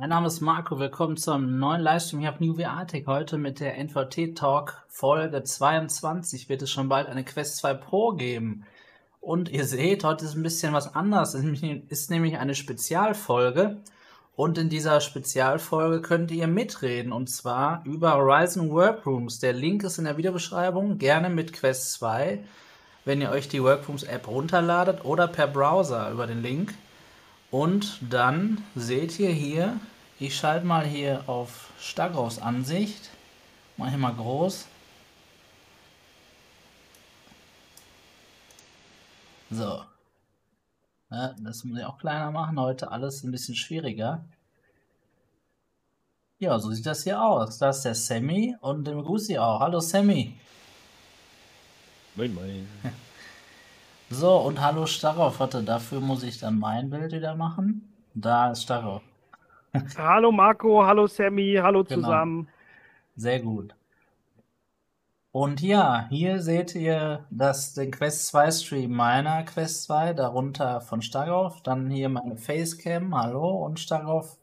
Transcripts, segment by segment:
Mein Name ist Marco, willkommen zum neuen Livestream hier auf New VR Heute mit der NVT Talk Folge 22 wird es schon bald eine Quest 2 Pro geben. Und ihr seht, heute ist ein bisschen was anderes. Es ist nämlich eine Spezialfolge. Und in dieser Spezialfolge könnt ihr mitreden und zwar über Horizon Workrooms. Der Link ist in der Videobeschreibung. Gerne mit Quest 2, wenn ihr euch die Workrooms App runterladet oder per Browser über den Link. Und dann seht ihr hier, ich schalte mal hier auf Stagraus Ansicht. Mache hier mal groß. So. Ja, das muss ich auch kleiner machen. Heute alles ein bisschen schwieriger. Ja, so sieht das hier aus. Da ist der Sammy und den begrüße ich auch. Hallo Sammy. Moin, moin. So, und hallo Starov. Warte, dafür muss ich dann mein Bild wieder machen. Da ist Starov. hallo Marco, hallo Sammy, hallo genau. zusammen. Sehr gut. Und ja, hier seht ihr das, den Quest 2 Stream meiner Quest 2, darunter von Starov. Dann hier meine Facecam, hallo und Starov.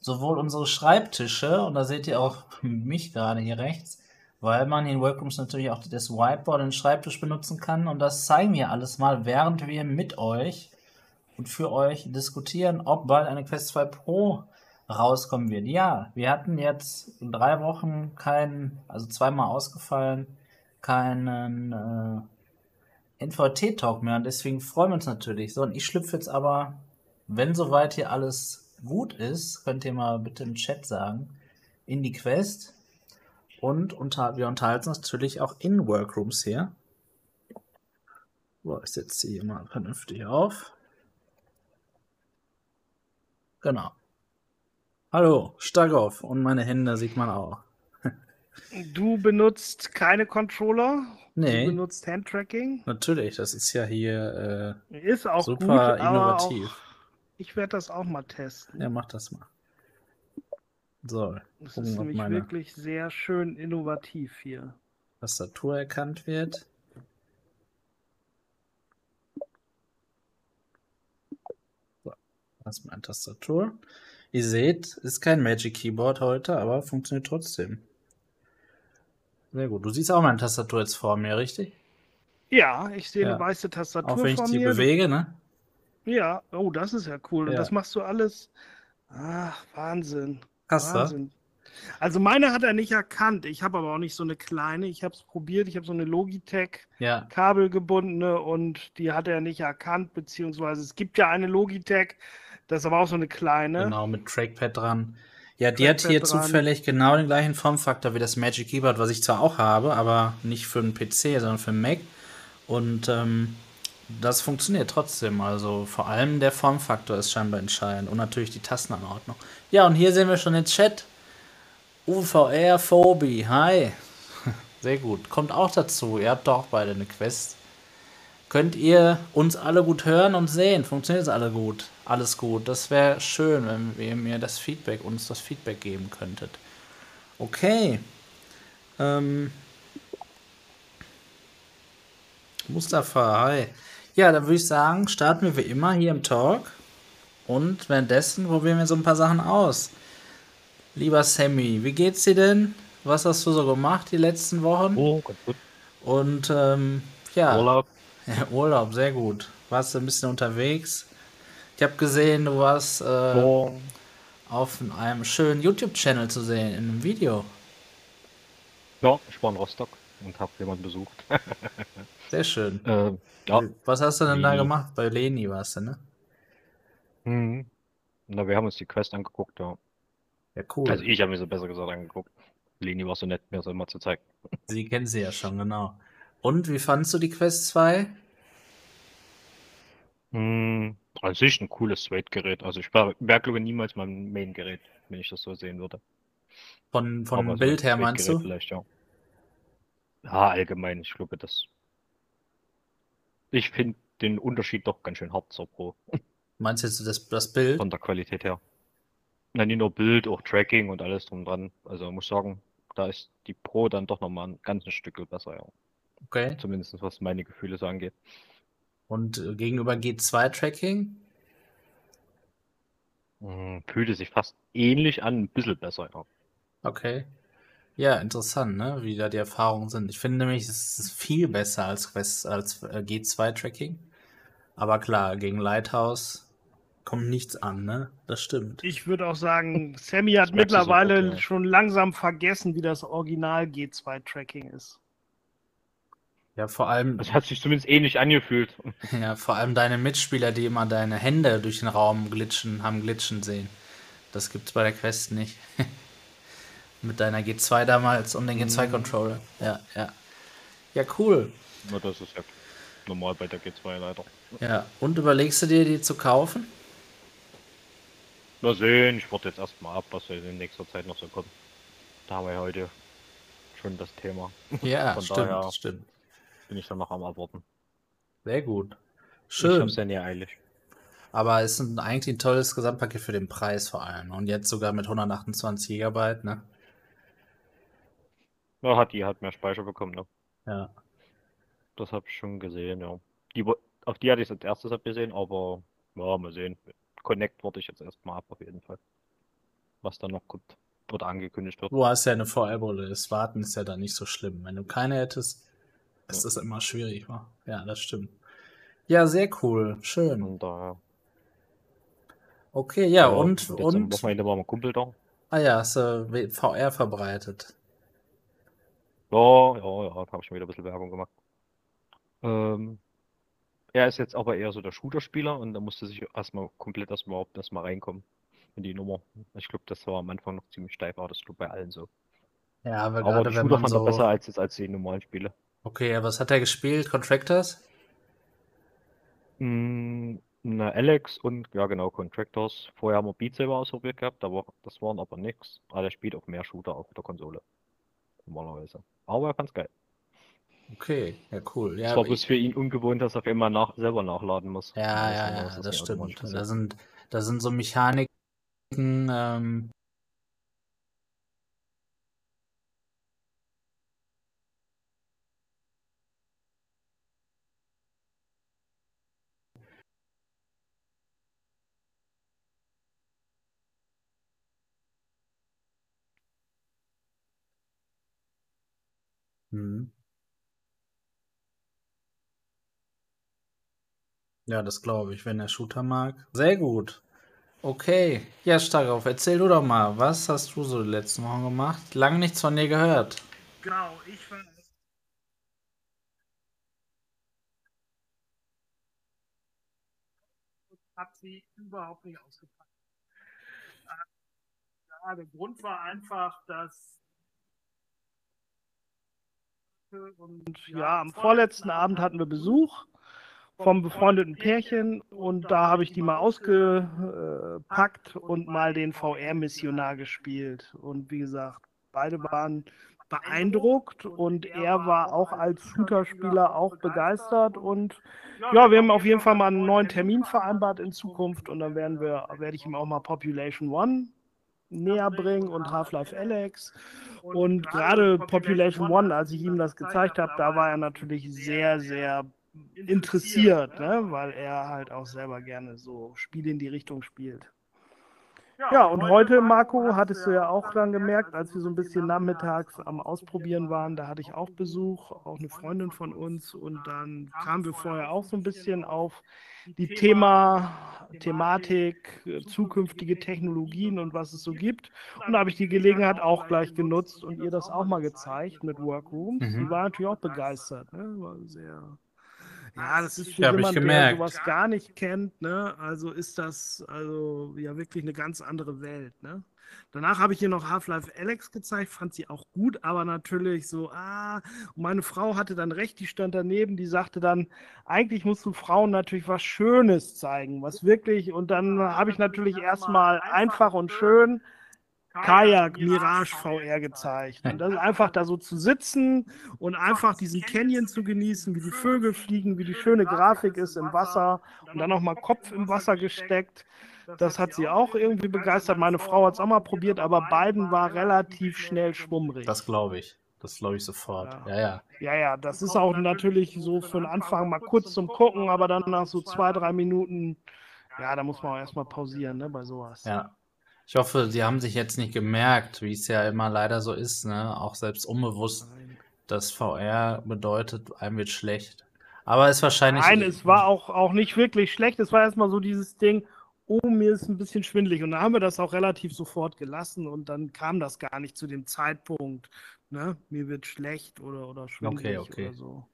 Sowohl unsere Schreibtische, und da seht ihr auch mich gerade hier rechts, weil man in Workrooms natürlich auch das Whiteboard und den Schreibtisch benutzen kann. Und das zeigen wir alles mal, während wir mit euch und für euch diskutieren, ob bald eine Quest 2 Pro rauskommen wird. Ja, wir hatten jetzt drei Wochen keinen, also zweimal ausgefallen, keinen äh, NVT-Talk mehr und deswegen freuen wir uns natürlich. So, und ich schlüpfe jetzt aber, wenn soweit hier alles gut ist, könnt ihr mal bitte im Chat sagen, in die Quest. Und unter, wir unterhalten uns natürlich auch in Workrooms hier. So, ich setze sie hier mal vernünftig auf. Genau. Hallo, Stagoff und meine Hände sieht man auch. Du benutzt keine Controller? Nee. Du benutzt Handtracking? Natürlich, das ist ja hier äh, ist auch super gut, innovativ. Auch, ich werde das auch mal testen. Ja, mach das mal. So. Das ist nämlich wirklich sehr schön innovativ hier. Tastatur erkannt wird. So, das ist meine Tastatur. Ihr seht, ist kein Magic Keyboard heute, aber funktioniert trotzdem. Sehr gut. Du siehst auch meine Tastatur jetzt vor mir, richtig? Ja, ich sehe ja. eine weiße Tastatur vor mir. Auch wenn ich sie bewege, ne? Ja, oh, das ist ja cool. Ja. Und das machst du alles. Ach, Wahnsinn. Krass, Wahnsinn. Also meine hat er nicht erkannt. Ich habe aber auch nicht so eine kleine. Ich habe es probiert. Ich habe so eine Logitech ja. kabelgebundene und die hat er nicht erkannt. Beziehungsweise es gibt ja eine Logitech, das ist aber auch so eine kleine. Genau, mit Trackpad dran. Ja, die Trackpad hat hier dran. zufällig genau den gleichen Formfaktor wie das Magic Keyboard, was ich zwar auch habe, aber nicht für einen PC, sondern für einen Mac. Und ähm, das funktioniert trotzdem. Also vor allem der Formfaktor ist scheinbar entscheidend und natürlich die Tastenanordnung. Ja, und hier sehen wir schon den Chat. UVR Phobi, hi. Sehr gut. Kommt auch dazu. Ihr habt doch beide eine Quest. Könnt ihr uns alle gut hören und sehen? Funktioniert es alle gut? Alles gut. Das wäre schön, wenn ihr mir das Feedback, uns das Feedback geben könntet. Okay. Ähm. Mustafa, hi. Ja, dann würde ich sagen, starten wir wie immer hier im Talk. Und währenddessen probieren wir so ein paar Sachen aus. Lieber Sammy, wie geht's dir denn? Was hast du so gemacht die letzten Wochen? Oh, gut, gut. Und ähm, ja. Urlaub. Ja, Urlaub, sehr gut. Warst du ein bisschen unterwegs? Ich habe gesehen, du warst äh, oh. auf einem schönen YouTube-Channel zu sehen, in einem Video. Ja, ich war in Rostock und habe jemanden besucht. sehr schön. Äh, ja. Was hast du denn da gemacht? Bei Leni warst du, ne? Mhm. Na, wir haben uns die Quest angeguckt, ja. Ja, cool. Also ich habe mir so besser gesagt angeguckt. Leni war so nett, mir das immer zu zeigen. Sie kennen sie ja schon, genau. Und wie fandest du die Quest 2? Hm, an sich ein cooles Suede-Gerät. Also ich wäre, glaube ich, niemals mein Main-Gerät, wenn ich das so sehen würde. Von, vom Aber Bild her meinst du? Vielleicht, ja. Ja, allgemein, ich glaube, das. Ich finde den Unterschied doch ganz schön hart zur Pro. Meinst du jetzt das, das Bild? Von der Qualität her. Na, nicht nur Bild, auch Tracking und alles drum dran. Also muss sagen, da ist die Pro dann doch nochmal ein ganzes Stück besser, ja. Okay. Zumindest was meine Gefühle so angeht. Und äh, gegenüber G2 Tracking? Hm, Fühlte sich fast ähnlich an, ein bisschen besser, ja. Okay. Ja, interessant, ne? Wie da die Erfahrungen sind. Ich finde nämlich, es ist viel besser als, als äh, G2-Tracking. Aber klar, gegen Lighthouse kommt nichts an, ne? Das stimmt. Ich würde auch sagen, Sammy hat Das mittlerweile sofort, ja. schon langsam vergessen, wie das Original G2-Tracking ist. Ja, vor allem, Es hat sich zumindest ähnlich angefühlt. ja, vor allem deine Mitspieler, die immer deine Hände durch den Raum glitschen, haben glitschen sehen. Das gibt's bei der Quest nicht. Mit deiner G2 damals und den G2-Controller. Ja, ja. Ja, cool. Na, das ist ja normal bei der G2 leider. Ja, und überlegst du dir, die zu kaufen? Mal sehen, ich warte jetzt erstmal ab, was in nächster Zeit noch so kommt. Da haben wir heute schon das Thema. Ja, Von stimmt, daher- stimmt. Bin ich dann noch am Abwarten. Sehr gut. Ich Schön. hab's ja nie eilig. Aber es ist ein, eigentlich ein tolles Gesamtpaket für den Preis vor allem. Und jetzt sogar mit 128 Gigabyte, ne? Ja, hat die hat mehr Speicher bekommen, ne? Ja. Das habe ich schon gesehen, ja. Die, auf die hatte ich als erstes abgesehen, aber ja, mal sehen. Connect warte ich jetzt erstmal ab, auf jeden Fall. Was dann noch kommt. Oder angekündigt wird. Du hast ja eine VR-Brille. Das Warten ist ja dann nicht so schlimm. Wenn du keine hättest, ist das immer schwierig? Ja, das stimmt. Ja, sehr cool. Schön. Und daher. Okay, ja, und, jetzt am und, Wochenende war mein Kumpel da. ah ja, hast du VR verbreitet. Ja, ja, ja, da habe ich schon wieder ein bisschen Werbung gemacht. Ähm, er ist jetzt aber eher so der Shooter-Spieler und da musste sich erstmal komplett erstmal überhaupt erstmal reinkommen in die Nummer. Ich glaube, das war am Anfang noch ziemlich steif, aber das ist bei allen so. Ja, aber Aber gerade die wenn Shooter man fand er so... besser als jetzt als die normalen Spiele. Okay, ja, was hat er gespielt? Contractors? Mm, na, Alex und ja genau, Contractors. Vorher haben wir Beat Saber ausprobiert gehabt, aber das waren aber nix. Aber der spielt auch mehr Shooter auf der Konsole. Normalerweise. Aber er fand's geil. Okay, ja, cool. Ja, Es war bloß für ihn ungewohnt, dass er auf einmal nach, selber nachladen muss. Ja, ja, ja, das nicht stimmt. Da sind, da sind so Mechaniken, ähm, mhm. Ja, das glaube ich, wenn er Shooter mag. Sehr gut. Okay. Ja, Starkauf, erzähl du doch mal, was hast du so die letzten Wochen gemacht? Lange nichts von dir gehört. Genau, ich war. Hat sie überhaupt nicht ausgepackt. Ja, der Grund war einfach, dass. Und ja, am vorletzten Abend hatten wir Besuch vom befreundeten Pärchen und da habe ich die mal ausgepackt und mal den VR-Missionar gespielt. Und wie gesagt, beide waren beeindruckt und er war auch als Shooter-Spieler auch begeistert und ja, wir haben auf jeden Fall mal einen neuen Termin vereinbart in Zukunft und dann werden wir, werde ich ihm auch mal Population One näher bringen und Half-Life Alex. Und gerade Population One, als ich ihm das gezeigt habe, da war er natürlich sehr, sehr interessiert, ne? weil er halt auch selber gerne so Spiele in die Richtung spielt. Ja, und heute, Marco, hattest du ja auch dann gemerkt, als wir so ein bisschen nachmittags am Ausprobieren waren, da hatte ich auch Besuch, auch eine Freundin von uns. Und dann kamen wir vorher auch so ein bisschen auf die Thema, Thematik, äh, zukünftige Technologien und was es so gibt. Und da habe ich die Gelegenheit auch gleich genutzt und ihr das auch mal gezeigt mit Workrooms. Mhm. Sie war natürlich auch begeistert, ne? War sehr. Ja, das ist für Ja, jemanden, der sowas gar nicht kennt, ne? Also ist das also ja wirklich eine ganz andere Welt, ne? Danach habe ich ihr noch Half-Life Alex gezeigt, fand sie auch gut, aber natürlich so, ah, und meine Frau hatte dann recht, die stand daneben, die sagte dann, eigentlich musst du Frauen natürlich was Schönes zeigen, was wirklich, und dann habe ich natürlich erstmal einfach und schön Kajak Mirage VR gezeigt. Und das ist einfach da so zu sitzen und einfach diesen Canyon zu genießen, wie die Vögel fliegen, wie die schöne Grafik ist im Wasser und dann nochmal Kopf im Wasser gesteckt. Das hat sie auch irgendwie begeistert. Meine Frau hat es auch mal probiert, aber beiden war relativ schnell schwummrig. Das glaube ich. Das glaube ich sofort. Ja. Ja, ja. Ja, ja, das ist auch natürlich so für den Anfang mal kurz zum Gucken, aber dann nach so zwei, drei Minuten, Ja, da muss man auch erstmal pausieren, ne, bei sowas. Ja. Ich hoffe, sie haben sich jetzt nicht gemerkt, wie es ja immer leider so ist, ne? Auch selbst unbewusst, dass VR bedeutet, einem wird schlecht. Aber ist wahrscheinlich. Nein, es war auch, auch nicht wirklich schlecht. Es war erstmal so dieses Ding, oh, mir ist ein bisschen schwindelig. Und da haben wir das auch relativ sofort gelassen und dann kam das gar nicht zu dem Zeitpunkt, ne? Mir wird schlecht oder, oder schwindelig okay. oder so.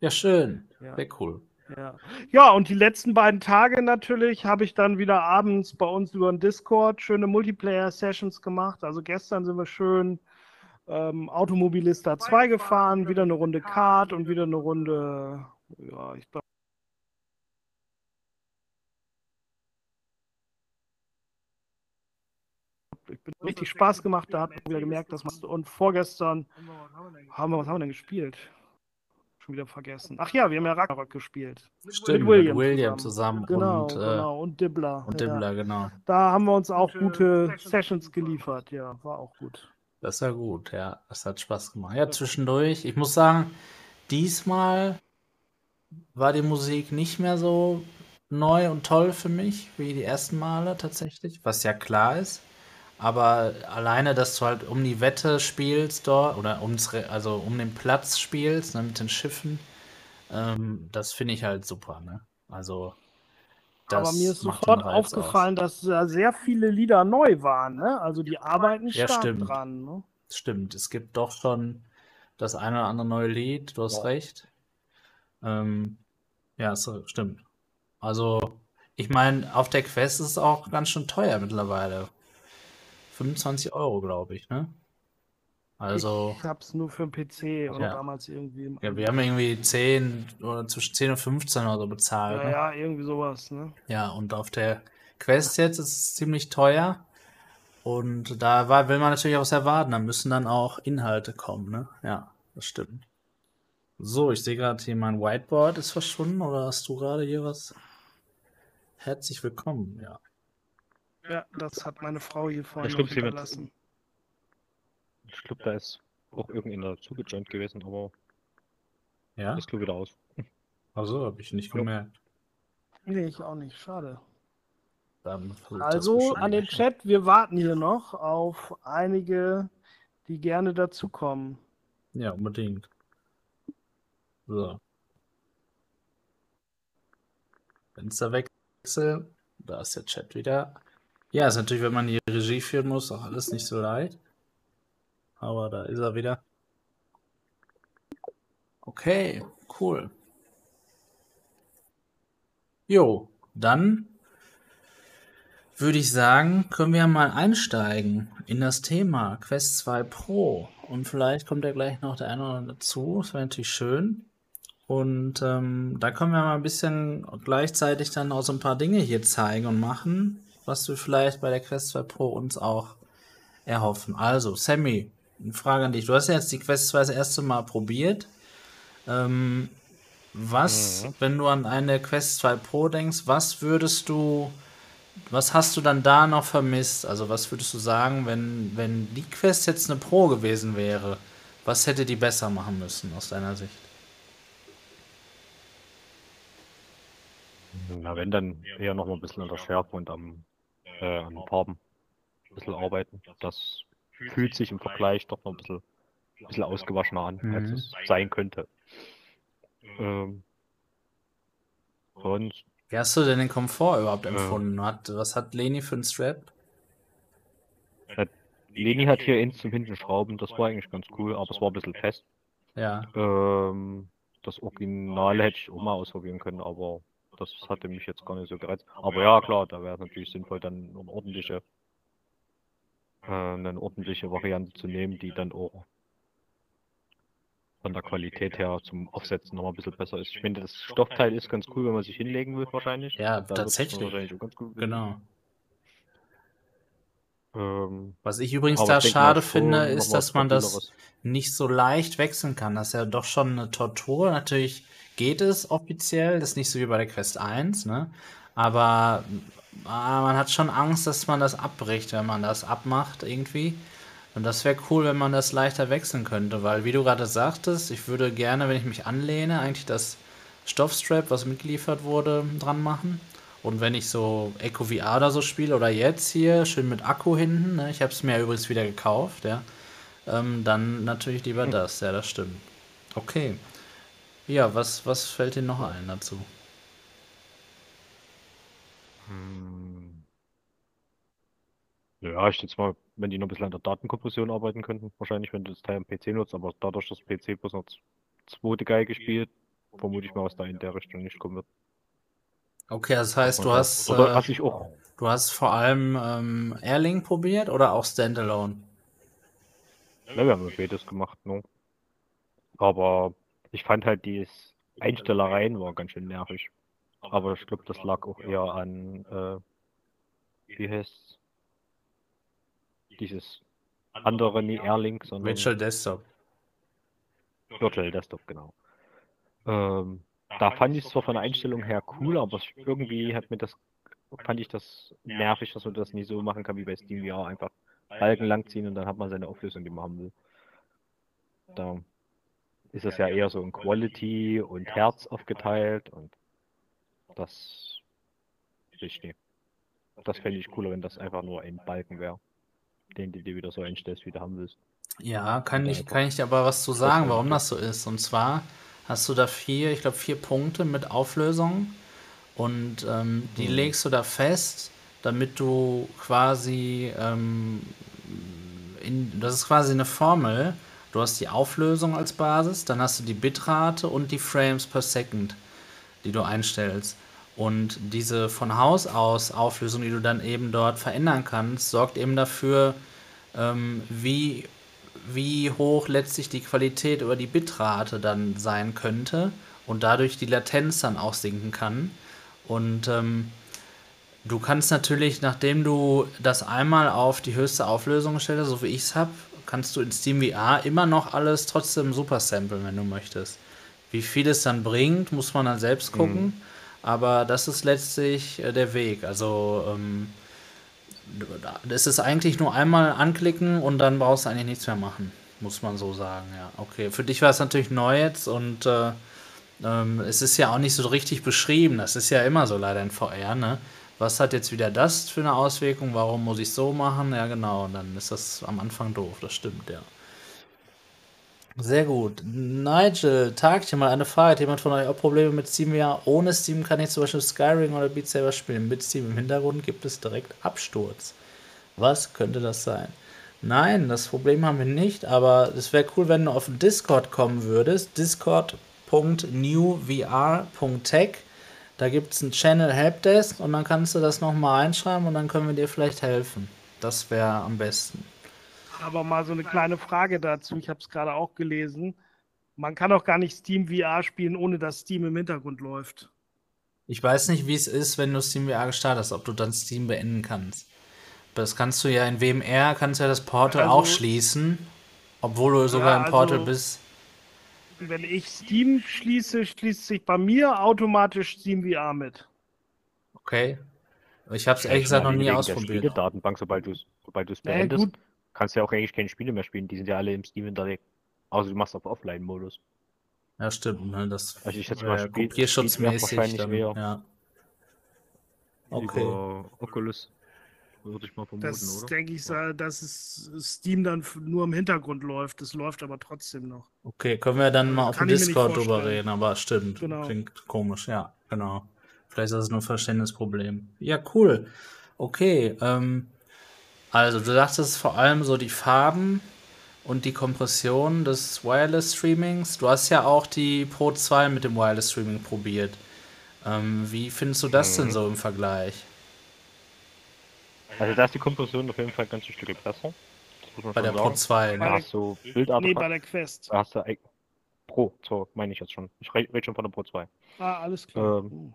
Ja, schön. Ja. Sehr cool. Ja. ja, und die letzten beiden Tage natürlich habe ich dann wieder abends bei uns über den Discord schöne Multiplayer-Sessions gemacht. Also gestern sind wir schön ähm, Automobilista 2 gefahren, wieder eine Runde Kart und wieder eine Runde, ja, ich glaube, ich bin richtig Spaß gemacht, da hat man wieder gemerkt, dass man und vorgestern haben wir, was haben wir denn gespielt? Schon wieder vergessen. Ach ja, wir haben ja Ragnarok gespielt. Stimmt, mit William William, zusammen. zusammen, Genau, und, äh, genau. Und Dibbler. und ja. Dibbler, genau. Da haben wir uns auch gute Sessions geliefert, ja, war auch gut. Das war gut, ja. Das hat Spaß gemacht. Ja, zwischendurch. Ich muss sagen, diesmal war die Musik nicht mehr so neu und toll für mich wie die ersten Male tatsächlich, was ja klar ist. Aber alleine, dass du halt um die Wette spielst dort oder ums, also um den Platz spielst, ne, mit den Schiffen, ähm, das finde ich halt super, ne? Also, das Aber mir ist sofort aufgefallen, dass da sehr viele Lieder neu waren, ne? Also die arbeiten Ja, stark stimmt. dran, ne? aus. Stimmt, es gibt doch schon das eine oder andere neue Lied, du hast Ja. recht. Ähm, ja, so, stimmt. Also, ich meine, auf der Quest ist es auch ganz schön teuer mittlerweile. 25 Euro, glaube ich, ne? Also, Ich hab's nur für den PC und Ja. damals irgendwie im ja, wir haben irgendwie 10 oder zwischen 10 und 15 oder so bezahlt, ja, ne? ja, irgendwie sowas, ne? Ja, und auf der Quest jetzt ist es ziemlich teuer. Und da war, will man natürlich auch was erwarten. Da müssen dann auch Inhalte kommen, ne? Ja, das stimmt. So, ich sehe gerade hier, mein Whiteboard ist verschwunden. Oder hast du gerade hier was? Herzlich willkommen, ja. Ja, das hat meine Frau hier vorhin noch hinterlassen. Ich glaube, da ist auch irgendeiner zugejoint gewesen, aber Ja? ist glaube wieder aus. Also, habe ich nicht gemerkt. Nee, ich auch nicht, schade. Das Also an den. Chat, wir warten hier noch auf einige, die gerne dazukommen. Ja, unbedingt. So. Fensterwechsel. Da ist der Chat wieder. Ja, ist natürlich, wenn man die Regie führen muss, auch alles nicht so leicht. Aber da ist er wieder. Okay, cool. Jo, dann würde ich sagen, können wir mal einsteigen in das Thema Quest 2 Pro. Und vielleicht kommt ja gleich noch der eine oder andere dazu. Das wäre natürlich schön. Und ähm, da können wir mal ein bisschen gleichzeitig dann auch so ein paar Dinge hier zeigen und machen, was wir vielleicht bei der Quest 2 Pro uns auch erhoffen. Also, Sammy, eine Frage an dich. Du hast ja jetzt die Quest 2 das erste Mal probiert. Ähm, was, Mhm. wenn du an eine Quest 2 Pro denkst, was würdest du, was hast du dann da noch vermisst? Also, was würdest du sagen, wenn, wenn die Quest jetzt eine Pro gewesen wäre? Was hätte die besser machen müssen aus deiner Sicht? Na, wenn dann eher noch mal ein bisschen an der Schärfe und am, äh, an den Farben ein bisschen arbeiten. Das fühlt sich im Vergleich doch noch ein bisschen, ein bisschen ausgewaschener an, als Mhm. es sein könnte. Ähm, sonst, Wie hast du denn den Komfort überhaupt Ja. empfunden? Hat, was hat Leni für einen Strap? Leni hat hier innen zum hinten Schrauben, das war eigentlich ganz cool, aber es war ein bisschen fest. Ja, Ähm, das Original hätte ich auch mal ausprobieren können, aber das hatte mich jetzt gar nicht so gereizt. Aber ja, klar, da wäre es natürlich sinnvoll, dann eine ordentliche, äh, eine ordentliche Variante zu nehmen, die dann auch von der Qualität her zum Aufsetzen nochmal ein bisschen besser ist. Ich finde, das Stoffteil ist ganz cool, wenn man sich hinlegen will, wahrscheinlich. Ja, Da tatsächlich. Wahrscheinlich auch ganz gut. genau. Ähm, Was ich übrigens aber da ich schade schon finde, ist, dass man das nicht so leicht wechseln kann. Das ist ja doch schon eine Tortur. Natürlich geht es offiziell, das ist nicht so wie bei der Quest 1, ne? Aber ah, man hat schon Angst, dass man das abbricht, wenn man das abmacht irgendwie. Und das wäre cool, wenn man das leichter wechseln könnte, weil wie du gerade sagtest, ich würde gerne, wenn ich mich anlehne, eigentlich das Stoffstrap, was mitgeliefert wurde, dran machen. Und wenn ich so Echo VR oder so spiele oder jetzt hier, schön mit Akku hinten, ne? ich habe es mir übrigens wieder gekauft, ja, ähm, dann natürlich lieber Hm. das, ja, das stimmt. Okay. Ja, was, was fällt dir noch ein dazu? Hm. Ja, ich schätze mal, wenn die noch ein bisschen an der Datenkompression arbeiten könnten, wahrscheinlich, wenn du das Teil am PC nutzt, aber dadurch, dass PC bloß noch zweite Geige spielt, vermute ich mal, was da in der Richtung nicht kommen wird. Okay, das heißt, du hast, Oder äh, was ich auch. du hast vor allem ähm, Airlink probiert oder auch Standalone? Ja, wir haben beides gemacht, ne? Aber ich fand halt die Einstellereien war ganz schön nervig. Aber ich glaube, das lag auch eher an, äh, wie heißt's? Dieses andere, nie Airlink, sondern Virtual Desktop. Virtual Desktop, genau. Ähm, da fand ich es zwar von der Einstellung her cool, aber irgendwie hat mir das, fand ich das nervig, dass man das nicht so machen kann wie bei Steam VR, einfach Balken langziehen und dann hat man seine Auflösung, die man haben will. Da ist es ja eher so in Quality und Herz aufgeteilt und das ich. Das fände ich cooler, wenn das einfach nur ein Balken wäre, den du dir wieder so einstellst, wie du haben willst. Ja, kann ich, kann ich dir aber was zu sagen, warum das so ist. Und zwar hast du da vier, ich glaube vier Punkte mit Auflösung und ähm, die Mhm. legst du da fest, damit du quasi, ähm, in, das ist quasi eine Formel. Du hast die Auflösung als Basis, dann hast du die Bitrate und die Frames per Second, die du einstellst. Und diese von Haus aus Auflösung, die du dann eben dort verändern kannst, sorgt eben dafür, ähm, wie, wie hoch letztlich die Qualität über die Bitrate dann sein könnte und dadurch die Latenz dann auch sinken kann. Und ähm, du kannst natürlich, nachdem du das einmal auf die höchste Auflösung gestellt hast, so wie ich es habe, kannst du in Steam VR immer noch alles trotzdem super samplen, wenn du möchtest. Wie viel es dann bringt, muss man dann selbst gucken. Aber das ist letztlich äh, der Weg. Also ähm, es ist eigentlich nur einmal anklicken und dann brauchst du eigentlich nichts mehr machen, muss man so sagen. Ja, okay. Für dich war es natürlich neu jetzt und äh, ähm, es ist ja auch nicht so richtig beschrieben. Das ist ja immer so leider in VR, ne? Was hat jetzt wieder das für eine Auswirkung? Warum muss ich so machen? Ja, genau. Dann ist das am Anfang doof. Das stimmt, ja. Sehr gut. Nigel, Tagchen, mal eine Frage. Hat jemand von euch auch Probleme mit Steam? Ja, ohne Steam kann ich zum Beispiel Skyrim oder Beat Saber spielen. Mit Steam im Hintergrund gibt es direkt Absturz. Was könnte das sein? Nein, das Problem haben wir nicht, aber es wäre cool, wenn du auf Discord kommen würdest. Discord.newvr.tech. Da gibt es einen Channel Helpdesk und dann kannst du das nochmal einschreiben und dann können wir dir vielleicht helfen. Das wäre am besten. Aber mal so eine kleine Frage dazu. Ich habe es gerade auch gelesen. Man kann auch gar nicht Steam VR spielen, ohne dass Steam im Hintergrund läuft. Ich weiß nicht, wie es ist, wenn du Steam VR gestartet hast, ob du dann Steam beenden kannst. Das kannst du ja in WMR, kannst du ja das Portal Also- auch schließen, obwohl du sogar Ja, im Portal also- bist. Wenn ich Steam schließe, schließt sich bei mir automatisch Steam VR mit. Okay. Ich habe es ehrlich gesagt noch nie ausprobiert. Spieledatenbank, sobald du es sobald du's beendest, gut. kannst du ja auch eigentlich keine Spiele mehr spielen. Die sind ja alle im Steam hinterlegt. Außer du machst auf Offline-Modus. Ja, stimmt. Ne? Das Also ich schätze mal, äh, spielt- spielt kopierschutzmäßig. wahrscheinlich Dann, ja. Okay. Über Oculus. Würde ich mal vermuten, Das oder? denke ich, dass es Steam dann nur im Hintergrund läuft. Es läuft aber trotzdem noch. Okay, können wir dann mal auf dem Discord drüber reden, aber stimmt. Genau. Klingt komisch, ja, genau. Vielleicht ist das nur ein Verständnisproblem. Ja, cool. Okay, ähm, also du dachtest vor allem so die Farben und die Kompression des Wireless Streamings. Du hast ja auch die Pro 2 mit dem Wireless Streaming probiert. Ähm, wie findest du das denn Mhm. so im Vergleich? Also da ist die Kompression auf jeden Fall ganz ein Stück besser. Man Bei der Pro sagen. 2, Da ne? hast du Nee, bei der Quest. da hast du Pro, so meine ich jetzt schon. Ich rede red schon von der Pro 2. Ah, alles klar. Ähm,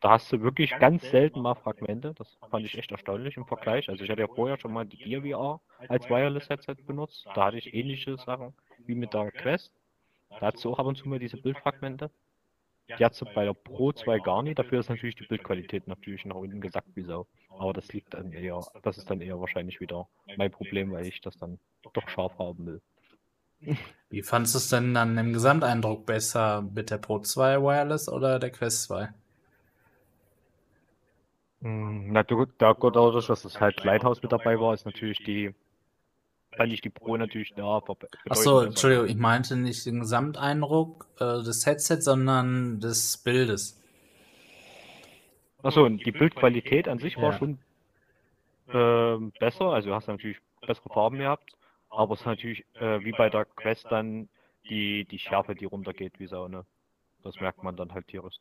Da hast du wirklich ganz selten mal Fragmente. Das fand ich echt erstaunlich im Vergleich. Also ich hatte ja vorher schon mal die Gear VR als Wireless-Headset benutzt. Da hatte ich ähnliche Sachen wie mit der Quest. Da hast du auch ab und zu mal diese Bildfragmente. Du bei der Pro 2 gar nicht. Dafür ist natürlich die Bildqualität natürlich nach unten gesackt wie Sau. Aber das liegt dann eher, das ist dann eher wahrscheinlich wieder mein Problem, weil ich das dann doch scharf haben will. Wie fandest du es denn dann im Gesamteindruck besser mit der Pro 2 Wireless oder der Quest 2? Mm, Na du, da gut dadurch, dass das halt Lighthouse mit dabei war, ist natürlich die, fand ich die Pro natürlich da. Achso, besser. Entschuldigung, ich meinte nicht den Gesamteindruck äh, des Headsets, sondern des Bildes. Achso, und die Bildqualität an sich war Ja. schon ähm, besser, also du hast natürlich bessere Farben gehabt, aber es ist natürlich äh, wie bei der Quest dann die, die Schärfe, die runtergeht wie Sau, ne? Das merkt man dann halt tierisch.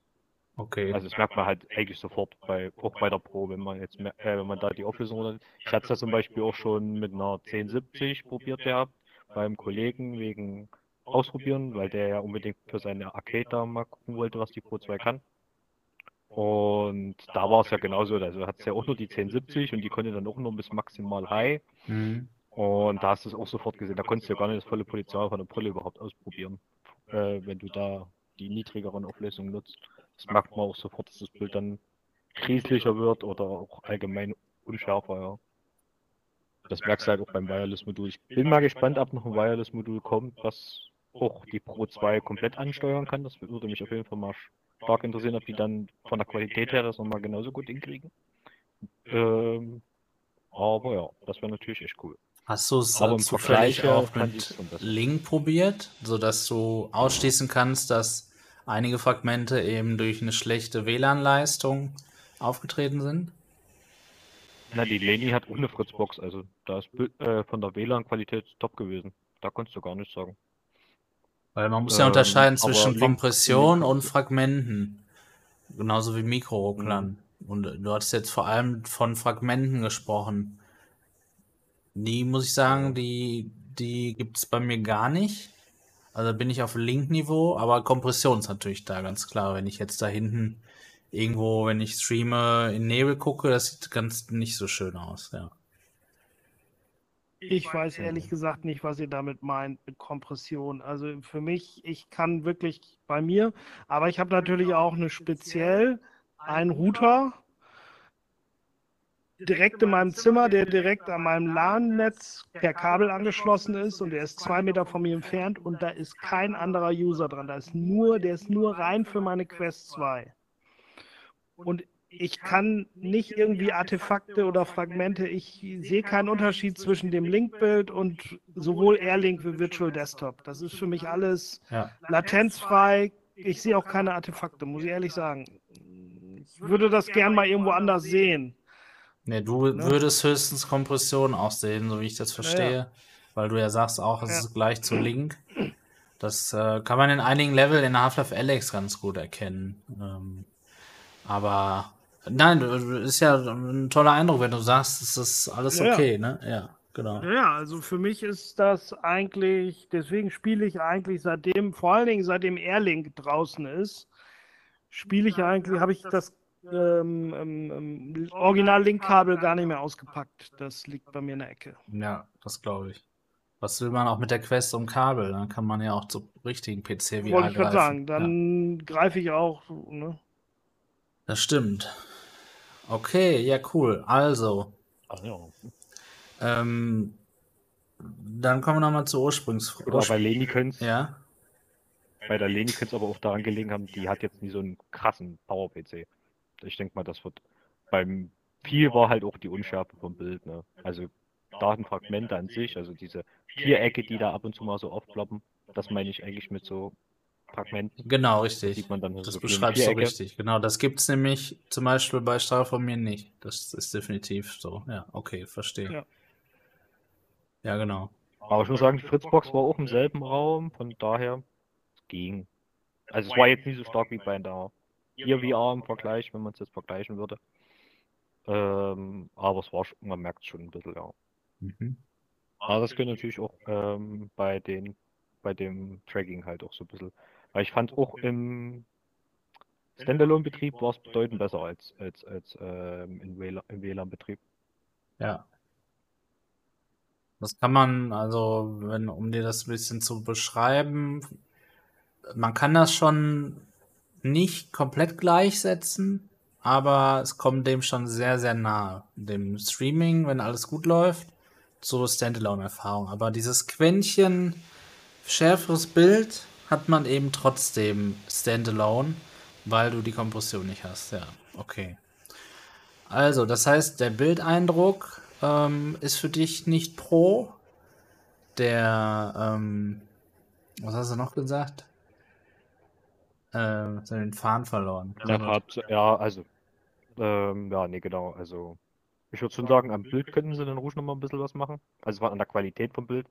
Okay. Also das merkt man halt eigentlich sofort bei, auch bei der Pro, wenn man jetzt äh, wenn man da die Auflösung runter. Ich hatte es ja zum Beispiel auch schon mit einer 1070 probiert gehabt, beim Kollegen wegen Ausprobieren, weil der ja unbedingt für seine Arcade da mal gucken wollte, was die Pro 2 kann. Und da war es ja genauso, also hat es ja auch nur die 1070 und die konnte dann auch nur bis maximal High. Mhm. Und da hast du es auch sofort gesehen, da konntest du ja gar nicht das volle Potenzial von der Brille überhaupt ausprobieren, äh, wenn du da die niedrigeren Auflösungen nutzt. Das merkt man auch sofort, dass das Bild dann krieslicher wird oder auch allgemein unschärfer, ja. Das merkst du halt auch beim Wireless-Modul. Ich bin mal gespannt, ob noch ein Wireless-Modul kommt, was auch die Pro 2 komplett ansteuern kann. Das würde mich auf jeden Fall mal stark interessieren, ob die dann von der Qualität her das nochmal genauso gut hinkriegen. Ähm, aber ja, das wäre natürlich echt cool. Hast du es zufällig auch mit. Link probiert, sodass du ausschließen kannst, dass einige Fragmente eben durch eine schlechte WLAN-Leistung aufgetreten sind? Na, die Leni hat ohne Fritzbox, also da ist äh, von der WLAN-Qualität top gewesen. Da konntest du gar nichts sagen. Weil man muss ja Ähm, unterscheiden zwischen Kompression und Fragmenten. Genauso wie Mikrorucklern. Mhm. Und du hattest jetzt vor allem von Fragmenten gesprochen. Die, muss ich sagen, die, die gibt es bei mir gar nicht. Also bin ich auf Link-Niveau, aber Kompression ist natürlich da, ganz klar. Wenn ich jetzt da hinten irgendwo, wenn ich streame, in Nebel gucke, das sieht ganz nicht so schön aus, ja. Ich weiß ehrlich gesagt nicht, was ihr damit meint mit Kompression. Also für mich, ich kann wirklich bei mir, aber ich habe natürlich auch eine speziell einen Router direkt in meinem Zimmer, der direkt an meinem LAN-Netz per Kabel angeschlossen ist und der ist zwei Meter von mir entfernt und da ist kein anderer User dran. Da ist nur, der ist nur rein für meine Quest 2. Und ich kann nicht irgendwie Artefakte oder Fragmente, ich sehe keinen Unterschied zwischen dem Link-Bild und sowohl Airlink wie Virtual Desktop. Das ist für mich alles Ja. latenzfrei. Ich sehe auch keine Artefakte, muss ich ehrlich sagen. Ich würde das gern mal irgendwo anders sehen. Ne, du Ne? würdest höchstens Kompression aussehen, so wie ich das verstehe. Weil du ja sagst auch, es Ja. ist gleich zu Link. Das äh, kann man in einigen Level in Half-Life Alex ganz gut erkennen. Ähm, aber nein, ist ja ein toller Eindruck, wenn du sagst, es ist alles Ja, ja. okay, ne? Ja, genau. Ja, also für mich ist das eigentlich, deswegen spiele ich eigentlich seitdem, vor allen Dingen seitdem Airlink draußen ist, spiele ich eigentlich, habe ich das ähm, ähm, ähm, Original-Link-Kabel gar nicht mehr ausgepackt. Das liegt bei mir in der Ecke. Ja, das glaube ich. Was will man auch mit der Quest um Kabel? Dann kann man ja auch zum richtigen PC VR Wollte ich greifen. sagen. Ja. Dann greife ich auch, ne? Das stimmt. Okay, ja, cool. Also, Ach ja. ähm, dann kommen wir nochmal zur Ursprungsfrage. Oder bei Leni könnte Ja, bei der Leni könnte es aber auch daran gelegen haben, die hat jetzt nie so einen krassen Power-PC. Ich denke mal, das wird beim viel war halt auch die Unschärfe vom Bild, ne? Also Datenfragmente an sich, also diese Vierecke, die da ab und zu mal so aufploppen, das meine ich eigentlich mit so Fragmenten. genau, richtig. sieht man dann Das so beschreibst du richtig. Genau, das gibt's nämlich zum Beispiel bei Strahl von mir nicht. Das ist definitiv so. Ja, okay, verstehe. Ja. Ja, genau. Aber ich muss sagen, die Fritzbox war auch im selben Raum, von daher es ging. Also es war jetzt nicht so stark wie bei der ihr VR im Vergleich, wenn man es jetzt vergleichen würde. Ähm, aber es war schon, man merkt schon ein bisschen, ja. Mhm. Aber das könnte natürlich auch ähm, bei den bei dem Tracking halt auch so ein bisschen. Weil ich fand auch im Standalone-Betrieb war es bedeutend besser als, als, als ähm, im WLAN-Betrieb. Ja. Das kann man, also, wenn, um dir das ein bisschen zu beschreiben, man kann das schon nicht komplett gleichsetzen, aber es kommt dem schon sehr, sehr nahe. Dem Streaming, wenn alles gut läuft, zur Standalone-Erfahrung. Aber dieses Quäntchen schärferes Bild hat man eben trotzdem Standalone, weil du die Kompression nicht hast. Ja, okay. Also, das heißt, der Bildeindruck ähm, ist für dich nicht pro. Der, ähm, was hast du noch gesagt? Ähm, den Faden verloren. Der hat, ja, also, ähm, ja, nee, genau, also, ich würde schon sagen, am Bild könnten sie dann ruhig noch mal ein bisschen was machen. Also, an der Qualität vom Bild.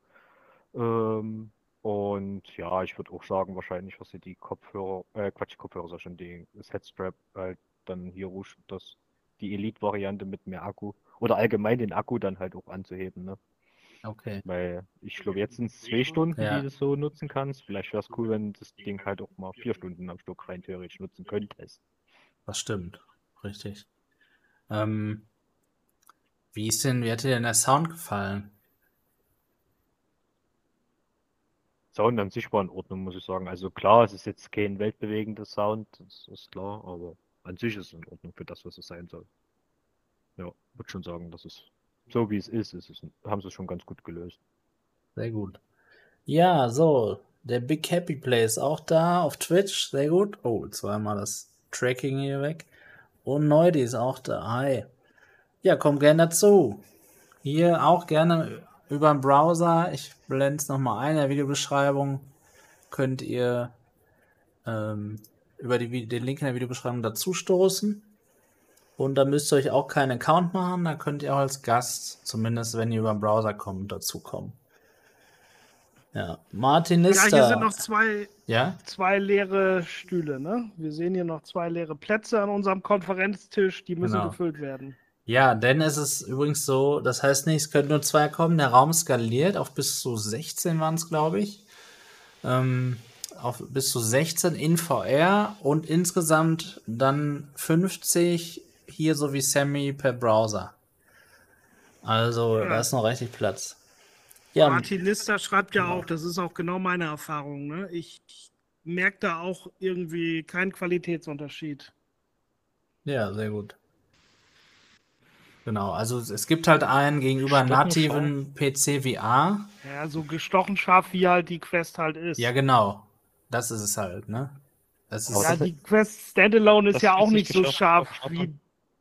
Ähm, und ja, ich würde auch sagen, wahrscheinlich, was sie die Kopfhörer, äh, Quatsch, Kopfhörer, sag schon, die, das Headstrap halt dann hier ruhig das, die Elite-Variante mit mehr Akku oder allgemein den Akku dann halt auch anzuheben, ne? Okay. Weil ich glaube, jetzt sind es zwei Stunden, Ja. die du so nutzen kannst. Vielleicht wäre es cool, wenn das Ding halt auch mal vier Stunden am Stück rein theoretisch nutzen könntest. Das stimmt. Richtig. Ähm, wie ist denn, wie hat dir denn der Sound gefallen? Sound an sich war in Ordnung, muss ich sagen. Also klar, es ist jetzt kein weltbewegender Sound, das ist klar, aber an sich ist es in Ordnung für das, was es sein soll. Ja, würde schon sagen, dass es so wie es ist, ist es, haben sie es schon ganz gut gelöst. Sehr gut. Ja, so, der Big Happy Play ist auch da auf Twitch. Sehr gut. Oh, zweimal das Tracking hier weg. Und Neudi ist auch da. Hi. Ja, komm gerne dazu. Hier auch gerne über den Browser. Ich blende es nochmal ein in der Videobeschreibung. Könnt ihr ähm, über die, den Link in der Videobeschreibung dazu stoßen. Und da müsst ihr euch auch keinen Account machen. Da könnt ihr auch als Gast, zumindest wenn ihr über den Browser kommt, dazukommen. Ja, Martin Ja, ist hier da. sind noch zwei, Ja? zwei leere Stühle, ne? Wir sehen hier noch zwei leere Plätze an unserem Konferenztisch, die müssen Genau. gefüllt werden. Ja, denn es ist übrigens so, das heißt nicht, es können nur zwei kommen. Der Raum skaliert auf bis zu 16 waren es, glaube ich. Ähm, auf bis zu 16 in VR und insgesamt dann 50 hier so wie Sammy per Browser. Also Ja. da ist noch richtig Platz. Ja, Martin Lister schreibt ja auch, das ist auch genau meine Erfahrung, ne? Ich merke da auch irgendwie keinen Qualitätsunterschied. ja, sehr gut. Genau, also es gibt halt einen gegenüber nativen PC VR. Ja, so gestochen scharf, wie halt die Quest halt ist. Ja, genau. Das ist es halt, ne? Das ist, Ja, die Quest Standalone ist ja auch nicht nicht so scharf wie.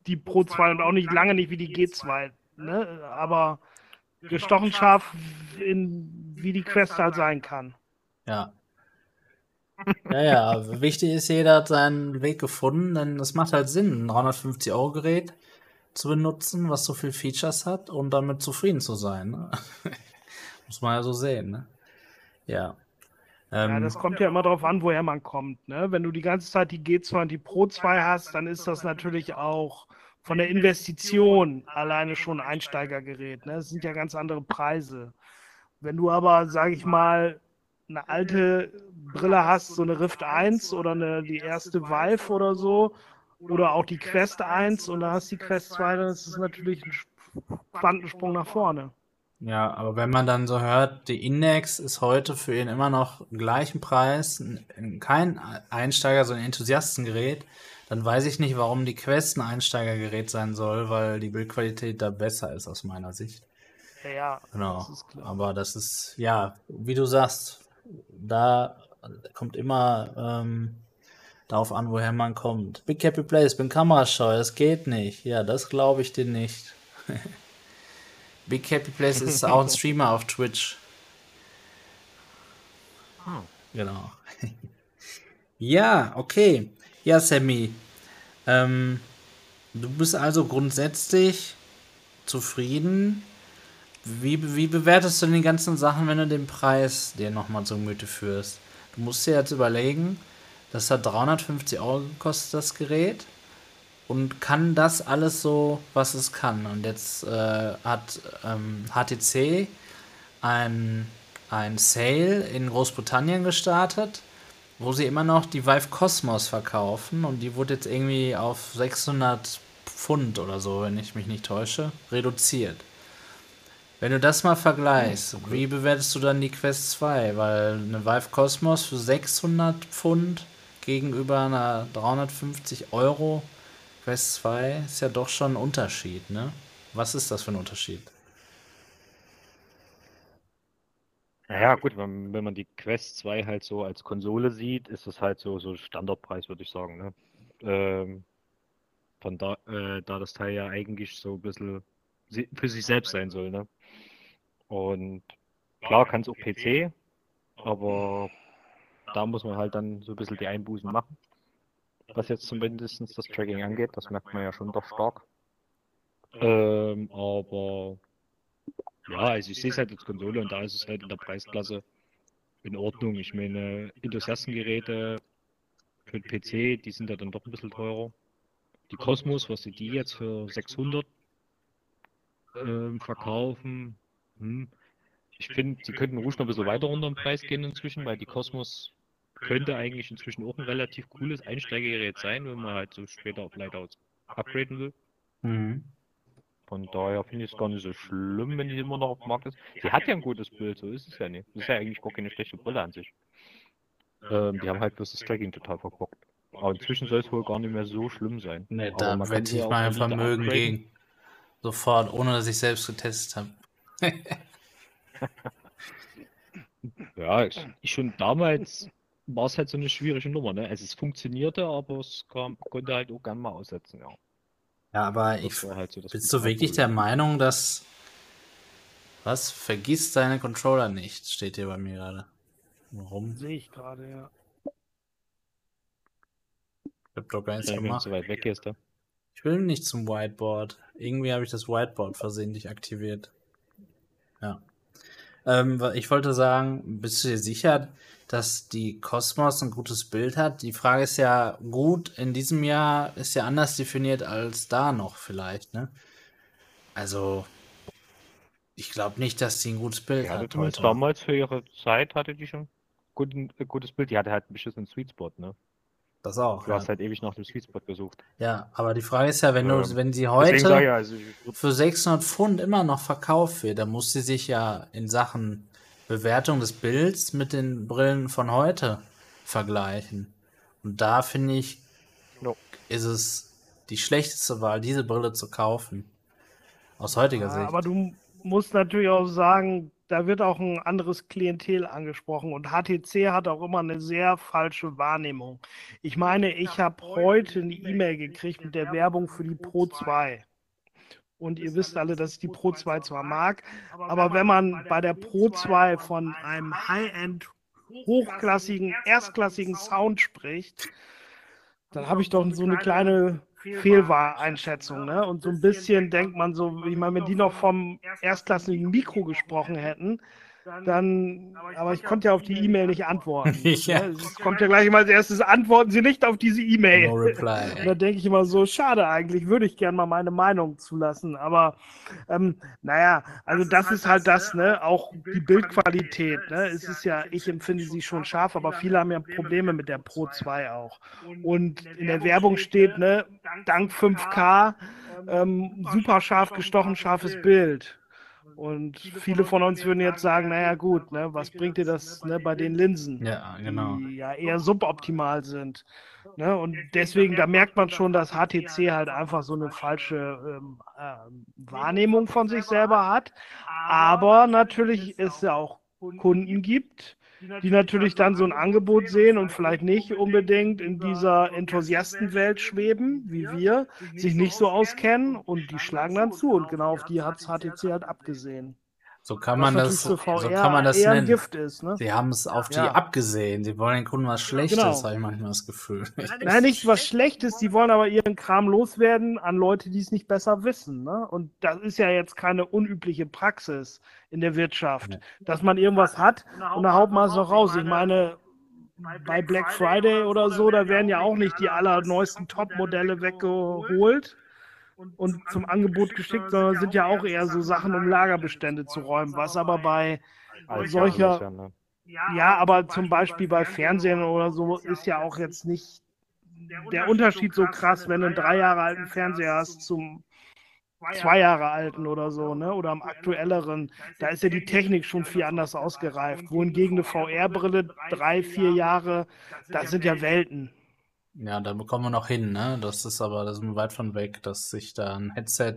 Die Pro 2 und auch nicht lange nicht wie die G2. Ne? Aber gestochen scharf, in, wie die Quest halt sein kann. ja. Ja, ja, wichtig ist, jeder hat seinen Weg gefunden, denn es macht halt Sinn, ein 350-Euro-Gerät zu benutzen, was so viel Features hat und damit zufrieden zu sein. Ne? Muss man ja so sehen, ne? Ja. Ja, Ähm, das kommt ja immer darauf an, woher man kommt. Ne? Wenn du die ganze Zeit die G2 und die Pro 2 hast, dann ist das natürlich auch von der Investition alleine schon ein Einsteigergerät. Ne? Das sind ja ganz andere Preise. Wenn du aber, sage ich mal, eine alte Brille hast, so eine Rift 1 oder eine, die erste Vive oder so, oder auch die Quest 1 und dann hast du die Quest 2, dann ist es natürlich ein Quantensprung nach vorne. Ja, aber wenn man dann so hört, die Index ist heute für ihn immer noch im gleichen Preis, kein Einsteiger, sondern Enthusiastengerät, dann weiß ich nicht, warum die Quest ein Einsteigergerät sein soll, weil die Bildqualität da besser ist aus meiner Sicht. Ja, ja, Genau. das. Aber das ist, ja, wie du sagst, da kommt immer ähm, darauf an, woher man kommt. Big Happy Place, bin kamerascheu, das geht nicht. Ja, das glaube ich dir nicht. Big Happy Place ist auch ein Streamer auf Twitch. Ah. Genau. ja, okay. Ja, Sammy. Ähm, du bist also grundsätzlich zufrieden. Wie, wie bewertest du denn die ganzen Sachen, wenn du den Preis dir nochmal zu Gemüte führst? Du musst dir jetzt überlegen, das hat 350 Euro gekostet, das Gerät. Und kann das alles so, was es kann? Und jetzt äh, hat ähm, HTC ein, ein Sale in Großbritannien gestartet, wo sie immer noch die Vive Cosmos verkaufen. Und die wurde jetzt irgendwie auf 600 Pfund oder so, wenn ich mich nicht täusche, reduziert. Wenn du das mal vergleichst, wie bewertest du dann die Quest 2? Weil eine Vive Cosmos für 600 Pfund gegenüber einer 350 Euro Quest 2 ist ja doch schon ein Unterschied, ne? Was ist das für ein Unterschied? Naja, gut, wenn, wenn man die Quest 2 halt so als Konsole sieht, ist das halt so, so Standardpreis, würde ich sagen. Ne? Ähm, Von da, äh, da das Teil ja eigentlich so ein bisschen für sich selbst sein soll, ne? Und klar kann es auch PC, aber da muss man halt dann so ein bisschen die Einbußen machen. Was jetzt zumindest das Tracking angeht, das merkt man ja schon doch stark. Ähm, aber ja, also ich sehe es halt als Konsole und da ist es halt in der Preisklasse in Ordnung. Ich meine, Enthusiastengeräte für den PC, die sind ja dann doch ein bisschen teurer. Die Cosmos, was sie die jetzt für 600 ähm, verkaufen, hm. ich finde, sie könnten ruhig noch ein bisschen weiter runter im Preis gehen inzwischen, weil die Cosmos könnte eigentlich inzwischen auch ein relativ cooles Einsteigergerät sein, wenn man halt so später auf Lightouts upgraden will. Mhm. Von daher finde ich es gar nicht so schlimm, wenn die immer noch auf dem Markt ist. Sie hat ja ein gutes Bild, so ist es ja nicht. Das ist ja eigentlich gar keine schlechte Brille an sich. Ähm, die haben halt bloß das Tracking total verbockt. Aber inzwischen soll es wohl gar nicht mehr so schlimm sein. Nee, Aber da sie ich mein Vermögen gegen. Sofort, ohne dass ich selbst getestet habe. Ja, ich, ich schon damals war es halt so eine schwierige Nummer, ne? Also es funktionierte, aber es kam, konnte halt auch gern mal aussetzen, ja. Ja, aber Das ich war halt so bist du wirklich der Meinung, dass was? Vergiss deine Controller nicht, steht hier bei mir gerade. Warum? Sehe ich gerade, ja. Ich hab doch gar nichts gemacht. so weit weg ist, da. Ich will nicht zum Whiteboard. Irgendwie habe ich das Whiteboard versehentlich aktiviert. Ja. Ähm, ich wollte sagen, bist du dir sicher, dass die Cosmos ein gutes Bild hat? Die Frage ist ja, gut in diesem Jahr ist ja anders definiert als da noch vielleicht, ne? Also, ich glaube nicht, dass sie ein gutes Bild hatte hat damals für ihre Zeit hatte die schon ein gutes Bild. Die hatte halt ein beschissenen Sweet Spot, ne? Das auch. Du Ja. hast halt ewig nach dem Sweet Spot gesucht. ja, aber die Frage ist ja, wenn du, Ähm, wenn sie heute ich also ich für 600 Pfund immer noch verkauft wird, dann muss sie sich ja in Sachen Bewertung des Bilds mit den Brillen von heute vergleichen. Und da finde ich, No. ist es die schlechteste Wahl, diese Brille zu kaufen. Aus heutiger Ja, Sicht. aber du musst natürlich auch sagen, da wird auch ein anderes Klientel angesprochen und HTC hat auch immer eine sehr falsche Wahrnehmung. Ich meine, ich habe heute eine E-Mail gekriegt mit der Werbung für die Pro 2. Und ihr wisst alle, dass ich die Pro 2 zwar mag, aber wenn man bei der Pro 2 von einem High-End, hochklassigen, erstklassigen Sound spricht, dann habe ich doch so eine kleine Fehlwahreinschätzung, ne? Und so ein bisschen denkt man so, ich meine, wenn die noch vom erstklassigen Mikro gesprochen hätten, dann, aber ich konnte ja auf die E-Mail nicht antworten. Ja. ne? Es kommt ja gleich immer als erstes, antworten Sie nicht auf diese E-Mail. No Und reply. da denke ich immer so, schade eigentlich, würde ich gerne mal meine Meinung zulassen. Aber ähm, naja, also das ist halt das, ne? Auch die Bildqualität, ne? Es ist ja, ich empfinde sie schon scharf, aber viele haben ja Probleme mit der Pro 2 auch. Und in der Werbung steht, ne, dank 5K, ähm, super scharf gestochen, scharfes Bild. Und viele von uns würden jetzt sagen, naja gut, ne, was bringt dir das ne, bei den Linsen? Ja, genau. die ja eher suboptimal sind. Ne? Und deswegen, da merkt man schon, dass HTC halt einfach so eine falsche ähm, ähm, Wahrnehmung von sich selber hat. Aber natürlich es ja auch Kunden gibt, die natürlich dann so ein Angebot sehen und vielleicht nicht unbedingt in dieser Enthusiastenwelt schweben, wie wir, sich nicht so auskennen und die schlagen dann zu. Und genau auf die hat HTC halt abgesehen. So kann man das, so kann man das nennen. Gift ist. Ne? Sie haben es auf die Ja. abgesehen. Sie wollen den Kunden was Schlechtes, Genau. habe ich manchmal das Gefühl. Nein, nicht was Schlechtes, die wollen aber ihren Kram loswerden an Leute, die es nicht besser wissen. Ne? Und das ist ja jetzt keine unübliche Praxis in der Wirtschaft, Ja. dass man irgendwas hat und da haut man es noch raus. Ich meine, bei Black Friday oder so, da werden ja auch nicht die allerneuesten Top-Modelle weggeholt und zum Angebot geschickt, sondern sind ja auch eher so Sachen, um Lagerbestände zu räumen, was aber bei solcher- ja, ne? ja, aber zum Beispiel bei Fernsehen oder so ist ja auch jetzt nicht der Unterschied so krass, wenn du einen drei Jahre alten Fernseher hast zum zwei Jahre alten oder so, ne? Oder am aktuelleren. Da ist ja die Technik schon viel anders ausgereift. Wohingegen eine VR-Brille drei, vier Jahre, das sind ja Welten. Ja, da bekommen wir noch hin, ne? Das ist aber, da sind wir weit von weg, dass sich da ein Headset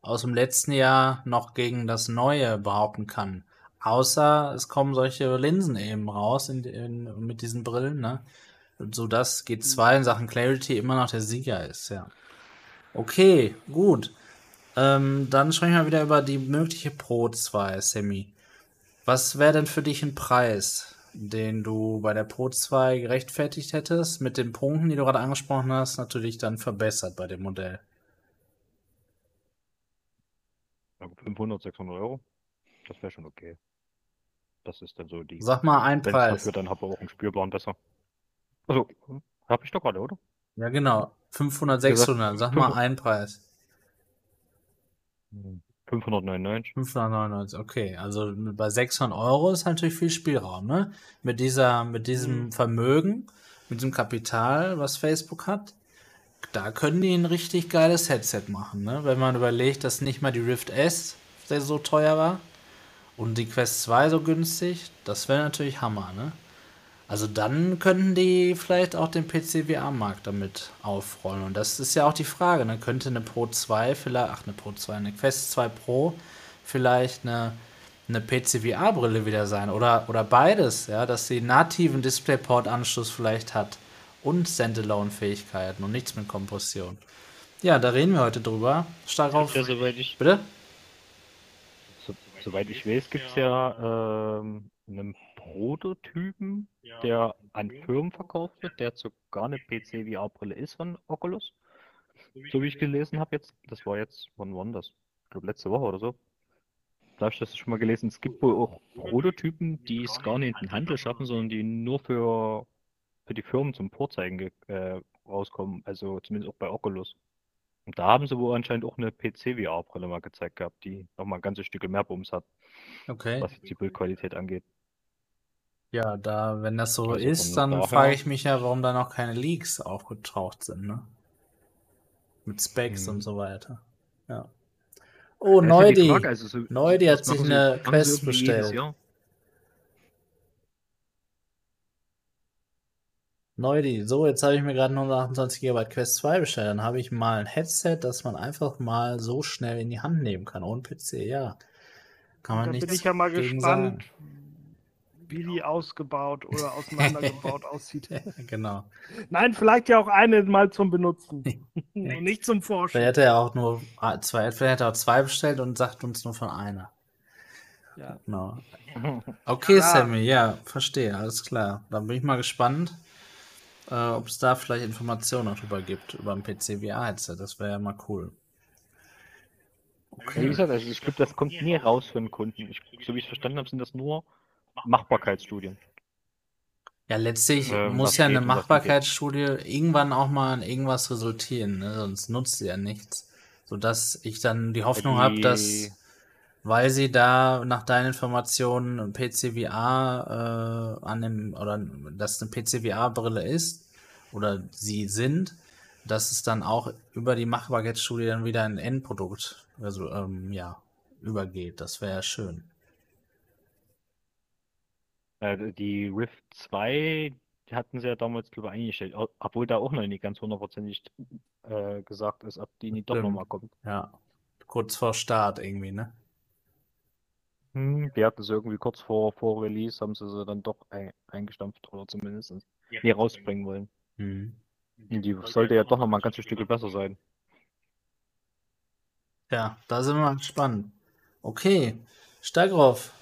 aus dem letzten Jahr noch gegen das neue behaupten kann. Außer es kommen solche Linsen eben raus in, in, mit diesen Brillen, ne? So dass G2 in Sachen Clarity immer noch der Sieger ist, ja. Okay, gut. Ähm, dann sprechen wir wieder über die mögliche Pro 2, Semi. Was wäre denn für dich ein Preis, den du bei der Pro 2 gerechtfertigt hättest, mit den Punkten, die du gerade angesprochen hast, natürlich dann verbessert bei dem Modell? 500, 600 Euro. Das wäre schon okay. Das ist dann so die. Sag mal einen Wenn's Preis. dafür, dann habe ich auch einen spürbaren besser. Also, habe ich doch gerade, oder? Ja, genau. 500, Wie gesagt, 600. Sag mal 500. einen Preis. 599. 599, okay. Also bei 600 Euro ist natürlich viel Spielraum, ne? Mit dieser, mit diesem Vermögen, mit diesem Kapital, was Facebook hat, da können die ein richtig geiles Headset machen, ne? Wenn man überlegt, dass nicht mal die Rift S so teuer war und die Quest 2 so günstig, das wäre natürlich Hammer, ne? Also dann könnten die vielleicht auch den PC-VR-Markt damit aufrollen. Und das ist ja auch die Frage, ne? Könnte eine Pro 2 vielleicht, ach eine Pro 2, eine Quest 2 Pro vielleicht eine, eine PC-VR-Brille wieder sein oder, oder beides, ja, dass sie nativen DisplayPort-Anschluss vielleicht hat und Standalone-Fähigkeiten und nichts mit Kompression. Ja, da reden wir heute drüber. Stark auf. Ja, soweit ich, Bitte? so, soweit ich weiß, gibt es ja ähm, einen Prototypen, der an Firmen verkauft wird, der sogar eine PC-VR-Brille ist von Oculus. So wie ich gelesen habe jetzt, das war jetzt, wann war das? Ich glaube letzte Woche oder so. Da habe ich das schon mal gelesen. Es gibt wohl auch Prototypen, die es gar nicht in den Handel schaffen, sondern die nur für, für die Firmen zum Vorzeigen ge- äh, rauskommen. Also zumindest auch bei Oculus. Und da haben sie wohl anscheinend auch eine PC-VR-Brille mal gezeigt gehabt, die nochmal ein ganzes Stück mehr Bums hat, Okay. was jetzt die Bildqualität angeht. Ja, da, wenn das so Also ist, dann frage ich mich ja, warum da noch keine Leaks aufgetaucht sind, ne? Mit Specs Hm. und so weiter. Ja. Oh, ja die Neudi. Frage, also so- Neudi hat sich eine sie Quest bestellt. Neudi, so, jetzt habe ich mir gerade 128 GB Quest 2 bestellt. Dann habe ich mal ein Headset, das man einfach mal so schnell in die Hand nehmen kann, ohne PC, ja. Kann man Da nichts bin ich ja mal gespannt, wie die ausgebaut oder auseinandergebaut aussieht. genau. Nein, vielleicht ja auch eine mal zum Benutzen. und nicht zum Forschen. Vielleicht hätte er auch nur ah, zwei, vielleicht hätte er auch zwei bestellt und sagt uns nur von einer. Ja. Genau. Okay, Ja. Sammy, ja, verstehe, alles klar. Dann bin ich mal gespannt, äh, ob es da vielleicht Informationen noch drüber gibt, über ein PC-VR-Headset. Das wäre ja mal cool. Wie gesagt, also ich glaube, das kommt nie raus für den Kunden. Ich, so wie ich es verstanden habe, sind das nur Machbarkeitsstudien. Ja, letztlich Ähm, muss ja eine Machbarkeitsstudie irgendwann auch mal in irgendwas resultieren, ne? sonst nutzt sie ja nichts. Sodass ich dann die Hoffnung habe, dass, weil sie da nach deinen Informationen ein PCVR äh, an dem, oder dass eine PCVR-Brille ist, oder sie sind, dass es dann auch über die Machbarkeitsstudie dann wieder ein Endprodukt also, ähm, ja, übergeht. Das wäre ja schön. Äh, die Rift 2, die hatten sie ja damals, glaube ich, eingestellt, obwohl da auch noch nicht ganz hundertprozentig äh, gesagt ist, ob die nicht doch nochmal kommt. Ja. Kurz vor Start irgendwie, ne? Hm, die hatten sie irgendwie kurz vor, vor Release, haben sie sie dann doch ein, eingestampft oder zumindest nie rausbringen wollen. Mhm. Und die sollte ja doch nochmal ein ganzes Stück besser sein. Ja, da sind wir mal gespannt. Okay, Stagroff.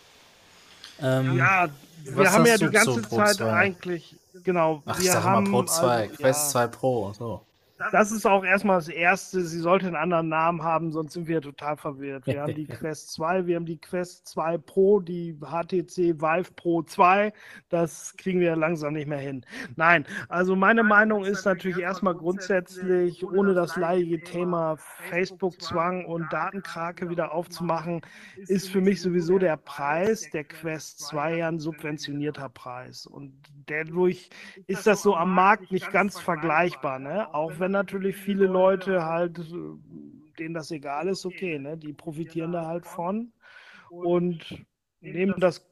Ähm, Ja, wir haben ja die ganze Zeit 2? eigentlich, genau, Ach, wir sag haben mal Pro 2, also, Quest ja, 2 Pro. So. Das ist auch erstmal das Erste. Sie sollte einen anderen Namen haben, sonst sind wir total verwirrt. Wir haben die Quest 2, wir haben die Quest 2 Pro, die HTC Vive Pro 2. Das kriegen wir langsam nicht mehr hin. Nein, also meine Meinung ist natürlich erstmal grundsätzlich, ohne das leidige Thema Facebook-Zwang und Datenkrake wieder aufzumachen, ist für mich sowieso der Preis der Quest 2 ja ein subventionierter Preis. Und dadurch ist das so am Markt nicht ganz vergleichbar, ne? Auch wenn natürlich viele Leute halt, äh, denen das egal ist, okay, ne? Die profitieren da halt von und nehmen das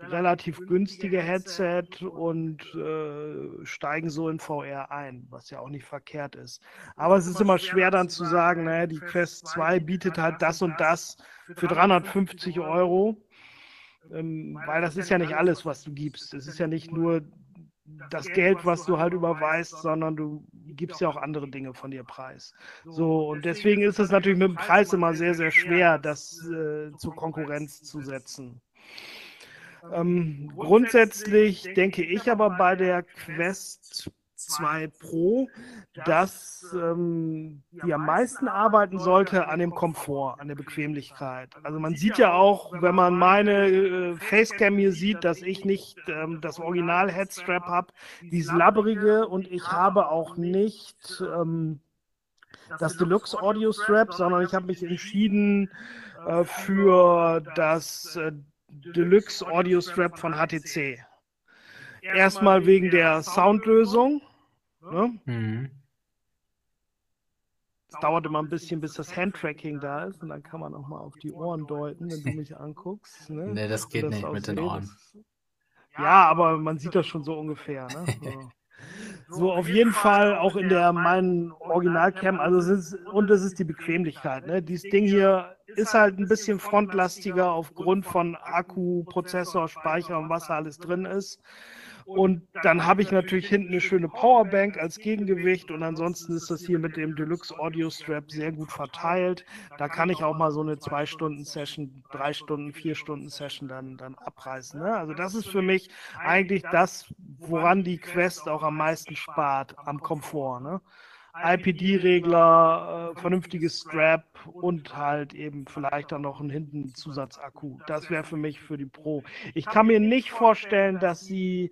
relativ günstige Headset und äh, steigen so in VR ein, was ja auch nicht verkehrt ist. Aber es ist immer schwer dann zu sagen, naja, die Quest 2 bietet halt das und das für 350 Euro, ähm, weil das ist ja nicht alles, was du gibst. Es ist ja nicht nur das Geld, was du halt überweist, sondern du gibst ja auch andere Dinge von dir preis. So, und deswegen ist es natürlich mit dem Preis immer sehr, sehr schwer, das äh, zur Konkurrenz zu setzen. Ähm, grundsätzlich denke ich aber bei der Quest 2 Pro, dass ähm, die am meisten arbeiten sollte an dem Komfort, an der Bequemlichkeit. Also man sieht ja auch, wenn man meine äh, Facecam hier sieht, dass ich nicht ähm, das Original Headstrap habe, dieses labbrige und ich habe auch nicht ähm, das Deluxe Audio Strap, sondern ich habe mich entschieden äh, für das äh, Deluxe Audio Strap von HTC. Erstmal wegen der Soundlösung. Ne? Mhm. Es dauert immer ein bisschen, bis das Handtracking da ist und dann kann man auch mal auf die Ohren deuten, wenn du mich anguckst. Ne, nee, das geht das nicht mit den Ohren. Ja, aber man sieht das schon so ungefähr. Ne? So. so. auf jeden Fall auch in der meinen Originalcam, also es ist, und es ist die Bequemlichkeit. Ne? Dieses Ding hier ist halt ein bisschen frontlastiger aufgrund von Akku, Prozessor, Speicher und was da alles drin ist. Und dann habe ich natürlich hinten eine schöne Powerbank als Gegengewicht und ansonsten ist das hier mit dem Deluxe Audio Strap sehr gut verteilt. Da kann ich auch mal so eine zwei Stunden Session, drei Stunden, vier Stunden Session dann, dann abreißen. Ne? Also das ist für mich eigentlich das, woran die Quest auch am meisten spart, am Komfort. Ne? IPD-Regler, äh, vernünftiges Strap und halt eben vielleicht dann noch einen hinten Zusatzakku. Das wäre für mich für die Pro. Ich kann mir nicht vorstellen, dass sie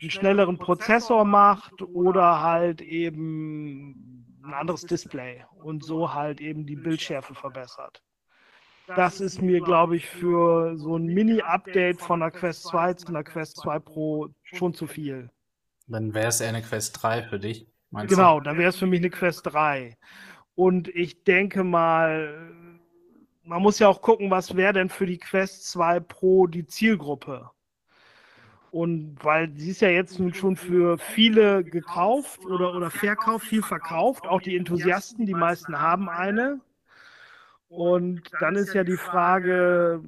einen schnelleren Prozessor macht oder halt eben ein anderes Display und so halt eben die Bildschärfe verbessert. Das ist mir, glaube ich, für so ein Mini-Update von der Quest 2 zu einer Quest 2 Pro schon zu viel. Dann wäre es eher eine Quest 3 für dich. Genau, du? dann wäre es für mich eine Quest 3. Und ich denke mal, man muss ja auch gucken, was wäre denn für die Quest 2 Pro die Zielgruppe. Und weil sie ist ja jetzt nun schon für viele gekauft oder, oder verkauft, viel verkauft, auch die Enthusiasten, die meisten haben eine. Und dann ist ja die Frage,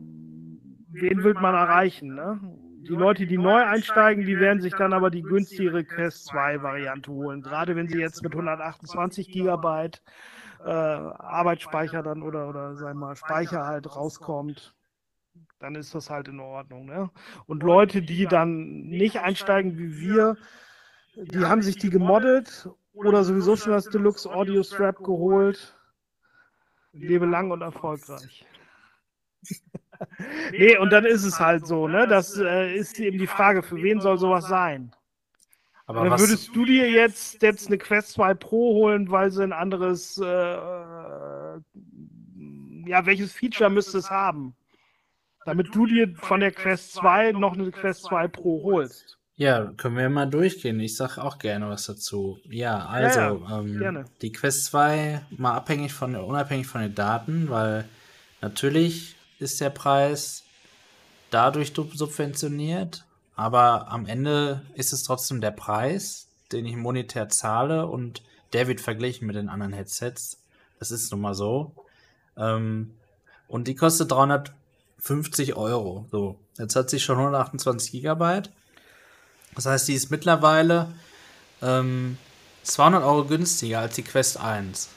wen will man erreichen? Ne? Die Leute, die neu einsteigen, die werden sich dann aber die günstigere Quest 2 Variante holen. Gerade wenn sie jetzt mit 128 Gigabyte äh, Arbeitsspeicher dann oder, oder sagen wir mal Speicher halt rauskommt dann ist das halt in Ordnung. Ne? Und Leute, die dann nicht einsteigen wie wir, die haben sich die gemoddet oder sowieso schon das Deluxe Audio Strap geholt. Lebe lang und erfolgreich. nee, und dann ist es halt so, ne? Das äh, ist eben die Frage, für wen soll sowas sein? Aber dann würdest du dir jetzt, jetzt eine Quest 2 Pro holen, weil sie ein anderes, äh, äh ja, welches Feature müsste es haben? Damit du dir von der Quest 2 noch eine Quest 2 Pro holst. Ja, können wir mal durchgehen. Ich sage auch gerne was dazu. Ja, also ja, ja, ähm, die Quest 2 mal abhängig von unabhängig von den Daten, weil natürlich ist der Preis dadurch subventioniert, aber am Ende ist es trotzdem der Preis, den ich monetär zahle und der wird verglichen mit den anderen Headsets. Das ist nun mal so. Ähm, und die kostet 300 50 Euro. So, jetzt hat sie schon 128 Gigabyte. Das heißt, die ist mittlerweile ähm, 200 Euro günstiger als die Quest 1.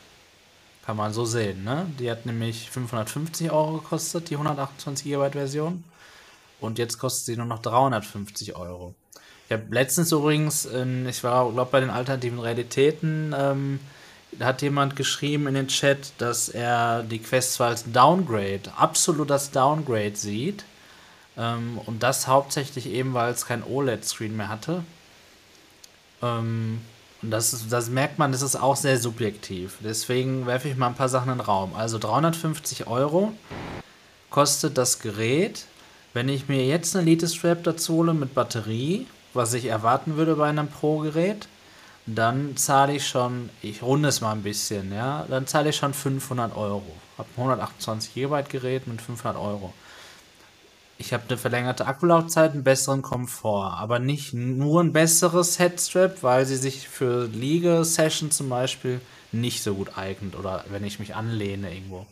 Kann man so sehen, ne? Die hat nämlich 550 Euro gekostet, die 128 Gigabyte Version. Und jetzt kostet sie nur noch 350 Euro. Ich habe letztens übrigens, in, ich war, glaube bei den alternativen Realitäten, ähm, hat jemand geschrieben in den Chat, dass er die Quest 2 als Downgrade, absolut das Downgrade sieht. Ähm, und das hauptsächlich eben, weil es kein OLED-Screen mehr hatte. Ähm, und das, ist, das merkt man, das ist auch sehr subjektiv. Deswegen werfe ich mal ein paar Sachen in den Raum. Also 350 Euro kostet das Gerät. Wenn ich mir jetzt eine Elite-Strap dazu hole mit Batterie, was ich erwarten würde bei einem Pro-Gerät, dann zahle ich schon, ich runde es mal ein bisschen, ja, dann zahle ich schon 500 Euro. Habe ein 128 GB Gerät mit 500 Euro. Ich habe eine verlängerte Akkulaufzeit, einen besseren Komfort, aber nicht nur ein besseres Headstrap, weil sie sich für Liege-Session zum Beispiel nicht so gut eignet oder wenn ich mich anlehne irgendwo.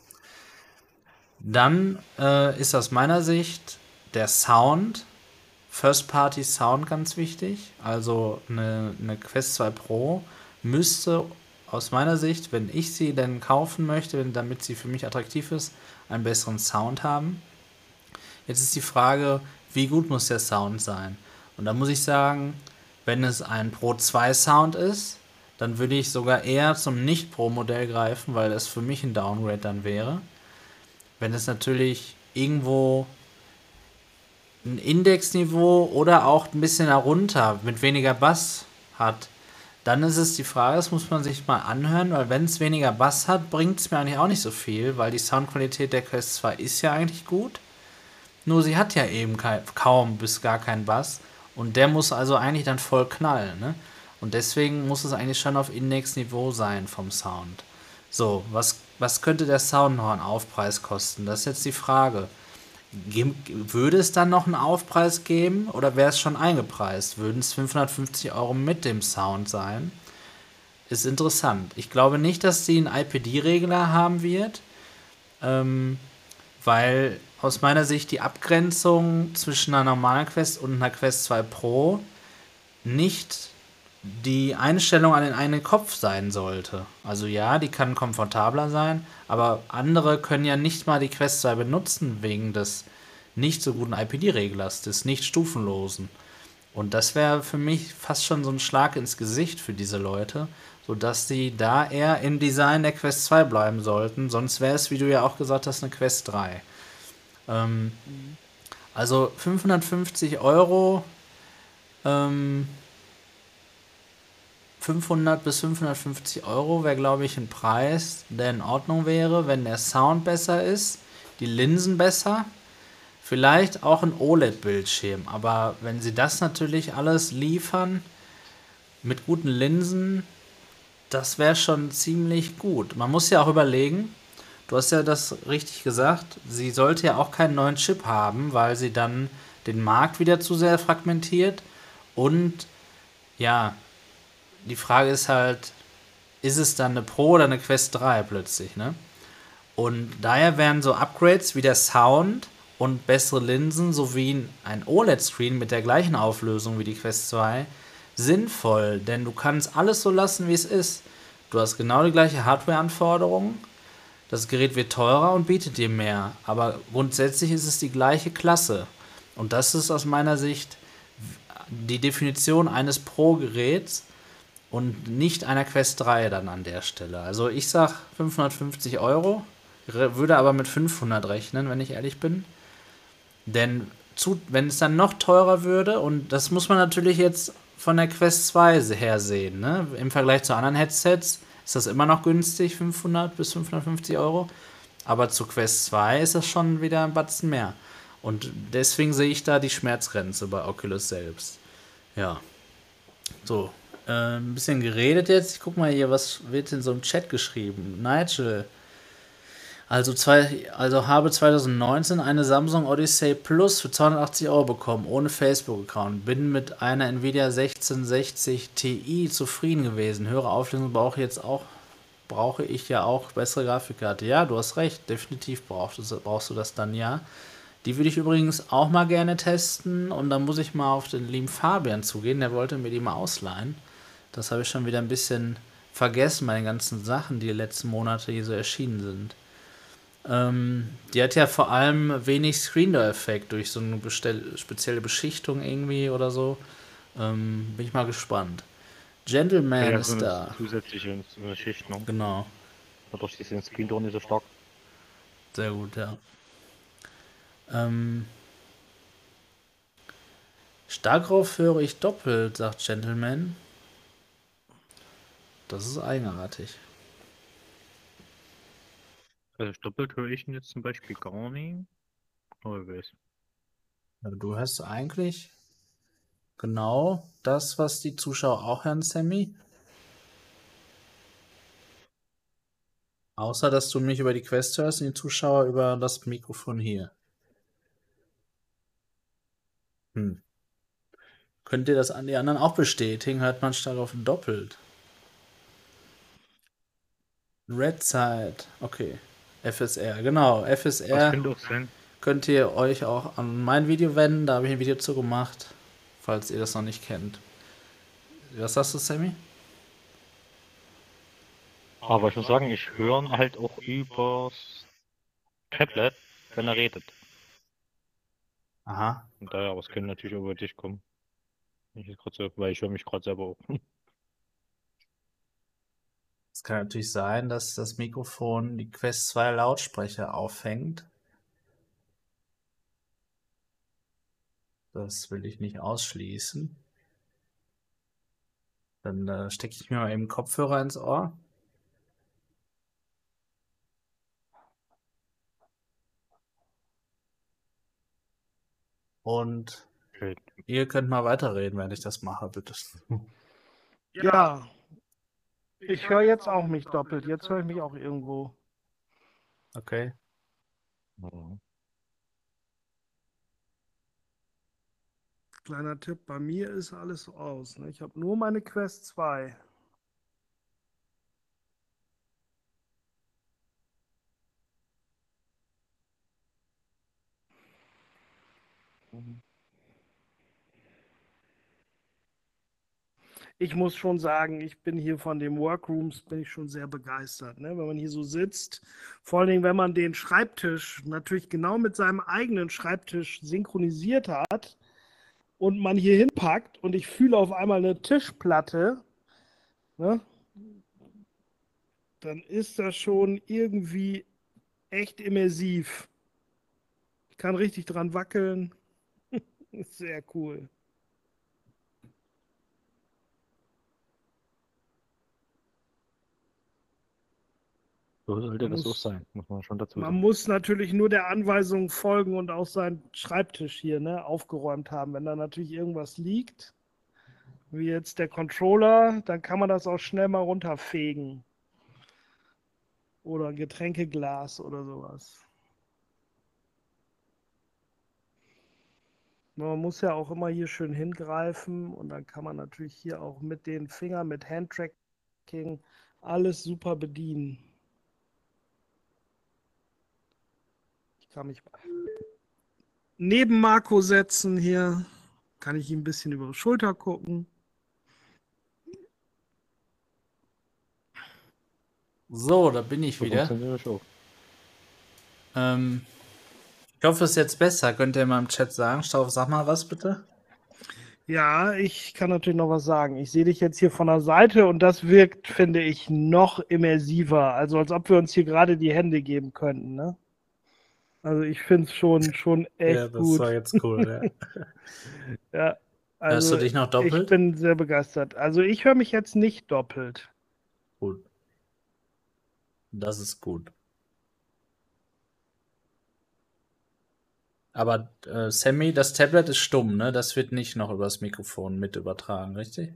Dann äh, ist aus meiner Sicht der Sound First-Party-Sound ganz wichtig. Also eine, eine Quest 2 Pro müsste aus meiner Sicht, wenn ich sie denn kaufen möchte, damit sie für mich attraktiv ist, einen besseren Sound haben. Jetzt ist die Frage, wie gut muss der Sound sein? Und da muss ich sagen, wenn es ein Pro 2 Sound ist, dann würde ich sogar eher zum Nicht-Pro-Modell greifen, weil das für mich ein Downgrade dann wäre. Wenn es natürlich irgendwo ein Indexniveau oder auch ein bisschen darunter mit weniger Bass hat, dann ist es die Frage, das muss man sich mal anhören, weil wenn es weniger Bass hat, bringt es mir eigentlich auch nicht so viel, weil die Soundqualität der Quest 2 ist ja eigentlich gut. Nur sie hat ja eben kaum bis gar keinen Bass und der muss also eigentlich dann voll knallen. Ne? Und deswegen muss es eigentlich schon auf Indexniveau sein vom Sound. So, was, was könnte der Sound noch an Aufpreis kosten? Das ist jetzt die Frage. Würde es dann noch einen Aufpreis geben oder wäre es schon eingepreist? Würden es 550 Euro mit dem Sound sein? Ist interessant. Ich glaube nicht, dass sie einen IPD-Regler haben wird, ähm, weil aus meiner Sicht die Abgrenzung zwischen einer normalen Quest und einer Quest 2 Pro nicht die Einstellung an den eigenen Kopf sein sollte. Also ja, die kann komfortabler sein, aber andere können ja nicht mal die Quest 2 benutzen wegen des nicht so guten IPD-Reglers, des nicht stufenlosen. Und das wäre für mich fast schon so ein Schlag ins Gesicht für diese Leute, sodass sie da eher im Design der Quest 2 bleiben sollten. Sonst wäre es, wie du ja auch gesagt hast, eine Quest 3. Ähm, also 550 Euro ähm, 500 bis 550 Euro wäre, glaube ich, ein Preis, der in Ordnung wäre, wenn der Sound besser ist, die Linsen besser, vielleicht auch ein OLED-Bildschirm. Aber wenn sie das natürlich alles liefern mit guten Linsen, das wäre schon ziemlich gut. Man muss ja auch überlegen, du hast ja das richtig gesagt, sie sollte ja auch keinen neuen Chip haben, weil sie dann den Markt wieder zu sehr fragmentiert und ja, die Frage ist halt, ist es dann eine Pro oder eine Quest 3 plötzlich, ne? Und daher wären so Upgrades wie der Sound und bessere Linsen sowie ein OLED-Screen mit der gleichen Auflösung wie die Quest 2 sinnvoll, denn du kannst alles so lassen, wie es ist. Du hast genau die gleiche Hardware-Anforderung, das Gerät wird teurer und bietet dir mehr, aber grundsätzlich ist es die gleiche Klasse. Und das ist aus meiner Sicht die Definition eines Pro-Geräts, und nicht einer Quest 3 dann an der Stelle. Also ich sag 550 Euro, würde aber mit 500 rechnen, wenn ich ehrlich bin. Denn zu, wenn es dann noch teurer würde, und das muss man natürlich jetzt von der Quest 2 her sehen, ne? im Vergleich zu anderen Headsets ist das immer noch günstig, 500 bis 550 Euro. Aber zu Quest 2 ist das schon wieder ein Batzen mehr. Und deswegen sehe ich da die Schmerzgrenze bei Oculus selbst. Ja. So, äh, ein bisschen geredet jetzt. Ich guck mal hier, was wird in so einem Chat geschrieben. Nigel. Also, zwei, also habe 2019 eine Samsung Odyssey Plus für 280 Euro bekommen, ohne Facebook-Account. Bin mit einer Nvidia 1660 Ti zufrieden gewesen. Höhere Auflösung brauche ich jetzt auch, brauche ich ja auch bessere Grafikkarte. Ja, du hast recht, definitiv brauchst du, brauchst du das dann ja. Die würde ich übrigens auch mal gerne testen und dann muss ich mal auf den lieben Fabian zugehen, der wollte mir die mal ausleihen. Das habe ich schon wieder ein bisschen vergessen, meine ganzen Sachen, die letzten Monate hier so erschienen sind. Ähm, die hat ja vor allem wenig Screen-Door-Effekt durch so eine spezielle Beschichtung irgendwie oder so. Ähm, bin ich mal gespannt. Gentleman ja, ist so da. Zusätzliche Beschichtung. Genau. Dadurch ist den Screen-Door nicht so stark. Sehr gut, ja. Ähm, Starkroff höre ich doppelt, sagt Gentleman. Das ist eigenartig. Also doppelt höre ich ihn jetzt zum Beispiel gar nicht. Aber wer weiß. Ja, du hörst eigentlich genau das, was die Zuschauer auch hören, Sammy. Außer, dass du mich über die Quest hörst und die Zuschauer über das Mikrofon hier. Hm. Könnt ihr das an die anderen auch bestätigen? Hört man stark auf doppelt. Red Side, okay. FSR, genau. FSR. Könnt ihr euch auch an mein Video wenden. Da habe ich ein Video zu gemacht, falls ihr das noch nicht kennt. Was sagst du, Sammy? Aber ich muss sagen, ich höre halt auch übers Tablet, wenn er redet. Aha. Und daher, aber es könnte natürlich über dich kommen. Ich so, weil ich höre mich gerade selber auch. Es kann natürlich sein, dass das Mikrofon die Quest 2 Lautsprecher auffängt. Das will ich nicht ausschließen. Dann äh, stecke ich mir mal eben Kopfhörer ins Ohr. Und Okay. ihr könnt mal weiterreden, wenn ich das mache, bitte. Ja. Ich höre jetzt auch mich doppelt. Jetzt höre ich mich auch irgendwo. Okay. Mhm. Kleiner Tipp, bei mir ist alles aus. Ne? Ich habe nur meine Quest 2. Ich muss schon sagen, ich bin hier von den Workrooms bin ich schon sehr begeistert. Ne? Wenn man hier so sitzt, vor allen Dingen, wenn man den Schreibtisch natürlich genau mit seinem eigenen Schreibtisch synchronisiert hat und man hier hinpackt und ich fühle auf einmal eine Tischplatte, ne? dann ist das schon irgendwie echt immersiv. Ich kann richtig dran wackeln. Sehr cool. So sollte Man das muss- sein, muss man schon dazu Man sagen. muss natürlich nur der Anweisung folgen und auch seinen Schreibtisch hier ne, aufgeräumt haben. Wenn da natürlich irgendwas liegt, wie jetzt der Controller, dann kann man das auch schnell mal runterfegen. Oder ein Getränkeglas oder sowas. Man muss ja auch immer hier schön hingreifen und dann kann man natürlich hier auch mit den Fingern, mit Handtracking alles super bedienen. Kann mich neben Marco setzen hier. Kann ich ihm ein bisschen über die Schulter gucken. So, da bin ich wieder. Ähm, ich hoffe, es ist jetzt besser. Könnt ihr mal im Chat sagen? Stauf, sag mal was bitte. Ja, ich kann natürlich noch was sagen. Ich sehe dich jetzt hier von der Seite und das wirkt, finde ich, noch immersiver. Also als ob wir uns hier gerade die Hände geben könnten, ne? Also ich finde es schon, schon echt ja, das gut. war jetzt cool. Ja. Ja, Hörst also du dich noch ich doppelt? bin sehr begeistert. Also ich höre mich jetzt nicht doppelt. Gut. Das ist gut. Aber äh, Sammy, das Tablet ist stumm, ne? Das wird nicht noch übers Mikrofon mit übertragen, richtig?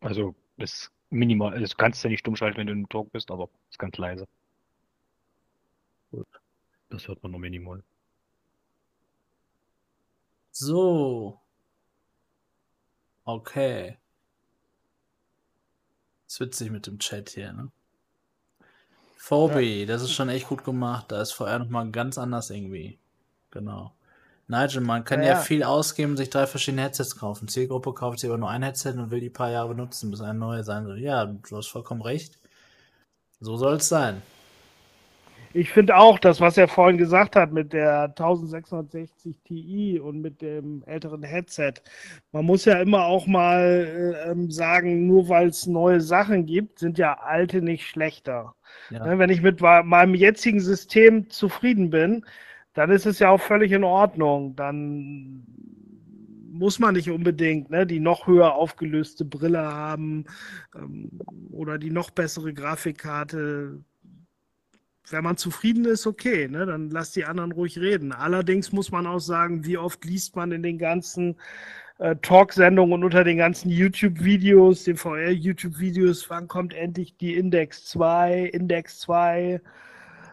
Also, das ist minimal. Also, du kannst ja nicht stumm schalten, wenn du im Talk bist, aber ist ganz leise. Gut. Das hört man nur minimal. So. Okay. Ist witzig mit dem Chat hier, ne? Phoebe, das ist schon echt gut gemacht. Da ist VR nochmal ganz anders irgendwie. Genau. Nigel, man kann ja, Ja, ja. viel ausgeben, sich drei verschiedene Headsets kaufen. Zielgruppe kauft sich aber nur ein Headset und will die paar Jahre benutzen, bis ein neues sein soll. Ja, du hast vollkommen recht. So soll es sein. Ich finde auch, das, was er vorhin gesagt hat mit der 1660 Ti und mit dem älteren Headset, man muss ja immer auch mal äh, ähm, sagen, nur weil es neue Sachen gibt, sind ja alte nicht schlechter. Ja. Ne, Wenn ich mit meinem jetzigen System zufrieden bin, dann ist es ja auch völlig in Ordnung. Dann muss man nicht unbedingt ne, die noch höher aufgelöste Brille haben ähm, oder die noch bessere Grafikkarte. Wenn man zufrieden ist, okay, ne, dann lass die anderen ruhig reden. Allerdings muss man auch sagen, wie oft liest man in den ganzen äh, Talksendungen und unter den ganzen YouTube-Videos, den VR-YouTube-Videos, wann kommt endlich die Index 2, Index 2.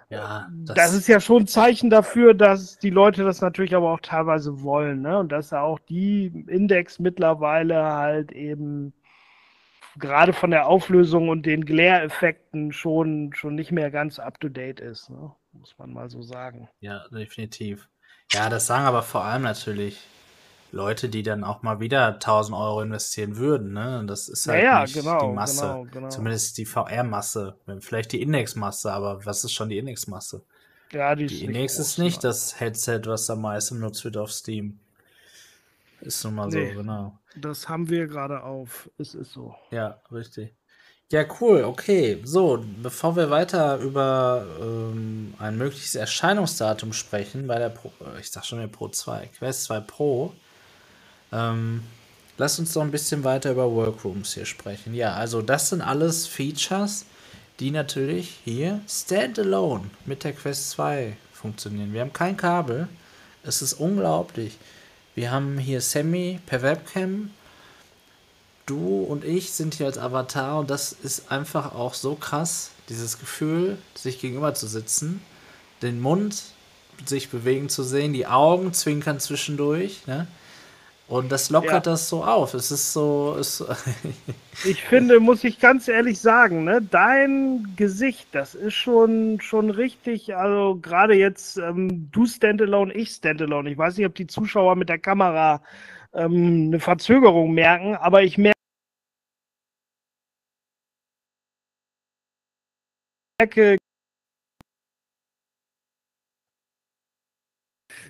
Ja, Das, ist ja schon ein Zeichen dafür, dass die Leute das natürlich aber auch teilweise wollen, ne? Und dass ja auch die Index mittlerweile halt eben gerade von der Auflösung und den Glare-Effekten schon, schon nicht mehr ganz up to date ist. Ne? muss man mal so sagen. Ja, definitiv. Ja, das sagen aber vor allem natürlich Leute, die dann auch mal wieder 1000 Euro investieren würden. Ne? Das ist halt ja, ja, nicht genau, die Masse. genau, genau. Zumindest die VR-Masse. Vielleicht die Indexmasse, aber was ist schon die Indexmasse? Ja, die, ist Die nicht Index groß, ist nicht nein. das Headset, was am meisten genutzt wird auf Steam. Ist nun mal Nee. so, genau. Das haben wir gerade auf. Es ist so. Ja, richtig. Ja, cool, okay. So, bevor wir weiter über ähm, ein mögliches Erscheinungsdatum sprechen bei der Pro, äh, ich sag schon der Pro 2, Quest 2 Pro, ähm, lass uns doch ein bisschen weiter über Workrooms hier sprechen. Ja, also das sind alles Features, die natürlich hier standalone mit der Quest 2 funktionieren. Wir haben kein Kabel. Es ist unglaublich. Wir haben hier Sammy per Webcam. Du und ich sind hier als Avatar und das ist einfach auch so krass, dieses Gefühl, sich gegenüber zu sitzen, den Mund sich bewegen zu sehen, die Augen zwinkern zwischendurch, ne? Und das lockert Ja. das so auf. Es ist so, es, Ich finde, muss ich ganz ehrlich sagen, ne, dein Gesicht, das ist schon, schon richtig, also gerade jetzt ähm, du Standalone, ich Standalone. Ich weiß nicht, ob die Zuschauer mit der Kamera ähm, eine Verzögerung merken, aber ich merke,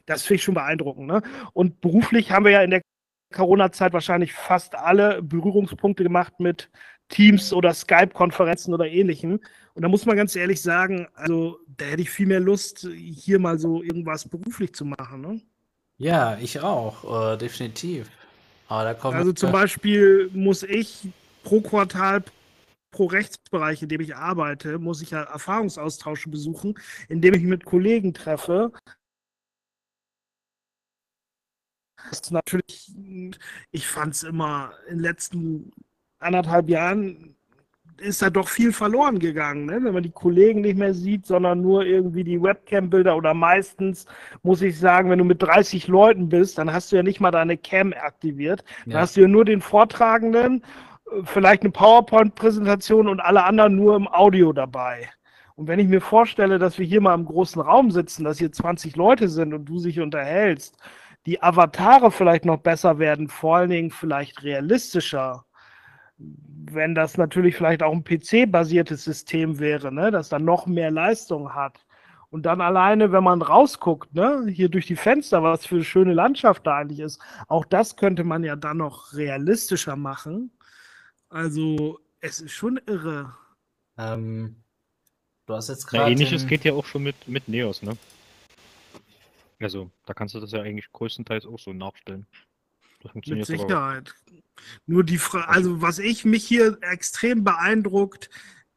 das finde ich schon beeindruckend. Ne? Und beruflich haben wir ja in der Corona-Zeit wahrscheinlich fast alle Berührungspunkte gemacht mit Teams oder Skype-Konferenzen oder ähnlichem. Und da muss man ganz ehrlich sagen, also da hätte ich viel mehr Lust, hier mal so irgendwas beruflich zu machen. Ne? ja, ich auch, äh, definitiv. Aber da kommen Also zum Beispiel muss ich pro Quartal, pro Rechtsbereich, in dem ich arbeite, muss ich ja Erfahrungsaustausche besuchen, indem ich mich mit Kollegen treffe. Das ist natürlich, ich fand es immer in den letzten anderthalb Jahren ist da doch viel verloren gegangen, ne? wenn man die Kollegen nicht mehr sieht, sondern nur irgendwie die Webcam-Bilder oder meistens muss ich sagen, wenn du mit 30 Leuten bist, dann hast du ja nicht mal deine Cam aktiviert. Dann Ja. hast du ja nur den Vortragenden, vielleicht eine PowerPoint-Präsentation und alle anderen nur im Audio dabei. Und wenn ich mir vorstelle, dass wir hier mal im großen Raum sitzen, dass hier 20 Leute sind und du sich unterhältst, die Avatare vielleicht noch besser werden, vor allen Dingen vielleicht realistischer, wenn das natürlich vielleicht auch ein PC-basiertes System wäre, ne, das dann noch mehr Leistung hat. Und dann alleine, wenn man rausguckt, ne, hier durch die Fenster, was für eine schöne Landschaft da eigentlich ist, auch das könnte man ja dann noch realistischer machen. Also, es ist schon irre. Ähm, du hast jetzt Ja, gerade. ähnliches den- geht ja auch schon mit, mit Neos, ne? Also, da kannst du das ja eigentlich größtenteils auch so nachstellen. Das Mit funktioniert sogar. Sicherheit. Nur die Frage, also was ich mich hier extrem beeindruckt,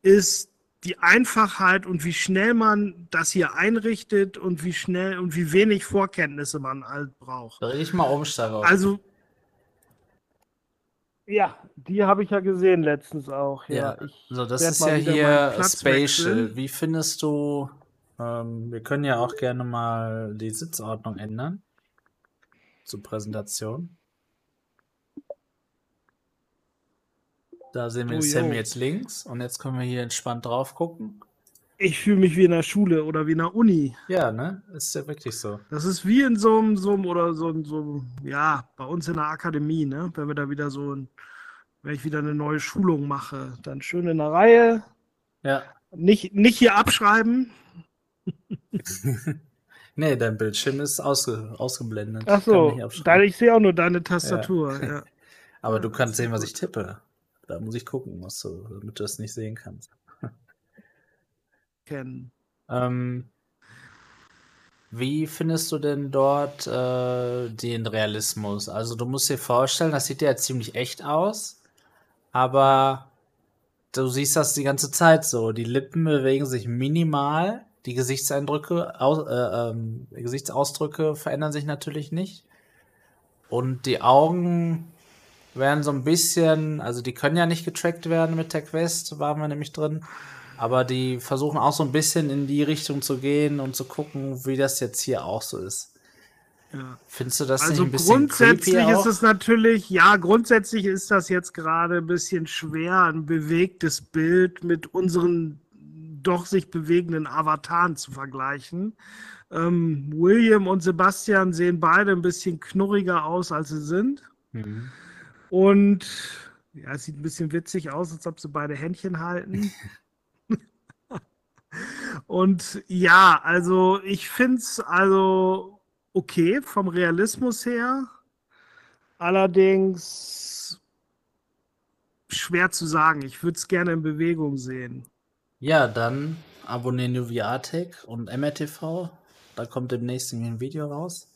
ist die Einfachheit und wie schnell man das hier einrichtet und wie schnell und wie wenig Vorkenntnisse man halt braucht. Dreh dich mal um, Starov. Also, ja, die habe ich ja gesehen letztens auch. Ja, Ja, ich So, das ist ja hier Spatial. wechseln. Wie findest du, ähm, wir können ja auch gerne mal die Sitzordnung ändern. Zur Präsentation. Da sehen wir Oh, Sam jetzt links und jetzt können wir hier entspannt drauf gucken. Ich fühle mich wie in der Schule oder wie in der Uni. Ja, ne? Ist ja wirklich so. Das ist wie in so einem, so einem oder so, einem- so einem- ja, bei uns in der Akademie, ne? Wenn wir da wieder so ein, wenn ich wieder eine neue Schulung mache, dann schön in der Reihe, Ja. nicht, nicht hier abschreiben. Nee, dein Bildschirm ist ausge ausgeblendet. Ach Ich so, deine, ich sehe auch nur deine Tastatur. Ja. Aber du kannst sehen, was ich tippe. Da muss ich gucken, was du, damit du das nicht sehen kannst. kennen. Ähm, wie findest du denn dort äh, den Realismus? Also du musst dir vorstellen, das sieht ja ziemlich echt aus, aber du siehst das die ganze Zeit so. Die Lippen bewegen sich minimal, die Gesichtseindrücke, aus, äh, ähm, Gesichtsausdrücke verändern sich natürlich nicht. Und die Augen werden so ein bisschen, also die können ja nicht getrackt werden mit der Quest, waren wir nämlich drin. Aber die versuchen auch so ein bisschen in die Richtung zu gehen und zu gucken, wie das jetzt hier auch so ist. Ja. Findest du das nicht Also ein bisschen grundsätzlich ist es natürlich, ja, grundsätzlich ist das jetzt gerade ein bisschen schwer, ein bewegtes Bild mit unseren doch sich bewegenden Avataren zu vergleichen. Ähm, William und Sebastian sehen beide ein bisschen knurriger aus, als sie sind. Mhm. Und ja, es sieht ein bisschen witzig aus, als ob sie beide Händchen halten. Und ja, also ich finde es also okay vom Realismus her. Allerdings schwer zu sagen. Ich würde es gerne in Bewegung sehen. Ja, dann abonnieren Nuviatek und MRTV. Da kommt demnächst ein Video raus.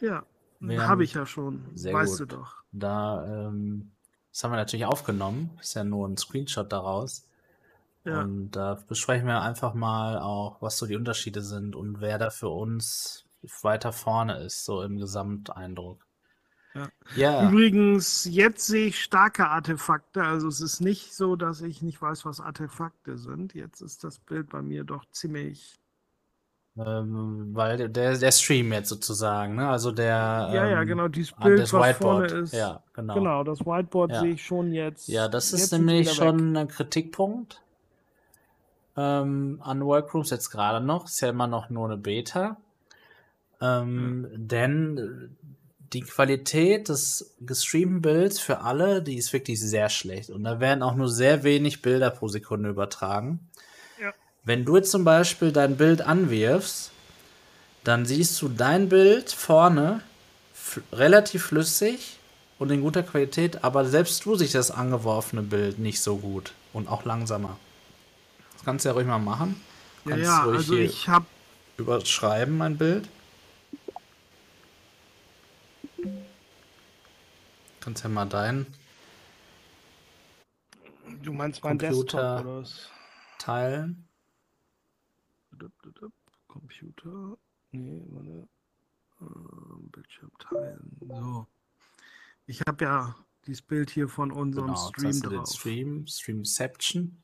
Ja, Wir habe ich ja schon. Sehr weißt gut. du doch. Da, ähm, das haben wir natürlich aufgenommen. Ist ja nur ein Screenshot daraus. Ja. Und da besprechen wir einfach mal auch, was so die Unterschiede sind und wer da für uns weiter vorne ist, so im Gesamteindruck. Ja. Ja, Übrigens, jetzt sehe ich starke Artefakte. Also es ist nicht so, dass ich nicht weiß, was Artefakte sind. Jetzt ist das Bild bei mir doch ziemlich. ähm, weil der, der Stream jetzt sozusagen, ne? Also der. ja, ja, ähm, genau. Dieses ah, Bild, das was vorne Whiteboard. ist. Ja, genau. Genau, das Whiteboard Ja. sehe ich schon jetzt. Ja, das ist nämlich schon ein Kritikpunkt ähm, an Workrooms jetzt gerade noch. Ist ja immer noch nur eine Beta. Ähm, Denn äh, die Qualität des gestreamten Bilds für alle, die ist wirklich sehr schlecht. Und da werden auch nur sehr wenig Bilder pro Sekunde übertragen. Ja. Wenn du jetzt zum Beispiel dein Bild anwirfst, dann siehst du dein Bild vorne relativ flüssig und in guter Qualität, aber selbst du siehst das angeworfene Bild nicht so gut und auch langsamer. Das kannst du ja ruhig mal machen. Ja, Kannst ja, ruhig also hier ich habe überschreiben mein Bild. Kannst ja mal deinen Du meinst mein Computer. Desktop oder was? teilen. Computer. Nee, warte. Ähm, Bildschirm teilen. So. Ich habe ja dieses Bild hier von unserem Genau, Stream du den drauf. Stream, Streamception.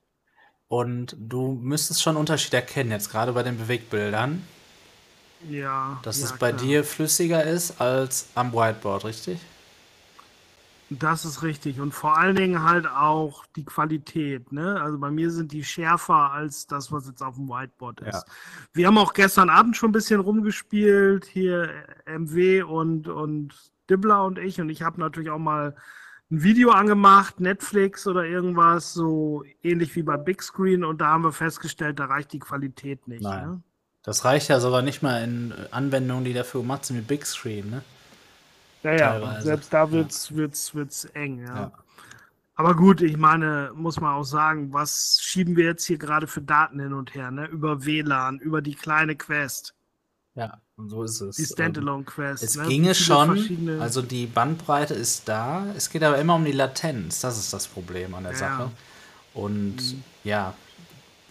Und du müsstest schon Unterschied erkennen, jetzt gerade bei den Bewegtbildern, Ja. dass ja, es bei klar. dir flüssiger ist als am Whiteboard, richtig? Das ist richtig. Und vor allen Dingen halt auch die Qualität. Ne? Also bei mir sind die schärfer als das, was jetzt auf dem Whiteboard ist. Ja. Wir haben auch gestern Abend schon ein bisschen rumgespielt. Hier MW und, und Dibbler und ich. Und ich habe natürlich auch mal ein Video angemacht, Netflix oder irgendwas, so ähnlich wie bei Big Screen. Und da haben wir festgestellt, da reicht die Qualität nicht. Nein. Ne? Das reicht ja sogar nicht mal in Anwendungen, die dafür gemacht sind, wie Big Screen, ne? Ja, ja, selbst da wird's, wird's, wird's eng, ja. Ja. Aber gut, ich meine, muss man auch sagen, was schieben wir jetzt hier gerade für Daten hin und her, ne? Über WLAN, über die kleine Quest, Ja, und so ist es. die Ähm, Standalone Quest. Es ne? ginge schon, also die Bandbreite ist da. Es geht aber immer um die Latenz. Das ist das Problem an der Ja. Sache. Und Mhm. ja,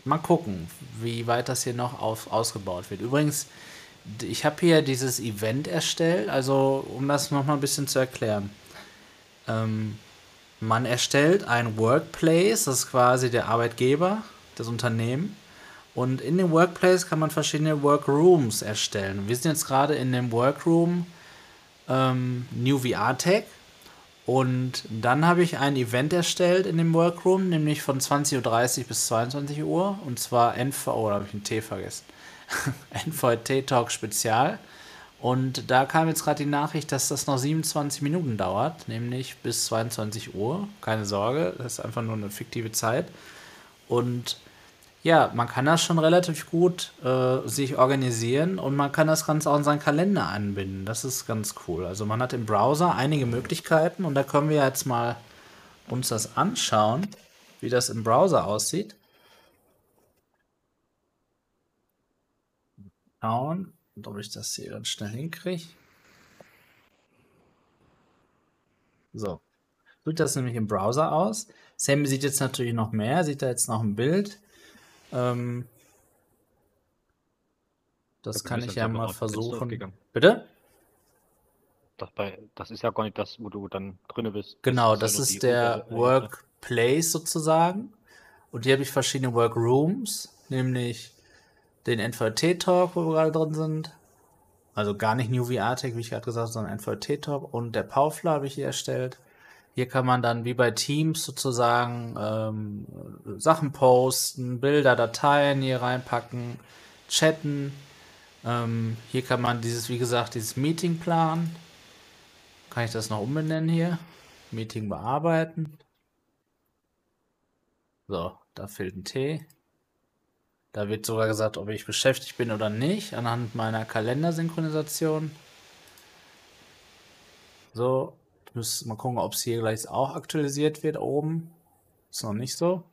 mal gucken, wie weit das hier noch auf, ausgebaut wird. Übrigens, ich habe hier dieses Event erstellt, also um das nochmal ein bisschen zu erklären. Ähm, man erstellt ein Workplace, das ist quasi der Arbeitgeber, das Unternehmen. Und in dem Workplace kann man verschiedene Workrooms erstellen. Wir sind jetzt gerade in dem Workroom ähm, New VR Tech. Und dann habe ich ein Event erstellt in dem Workroom, nämlich von 20.30 Uhr bis 22 Uhr. Und zwar NV, oh, da habe ich einen T vergessen. NVT Talk Spezial. Und da kam jetzt gerade die Nachricht, dass das noch 27 Minuten dauert, nämlich bis 22 Uhr. Keine Sorge, das ist einfach nur eine fiktive Zeit. Und ja, man kann das schon relativ gut äh, sich organisieren und man kann das Ganze auch in seinen Kalender anbinden. Das ist ganz cool. Also man hat im Browser einige Möglichkeiten und da können wir jetzt mal uns das anschauen, wie das im Browser aussieht. Schauen, ob ich das hier ganz schnell hinkriege. So. Sieht das nämlich im Browser aus. Sammy sieht jetzt natürlich noch mehr, sieht da jetzt noch ein Bild. Ähm, das Da kann ich ja mal versuchen. Bitte? Das, bei, das ist ja gar nicht das, wo du dann drinne bist. Genau, das die ist der Workplace sozusagen. Und hier habe ich verschiedene Workrooms, nämlich den NVT-Talk, wo wir gerade drin sind. Also gar nicht New VR Tech, wie ich gerade gesagt habe, sondern NVT-Talk. Und der Paufler habe ich hier erstellt. Hier kann man dann wie bei Teams sozusagen ähm, Sachen posten, Bilder, Dateien hier reinpacken, chatten. Ähm, hier kann man dieses, wie gesagt, dieses Meeting planen. Kann ich das noch umbenennen hier? Meeting bearbeiten. So, da fehlt ein T. Da wird sogar gesagt, ob ich beschäftigt bin oder nicht, anhand meiner Kalendersynchronisation. So, müssen mal gucken, ob es hier gleich auch aktualisiert wird oben. Ist noch nicht so.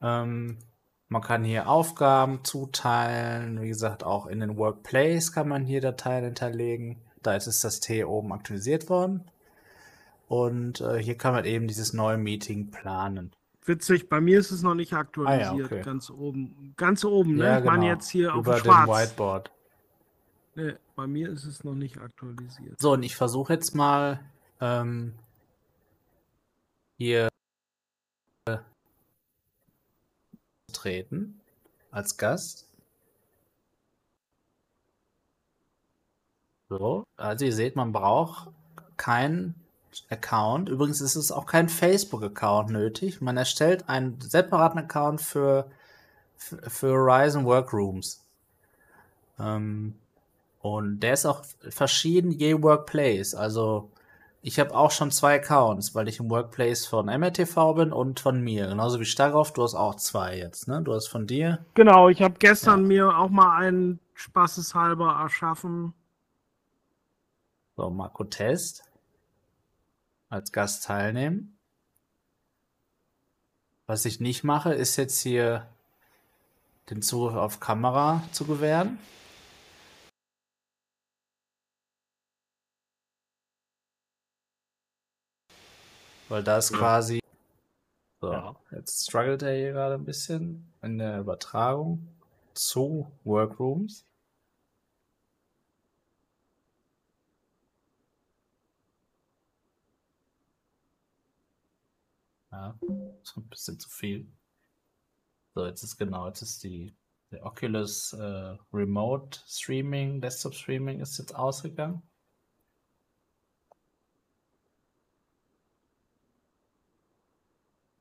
Ähm, man kann hier Aufgaben zuteilen. Wie gesagt, auch in den Workplace kann man hier Dateien hinterlegen. Da ist das T oben aktualisiert worden. Und äh, hier kann man eben dieses neue Meeting planen. Witzig, bei mir ist es noch nicht aktualisiert, Ah ja, okay. ganz oben. Ganz oben, ne? Ja, ich meine genau. jetzt hier auf Über dem dem Schwarz. Whiteboard. Nee, bei mir ist es noch nicht aktualisiert. So, und ich versuche jetzt mal ähm, hier äh, zu treten als Gast. So, also ihr seht, man braucht keinen Account. Übrigens ist es auch kein Facebook-Account nötig. Man erstellt einen separaten Account für, für, für Horizon Workrooms. Ähm, und der ist auch verschieden je Workplace. Also ich habe auch schon zwei Accounts, weil ich im Workplace von MRTV bin und von mir. Genauso wie Starov, du hast auch zwei jetzt, ne? Du hast von dir. Genau, ich habe gestern mir auch mal einen spaßeshalber erschaffen. So, Marco Test. Als Gast teilnehmen. Was ich nicht mache, ist jetzt hier den Zugriff auf Kamera zu gewähren. Weil da ist Ja. quasi. So, Ja. jetzt struggelt er hier gerade ein bisschen in der Übertragung zu Workrooms. Ja, ist ein bisschen zu viel. So, jetzt ist genau, jetzt ist die der Oculus äh, Remote Streaming, Desktop Streaming ist jetzt ausgegangen.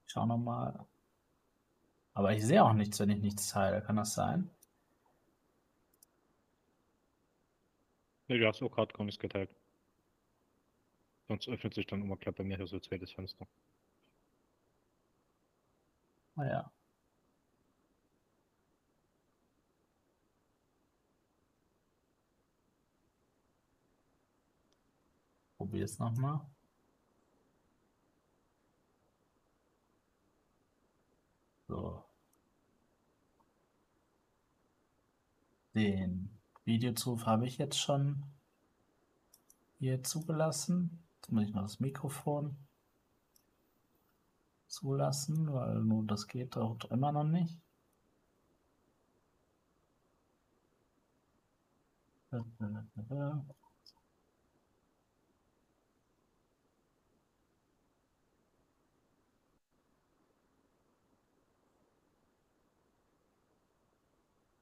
Ich schau nochmal. Aber ich sehe auch nichts, wenn ich nichts teile. Kann das sein? Nee, du hast auch gerade gar nichts geteilt. Sonst öffnet sich dann immer klar bei mir hier so ein zweites Fenster. Naja. Probier es nochmal. So. Den Videozuruf habe ich jetzt schon hier zugelassen. Jetzt muss ich noch das Mikrofon zulassen, weil nur das geht dort immer noch nicht.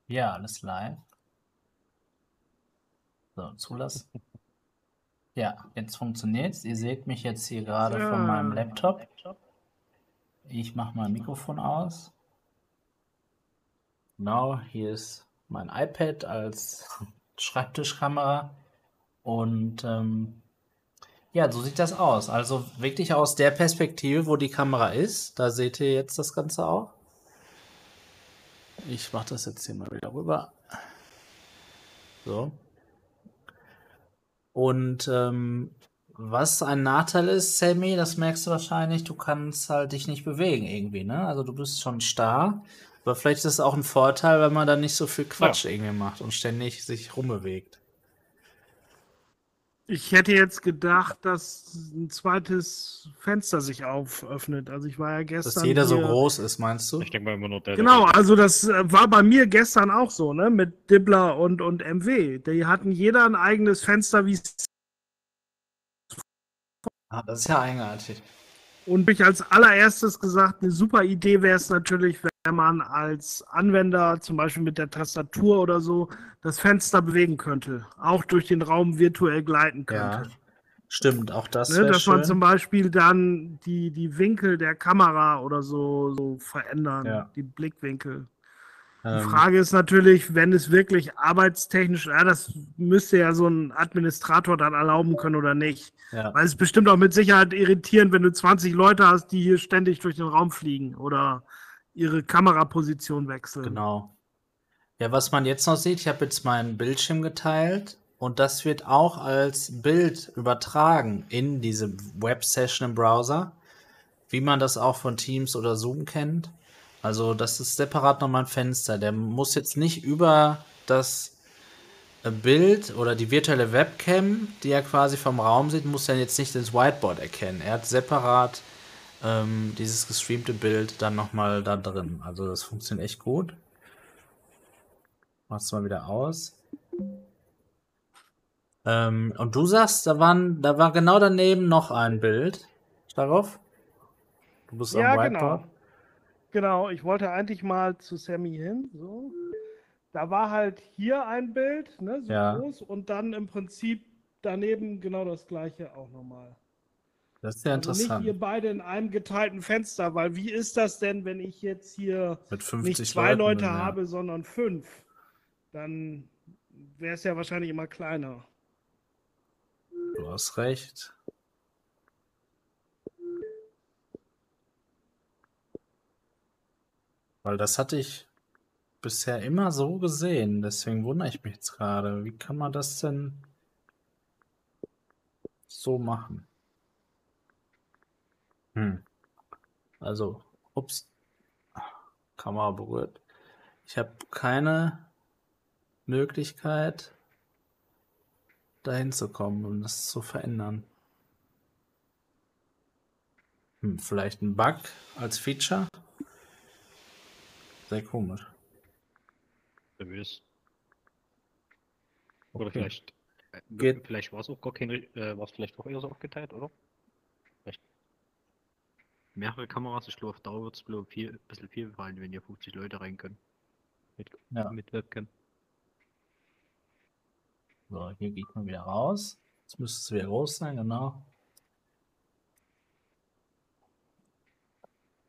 Ja, alles live. So, zulassen. Ja, jetzt funktioniert's. Ihr seht mich jetzt hier gerade von meinem Ja. Laptop. Ich mache mein Mikrofon aus. Genau, hier ist mein iPad als Schreibtischkamera. Und ähm, ja, so sieht das aus. Also wirklich aus der Perspektive, wo die Kamera ist. Da seht ihr jetzt das Ganze auch. Ich mache das jetzt hier mal wieder rüber. So. Und ähm, was ein Nachteil ist, Sammy, das merkst du wahrscheinlich, du kannst halt dich nicht bewegen irgendwie, ne? Also du bist schon starr, aber vielleicht ist es auch ein Vorteil, wenn man dann nicht so viel Quatsch irgendwie macht und ständig sich rumbewegt. Ich hätte jetzt gedacht, dass ein zweites Fenster sich auföffnet. Also ich war ja gestern. Dass jeder so hier- groß ist, meinst du? Ich denke mal immer nur der. Genau, der- also das äh, war bei mir gestern auch so, ne? Mit Dibbler und, und MW. Die hatten jeder ein eigenes Fenster, wie es Ah, das ist ja eigenartig. Und ich als allererstes gesagt, eine super Idee wäre es natürlich, wenn man als Anwender zum Beispiel mit der Tastatur oder so das Fenster bewegen könnte, auch durch den Raum virtuell gleiten Ja. könnte. Stimmt, auch das. Ne, dass man schön. zum Beispiel dann die, die Winkel der Kamera oder so, so verändern, Ja. die Blickwinkel. Die Ähm, Frage ist natürlich, wenn es wirklich arbeitstechnisch, ja, das müsste ja so ein Administrator dann erlauben können oder nicht. ja. Weil es ist bestimmt auch mit Sicherheit irritierend, wenn du 20 Leute hast, die hier ständig durch den Raum fliegen oder ihre Kameraposition wechseln. Genau. Ja, was man jetzt noch sieht, ich habe jetzt meinen Bildschirm geteilt und das wird auch als Bild übertragen in diese Web-Session im Browser, wie man das auch von Teams oder Zoom kennt. Also das ist separat nochmal ein Fenster. Der muss jetzt nicht über das äh, Bild oder die virtuelle Webcam, die er quasi vom Raum sieht, muss er jetzt nicht ins Whiteboard erkennen. Er hat separat ähm, dieses gestreamte Bild dann nochmal da drin. Also das funktioniert echt gut. Mach's mal wieder aus. Ähm, und du sagst, da, waren, da war genau daneben noch ein Bild. Darauf? Du bist Ja, am genau. Whiteboard. Genau, ich wollte eigentlich mal zu Sammy hin. So. Da war halt hier ein Bild, ne, so Ja. groß, und dann im Prinzip daneben genau das gleiche auch nochmal. Das ist ja Also nicht interessant. ihr beide in einem geteilten Fenster, weil wie ist das denn, wenn ich jetzt hier Mit 50 nicht zwei Leuten, Leute ja. habe, sondern fünf? Dann wäre es ja wahrscheinlich immer kleiner. Du hast recht. Weil das hatte ich bisher immer so gesehen. Deswegen wundere ich mich jetzt gerade. Wie kann man das denn so machen? Hm. Also, ups. Kamera berührt. Ich habe keine Möglichkeit, dahin zu kommen und das zu verändern. Hm, vielleicht ein Bug als Feature? Sehr komisch. Nervös. Oder Okay. vielleicht, äh, Geht- vielleicht war es auch gar keine, äh, war es vielleicht auch eher so aufgeteilt, oder? Vielleicht mehrere Kameras, ich glaube auf Dauer wird es viel, ein bisschen viel fallen, wenn hier 50 Leute rein können. Mit, Ja. mit Webcam. So, hier geht man wieder raus. Jetzt müsste es wieder groß sein, genau.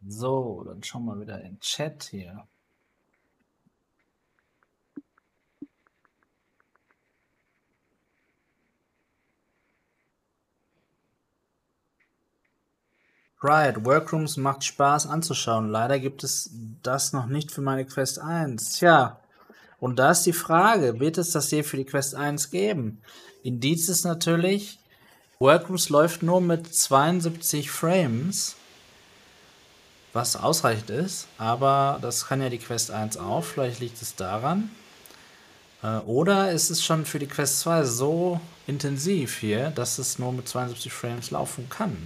So, dann schauen wir wieder in den Chat hier. Right, Workrooms macht Spaß anzuschauen. Leider gibt es das noch nicht für meine Quest 1. Tja, und da ist die Frage, wird es das hier für die Quest 1 geben? Indiz ist natürlich, Workrooms läuft nur mit 72 Frames, was ausreichend ist, aber das kann ja die Quest 1 auch, vielleicht liegt es daran. Äh, Oder ist es schon für die Quest 2 so intensiv hier, dass es nur mit 72 Frames laufen kann?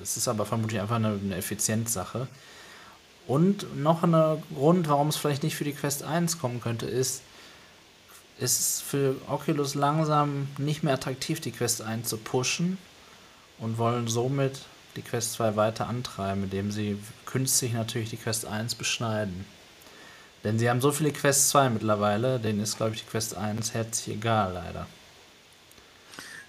Äh, Es ist aber vermutlich einfach eine, eine Effizienzsache. Und noch ein Grund, warum es vielleicht nicht für die Quest 1 kommen könnte, ist, ist es für Oculus langsam nicht mehr attraktiv, die Quest 1 zu pushen und wollen somit die Quest 2 weiter antreiben, indem sie künstlich natürlich die Quest 1 beschneiden. Denn sie haben so viele Quest 2 mittlerweile, denen ist, glaube ich, die Quest 1 herzlich egal, leider.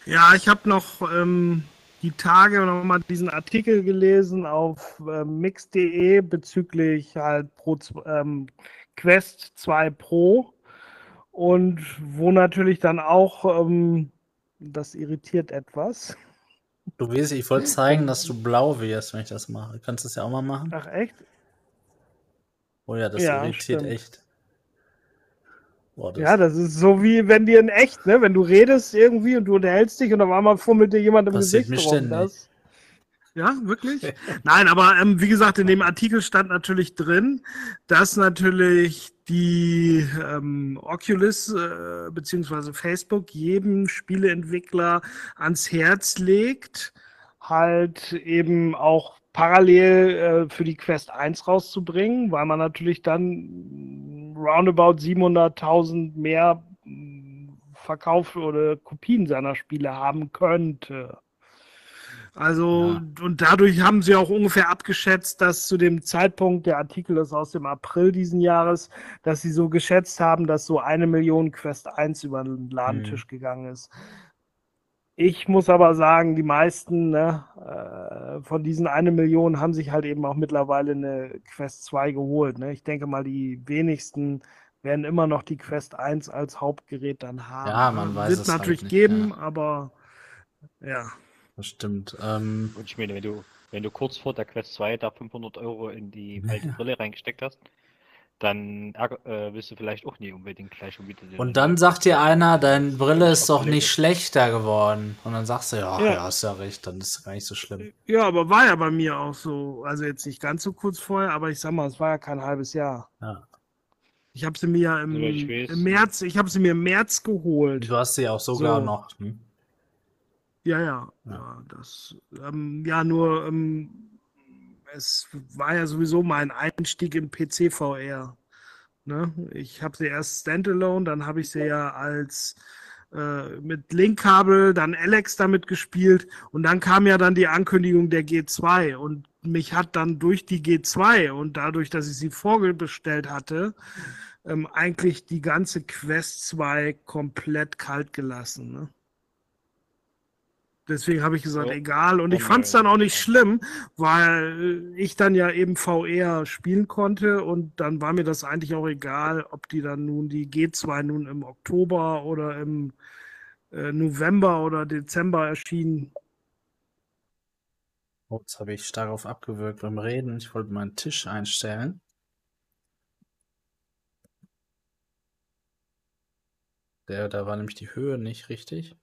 Ja, ich habe noch ähm, die Tage noch mal diesen Artikel gelesen auf äh, mix.de bezüglich halt Pro, ähm, Quest 2 Pro und wo natürlich dann auch, ähm, das irritiert etwas. Du weißt, ich wollte zeigen, dass du blau wirst, wenn ich das mache. Kannst du das ja auch mal machen? Ach echt? Oh ja, das Ja, irritiert stimmt. echt. Das, Ja, das ist so wie wenn dir in echt, ne? Wenn du redest irgendwie und du unterhältst dich und auf einmal fummelt dir jemand im Passiert Gesicht rum. ständig. Das, ja, wirklich? Nein, aber ähm, wie gesagt, in dem Artikel stand natürlich drin, dass natürlich die ähm, Oculus äh, bzw. Facebook jedem Spieleentwickler ans Herz legt, halt eben auch parallel äh, für die Quest 1 rauszubringen, weil man natürlich dann roundabout 700.000 mehr mh, Verkauf oder Kopien seiner Spiele haben könnte. Also, Ja. und dadurch haben sie auch ungefähr abgeschätzt, dass zu dem Zeitpunkt, der Artikel ist aus dem April diesen Jahres, dass sie so geschätzt haben, dass so eine Million Quest 1 über den Ladentisch gegangen ist. Ich muss aber sagen, die meisten ne, äh, von diesen eine Million haben sich halt eben auch mittlerweile eine Quest 2 geholt. Ne? Ich denke mal, die wenigsten werden immer noch die Quest 1 als Hauptgerät dann haben. Ja, man weiß Wird es halt natürlich nicht, geben, ja. aber ja. Das stimmt. Ähm, Und ich meine, wenn du, wenn du kurz vor der Quest 2 da 500 Euro in die alte Ja. Brille reingesteckt hast, dann äh, willst du vielleicht auch nie unbedingt gleich schon wieder und dann sagt dir einer, deine Brille ist doch nicht schlechter geworden. Und dann sagst du, ja, Ja. ja, hast ja recht, dann ist es gar nicht so schlimm. Ja, aber war ja bei mir auch so. Also jetzt nicht ganz so kurz vorher, aber ich sag mal, es war ja kein halbes Jahr. Ja. Ich habe sie mir ja im, im März, ich habe sie mir im März geholt. Du hast sie auch sogar So. noch. Hm? Ja, ja, Ja. ja, das, ähm, ja, nur, ähm, es war ja sowieso mein Einstieg in PC-VR. Ne? Ich habe sie erst Standalone, dann habe ich sie ja als äh, mit Linkkabel, dann Alex damit gespielt und dann kam ja dann die Ankündigung der G2 und mich hat dann durch die G2 und dadurch, dass ich sie vorbestellt hatte, ähm, eigentlich die ganze Quest 2 komplett kalt gelassen. Ne? Deswegen habe ich gesagt, Ja. egal. Und ich Dann, fand es dann auch nicht schlimm, weil ich dann ja eben VR spielen konnte und dann war mir das eigentlich auch egal, ob die dann nun die G2 nun im Oktober oder im äh, November oder Dezember erschienen. Oh, jetzt habe ich darauf abgewürgt beim Reden. Ich wollte meinen Tisch einstellen. Der, da war nämlich die Höhe nicht richtig.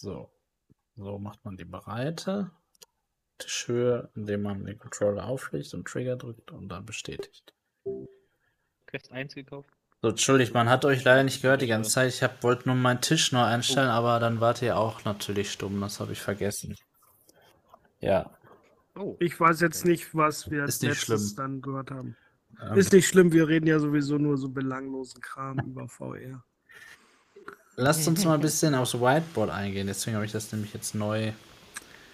So. So macht man die Breite. Tischhöhe, indem man den Controller auflegt und Trigger drückt und dann bestätigt. Quest 1 gekauft? So, entschuldigt, man hat euch leider nicht gehört die ganze Zeit. Ich hab, wollte nur meinen Tisch neu einstellen, aber dann wart ihr auch natürlich stumm. Das habe ich vergessen. Ja. Oh. Ich weiß jetzt nicht, was wir als Ist nicht letztes schlimm. dann gehört haben. Ähm, Ist nicht schlimm, wir reden ja sowieso nur so belanglosen Kram über VR. Lasst uns mal ein bisschen aufs Whiteboard eingehen. Deswegen habe ich das nämlich jetzt neu,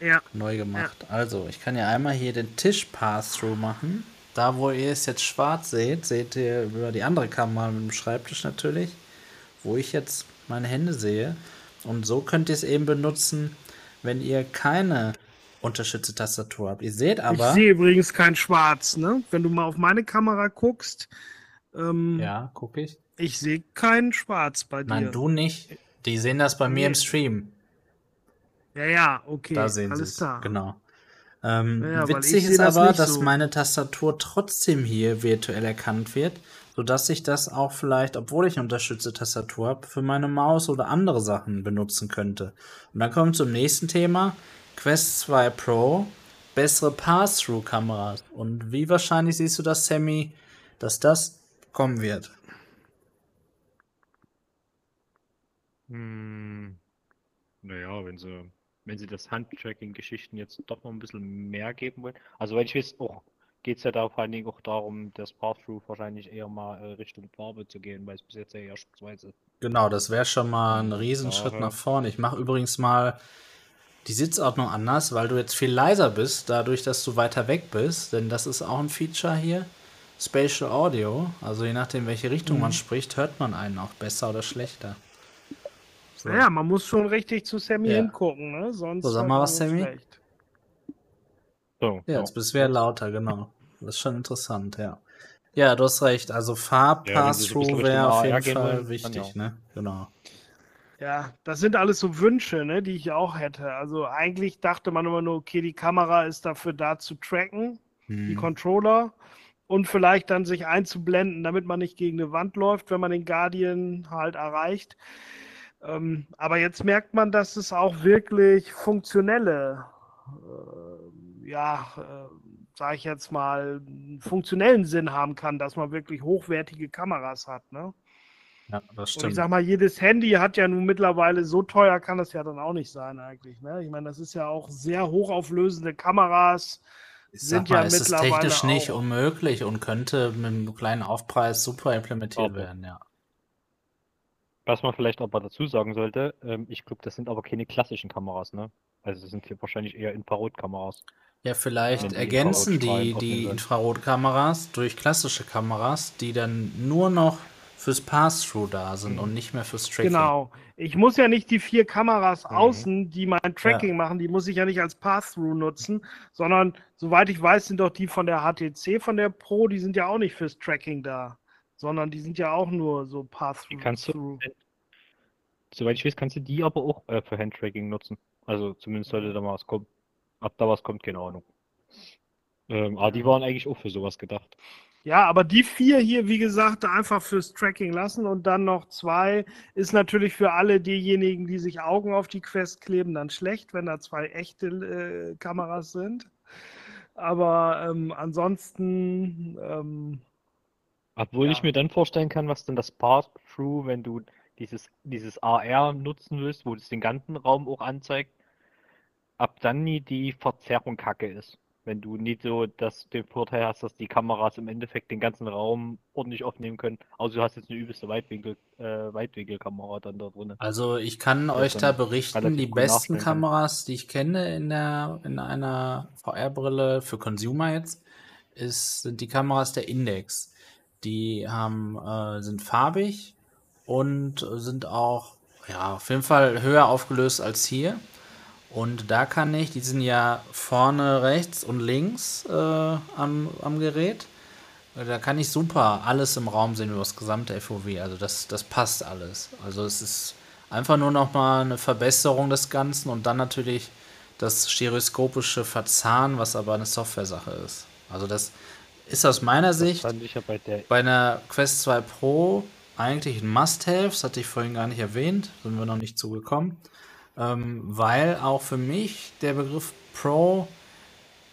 Ja, neu gemacht. Also, ich kann ja einmal hier den Tisch Pass-Through machen. Da, wo ihr es jetzt schwarz seht, seht ihr über die andere Kamera mit dem Schreibtisch natürlich, wo ich jetzt meine Hände sehe. Und so könnt ihr es eben benutzen, wenn ihr keine Unterstütze-Tastatur habt. Ihr seht aber. ich sehe übrigens kein Schwarz, ne? Wenn du mal auf meine Kamera guckst, ähm, Ja, gucke ich. Ich sehe kein Schwarz bei dir. Nein, du nicht. Die sehen das bei mir im Nee. Stream. Ja, ja, okay, Da sehen sie es. Genau. Ähm, Ja, witzig ist das aber, nicht dass so. meine Tastatur trotzdem hier virtuell erkannt wird, sodass ich das auch vielleicht, obwohl ich eine unterstützte Tastatur habe, für meine Maus oder andere Sachen benutzen könnte. Und dann kommen wir zum nächsten Thema. Quest 2 Pro, bessere Pass-Through-Kameras. Und wie wahrscheinlich siehst du das, Sammy, dass das kommen wird? Hm, naja, wenn sie, wenn sie das Handtracking-Geschichten jetzt doch noch ein bisschen mehr geben wollen. Also, weil ich weiß, auch geht es ja da vor allen Dingen auch darum, das Pass-Through wahrscheinlich eher mal äh, Richtung Farbe zu gehen, weil es bis jetzt ja eher schwarz ist. Genau, das wäre schon mal ein Mhm, Riesenschritt daher. nach vorne. Ich mache übrigens mal die Sitzordnung anders, weil du jetzt viel leiser bist, dadurch, dass du weiter weg bist. Denn das ist auch ein Feature hier. Spatial Audio. Also je nachdem, welche Richtung Mhm. man spricht, hört man einen auch besser oder schlechter. So. Ja, man muss schon richtig zu Sammy Ja. hingucken, ne? Sonst So, sag mal was, Sammy. schlecht. So, Ja, jetzt bist du wieder lauter, genau. Das ist schon interessant, ja. Ja, du hast recht. Also Ja, Farb-Pass-Through bisschen wäre auf jeden Fall wichtig, ja. ne? Genau. Ja, das sind alles so Wünsche, ne, die ich auch hätte. Also eigentlich dachte man immer nur, okay, die Kamera ist dafür da zu tracken, die Hm. Controller und vielleicht dann sich einzublenden, damit man nicht gegen eine Wand läuft, wenn man den Guardian halt erreicht. Ähm, aber jetzt merkt man, dass es auch wirklich funktionelle, äh, ja, äh, sage ich jetzt mal, einen funktionellen Sinn haben kann, dass man wirklich hochwertige Kameras hat, ne? Ja, das Und ich stimmt. sag mal, jedes Handy hat ja nun mittlerweile so teuer kann das ja dann auch nicht sein eigentlich. Ne? Ich meine, das ist ja auch sehr hochauflösende Kameras. Ich sind mal, ja ist mittlerweile technisch nicht unmöglich und könnte mit einem kleinen Aufpreis super implementiert Aber- werden, ja. Was man vielleicht aber dazu sagen sollte, ähm, ich glaube, das sind aber keine klassischen Kameras, ne? Also das sind hier wahrscheinlich eher Infrarotkameras. Ja, vielleicht die ergänzen die, die. Infrarotkameras durch klassische Kameras, die dann nur noch fürs Pass-Through da sind Mhm. und nicht mehr fürs Tracking. Genau. Ich muss ja nicht die vier Kameras Mhm. außen, die mein Tracking machen, die muss ich ja nicht als Pass-Through nutzen, sondern soweit ich weiß, sind doch die von der HTC, von der Pro, die sind ja auch nicht fürs Tracking da, sondern die sind ja auch nur so Pass-Through. kannst du, soweit ich weiß, kannst du die aber auch äh, für Handtracking nutzen. Also zumindest sollte da mal was kommen. Ob da was kommt, keine Ahnung. Ähm, aber die waren eigentlich auch für sowas gedacht. Ja, aber die vier hier, wie gesagt, einfach fürs Tracking lassen und dann noch zwei ist natürlich für alle diejenigen, die sich Augen auf die Quest kleben, dann schlecht, wenn da zwei echte äh, Kameras sind. Aber ähm, ansonsten, ähm, Obwohl ich Ja. mir dann vorstellen kann, was denn das Pass-Through, wenn du dieses, dieses AR nutzen willst, wo es den ganzen Raum auch anzeigt, ab dann nie die Verzerrung kacke ist. Wenn du nicht so das, den Vorteil hast, dass die Kameras im Endeffekt den ganzen Raum ordentlich aufnehmen können. Also du hast jetzt eine übelste Weitwinkel, äh, Weitwinkelkamera dann da drin. Also ich kann Ja, euch da berichten, die besten. Kameras, die ich kenne in der in einer VR-Brille für Consumer jetzt, ist, sind die Kameras der Index. Die haben, äh, sind farbig und sind auch ja, auf jeden Fall höher aufgelöst als hier. Und da kann ich, die sind ja vorne rechts und links äh, am, am Gerät. Da kann ich super alles im Raum sehen über das gesamte FOV. Also das, das passt alles. Also es ist einfach nur noch mal eine Verbesserung des Ganzen und dann natürlich das stereoskopische Verzahnen, was aber eine Software-Sache ist. Also das ist aus meiner Das Sicht ja bei bei einer Quest 2 Pro eigentlich ein Must-Have, das hatte ich vorhin gar nicht erwähnt, sind wir noch nicht zugekommen, ähm, weil auch für mich der Begriff Pro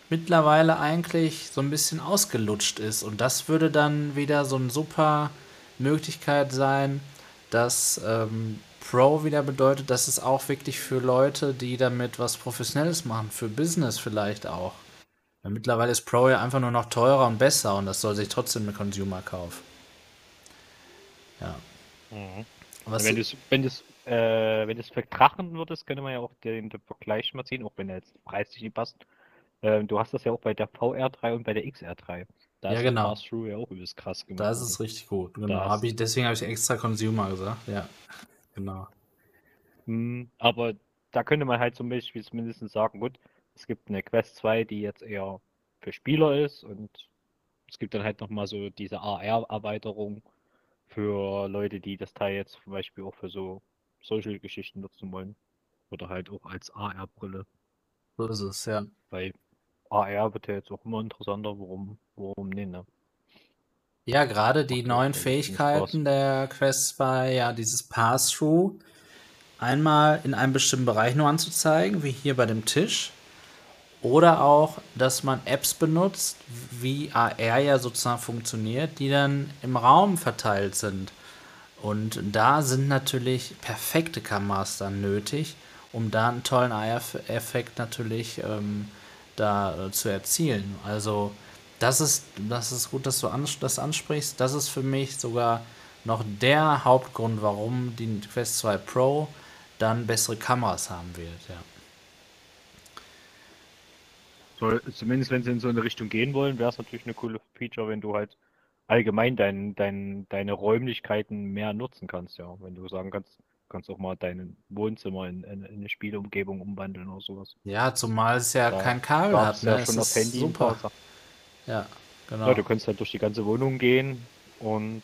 mittlerweile eigentlich so ein bisschen ausgelutscht ist. Und das würde dann wieder so eine super Möglichkeit sein, dass ähm, Pro wieder bedeutet, dass es auch wirklich für Leute, die damit was Professionelles machen, für Business vielleicht auch. Weil mittlerweile ist Pro ja einfach nur noch teurer und besser und das soll sich trotzdem eine Consumer kaufen. Ja. Mhm. Was wenn du es wenn du's, äh, wenn verkrachen würdest, könnte man ja auch den, den Vergleich mal ziehen, auch wenn er jetzt preislich nicht passt. Ähm, du hast das ja auch bei der VR3 und bei der XR3. Da Ja, ist genau. das Pass-Through ja auch übelst krass gemacht. da ist es richtig gut. Genau. Hab ich, deswegen habe ich extra Consumer gesagt. Ja. Genau. Hm, aber da könnte man halt zum Beispiel zumindest sagen, gut, es gibt eine Quest 2, die jetzt eher für Spieler ist und es gibt dann halt nochmal so diese AR-Erweiterung für Leute, die das Teil jetzt zum Beispiel auch für so Social-Geschichten nutzen wollen. Oder halt auch als AR-Brille. So ist es, ja. Weil AR wird ja jetzt auch immer interessanter, warum, warum nicht, ne? Ja, gerade die neuen Fähigkeiten der Quest 2, ja, dieses Pass-Through, einmal in einem bestimmten Bereich nur anzuzeigen, wie hier bei dem Tisch. Oder auch, dass man Apps benutzt, wie AR ja sozusagen funktioniert, die dann im Raum verteilt sind. Und da sind natürlich perfekte Kameras dann nötig, um da einen tollen AR-Effekt natürlich ähm, da äh, zu erzielen. Also das ist, das ist gut, dass du ans das ansprichst. Das ist für mich sogar noch der Hauptgrund, warum die Quest 2 Pro dann bessere Kameras haben wird. Ja. Soll, zumindest wenn sie in so eine Richtung gehen wollen, wäre es natürlich eine coole Feature, wenn du halt allgemein dein, dein, deine Räumlichkeiten mehr nutzen kannst, ja. Wenn du sagen kannst, kannst auch mal dein Wohnzimmer in, in, in eine Spieleumgebung umwandeln oder sowas. ja, zumal es ja Da kein Kabel hat. Ne? ja Es schon ist Handy super. Ja, genau. Ja, du kannst halt durch die ganze Wohnung gehen und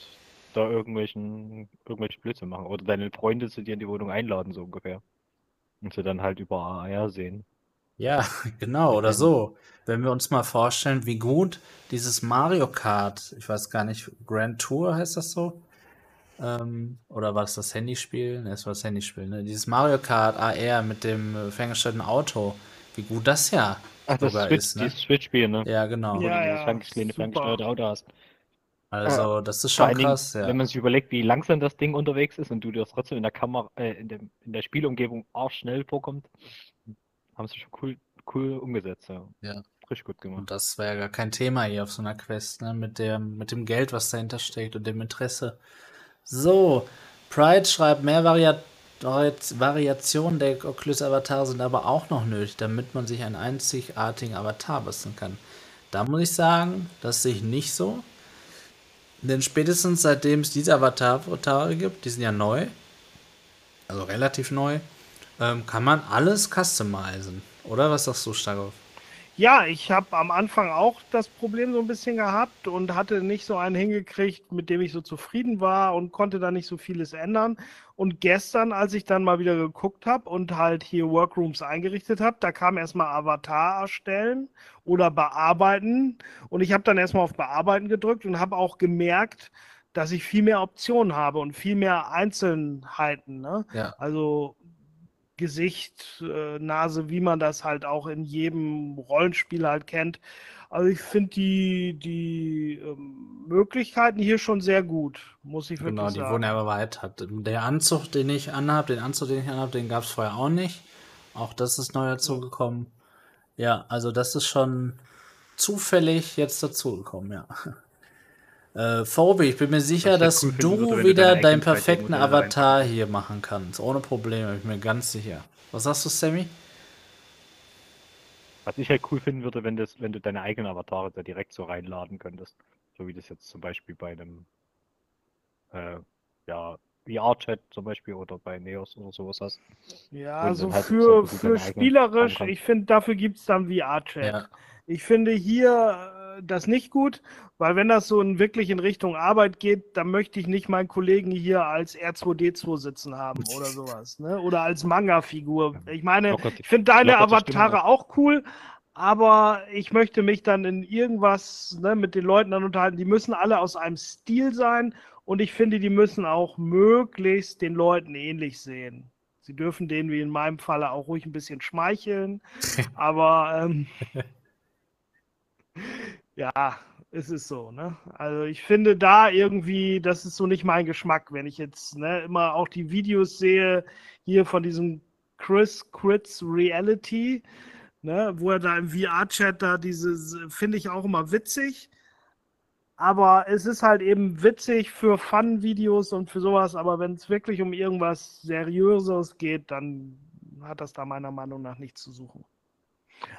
da irgendwelchen, irgendwelche Blödsinn machen. Oder deine Freunde zu dir in die Wohnung einladen, so ungefähr. Und sie dann halt über AR sehen. Ja, genau, oder so. Wenn wir uns mal vorstellen, wie gut dieses Mario Kart, ich weiß gar nicht, Grand Tour heißt das so? Ähm, oder war es das Handyspiel? Ne, es war das Handyspiel, ne? Dieses Mario Kart AR mit dem äh, ferngesteuerten Auto, wie gut das ja Ach, das Switch, ist, ne? dieses Switch-Spiel, ne? Ja, genau. Ja, ja, ferng- kleine super. ferngesteuerte Auto hast. Also, das ist schon Dingen, krass, ja. wenn man sich überlegt, wie langsam das Ding unterwegs ist und du dir das trotzdem in der Kamera, äh, in, dem, in der Spielumgebung auch schnell vorkommt, haben sie schon cool, cool umgesetzt, ja. Ja. Richtig gut gemacht. Und das wäre ja gar kein Thema hier auf so einer Quest, ne? Mit dem, mit dem Geld, was dahinter steckt und dem Interesse. So, Pride schreibt, mehr Variat Variat Variationen der Oculus Avatare sind aber auch noch nötig, damit man sich einen einzigartigen Avatar basteln kann. Da muss ich sagen, das sehe ich nicht so. Denn spätestens seitdem es diese Avatar-Avatare gibt, die sind ja neu, also relativ neu, ähm, kann man alles customizen. Oder was sagst du, Stagoff? Ja, ich habe am Anfang auch das Problem so ein bisschen gehabt und hatte nicht so einen hingekriegt, mit dem ich so zufrieden war und konnte da nicht so vieles ändern. Und gestern, als ich dann mal wieder geguckt habe und halt hier Workrooms eingerichtet habe, da kam erstmal Avatar erstellen oder bearbeiten. Und ich habe dann erstmal auf Bearbeiten gedrückt und habe auch gemerkt, dass ich viel mehr Optionen habe und viel mehr Einzelheiten. Ne? Ja. Also Gesicht, äh, Nase, wie man das halt auch in jedem Rollenspiel halt kennt. Also ich finde die, die ähm, Möglichkeiten hier schon sehr gut, muss ich wirklich Genau, die sagen. wurden ja erweitert. Der Anzug, den ich anhabe, den Anzug, den ich anhabe, den gab es vorher auch nicht. Auch das ist neu dazugekommen. Ja, also das ist schon zufällig jetzt dazugekommen, ja. Äh, Phoebe, ich bin mir sicher, dass cool du würde, wieder deine deinen perfekten 3D-Modelle Avatar hier machen kannst. Ohne Probleme, bin ich mir ganz sicher. Was sagst du, Sammy? Was ich halt cool finden würde, wenn, das, wenn du deine eigenen Avatare da direkt so reinladen könntest. So wie das jetzt zum Beispiel bei einem äh, ja, VR-Chat zum Beispiel oder bei Neos oder sowas hast. Ja, also halt für, so, für spielerisch, ich finde, dafür gibt es dann VR-Chat. Ja, Ich finde hier das nicht gut, weil wenn das so in, wirklich in Richtung Arbeit geht, dann möchte ich nicht meinen Kollegen hier als R2D2 sitzen haben oder sowas, ne? Oder als Manga-Figur. Ich meine, die- ich finde deine Avatare auch cool, aber ich möchte mich dann in irgendwas ne, mit den Leuten dann unterhalten. Die müssen alle aus einem Stil sein und ich finde, die müssen auch möglichst den Leuten ähnlich sehen. Sie dürfen denen wie in meinem Falle auch ruhig ein bisschen schmeicheln, aber ähm, ja, es ist so, ne? Also ich finde da irgendwie, das ist so nicht mein Geschmack, wenn ich jetzt ne, immer auch die Videos sehe hier von diesem Chris Crits Reality, ne, wo er da im VR-Chat da dieses, finde ich auch immer witzig. Aber es ist halt eben witzig für Fun-Videos und für sowas, aber wenn es wirklich um irgendwas Seriöses geht, dann hat das da meiner Meinung nach nichts zu suchen.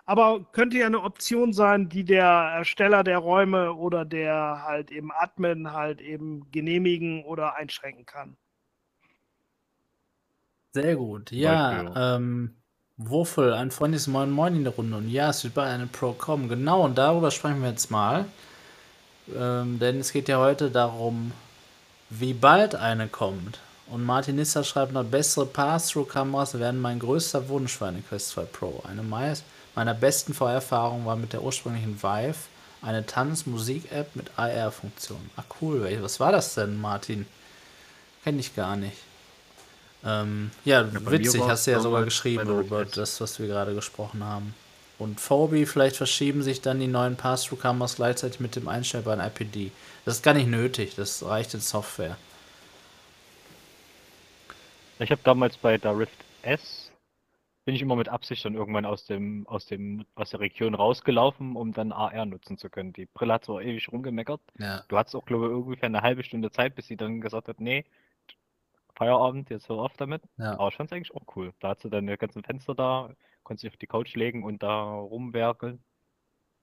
Aber könnte ja eine Option sein, die der Ersteller der Räume oder der halt eben Admin halt eben genehmigen oder einschränken kann. sehr gut. Ja, ähm, Wurfel, ein freundliches Moin Moin in der Runde. Und ja, es wird bald eine Pro kommen. Genau, und darüber sprechen wir jetzt mal. Ähm, denn es geht ja heute darum, wie bald eine kommt. Und Martin Nisser schreibt noch, bessere Pass-Through-Kameras werden mein größter Wunsch für eine Quest 2 Pro. Eine meist- meiner besten VR-Erfahrungen war mit der ursprünglichen Vive, eine Tanz-Musik-App mit AR-Funktion. Ah, cool. Was war das denn, Martin? Kenne ich gar nicht. Ähm, ja, mir witzig, hast du ja sogar geschrieben über das, was wir gerade gesprochen haben. Und Phoebe, vielleicht verschieben sich dann die neuen Pass-Through-Kameras gleichzeitig mit dem einstellbaren IPD. Das ist gar nicht nötig, das reicht in Software. Ich habe damals bei der Rift S bin ich immer mit Absicht dann irgendwann aus dem, aus dem, aus der Region rausgelaufen, um dann AR nutzen zu können. Die Brille hat so ewig rumgemeckert. Ja. Du hattest auch, glaube ich, ungefähr eine halbe Stunde Zeit, bis sie dann gesagt hat, nee, Feierabend, jetzt hör auf damit. Ja. Aber ich fand es eigentlich auch cool. Da sie dann die ganzen Fenster da, konntest dich auf die Couch legen und da rumwerkeln.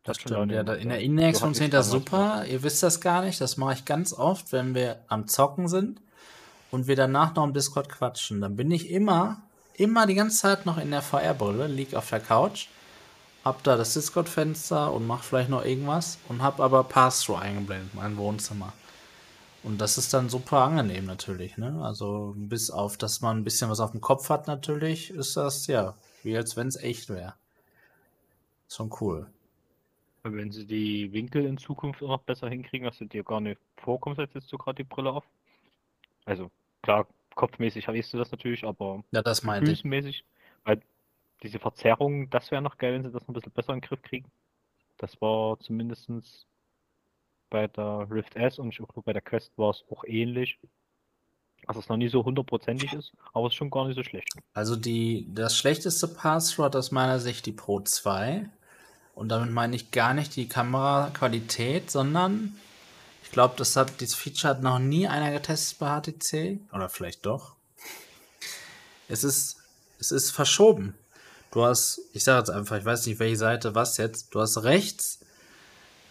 Das schon stimmt. Ja, in der. Index So funktioniert das super. Ihr wisst das gar nicht. Das mache ich ganz oft, wenn wir am Zocken sind und wir danach noch im Discord quatschen. Dann bin ich immer, immer die ganze Zeit noch in der VR-Brille, lieg auf der Couch, hab da das Discord-Fenster und mach vielleicht noch irgendwas und hab aber Pass-Through eingeblendet, mein Wohnzimmer. Und das ist dann super angenehm natürlich, ne? Also bis auf, dass man ein bisschen was auf dem Kopf hat natürlich, ist das ja wie als wenn es echt wäre. Schon cool. Und Wenn sie die Winkel in Zukunft noch besser hinkriegen, dass du dir gar nicht vorkommst, als jetzt du gerade die Brille auf. Also klar, kopfmäßig weißt du das natürlich, aber Ja, das meinte ich. weil diese Verzerrung, das wäre noch geil, wenn sie das noch ein bisschen besser in den Griff kriegen. Das war zumindestens bei der Rift S und ich glaube bei der Quest war es auch ähnlich. Dass es noch nie so hundertprozentig ist, aber es ist schon gar nicht so schlecht. Also die, das schlechteste hat aus meiner Sicht die Pro 2. Und damit meine ich gar nicht die Kameraqualität, sondern ich glaube, das hat dieses Feature hat noch nie einer getestet bei HTC. Oder vielleicht doch. Es ist, es ist verschoben. Du hast, ich sage jetzt einfach, ich weiß nicht, welche Seite was jetzt. Du hast rechts,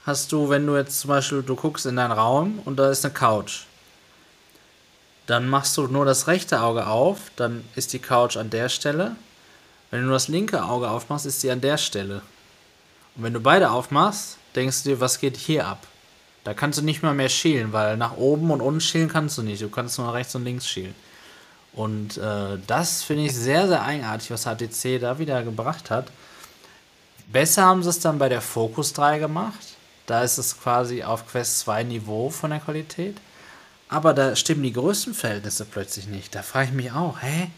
hast du, wenn du jetzt zum Beispiel, du guckst in deinen Raum und da ist eine Couch. Dann machst du nur das rechte Auge auf, dann ist die Couch an der Stelle. Wenn du nur das linke Auge aufmachst, ist sie an der Stelle. Und wenn du beide aufmachst, denkst du dir, was geht hier ab? Da kannst du nicht mal mehr schielen, weil nach oben und unten schielen kannst du nicht. Du kannst nur rechts und links schielen. Und äh, das finde ich sehr, sehr eigenartig, was HTC da wieder gebracht hat. Besser haben sie es dann bei der Focus 3 gemacht. Da ist es quasi auf Quest 2 Niveau von der Qualität. Aber da stimmen die Größenverhältnisse plötzlich nicht. Da frage ich mich auch, hä?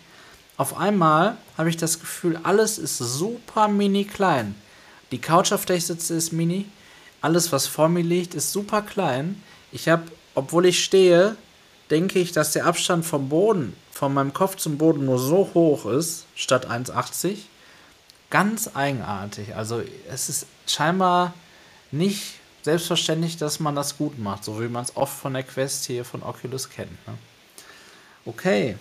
Auf einmal habe ich das Gefühl, alles ist super mini klein. Die Couch, auf der ich sitze, ist mini. Alles, was vor mir liegt, ist super klein. Ich habe, obwohl ich stehe, denke ich, dass der Abstand vom Boden, von meinem Kopf zum Boden nur so hoch ist, statt 1,80. Ganz eigenartig. Also es ist scheinbar nicht selbstverständlich, dass man das gut macht, so wie man es oft von der Quest hier von Oculus kennt. Ne? Okay,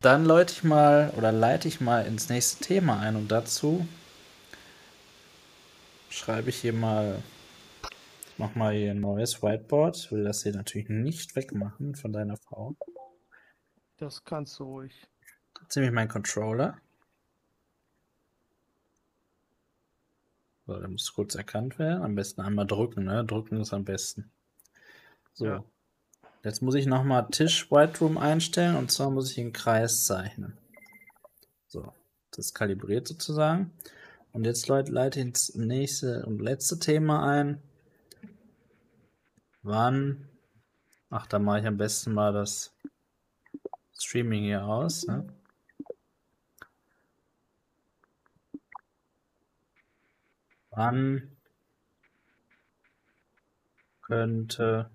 dann leite ich mal oder leite ich mal ins nächste Thema ein und dazu schreibe ich hier mal, mach mal hier ein neues Whiteboard. Ich will das hier natürlich nicht wegmachen von deiner Frau. Das kannst du ruhig. Ziemlich mein Controller. So, der muss kurz erkannt werden. Am besten einmal drücken, ne? Drücken ist am besten. So. Ja. Jetzt muss ich nochmal Tisch Whiteroom einstellen und zwar muss ich einen Kreis zeichnen. So, das ist kalibriert sozusagen. Und jetzt Leute, leite ich ins nächste und letzte Thema ein. Wann? Ach, da mache ich am besten mal das Streaming hier aus. Ne? Wann könnte.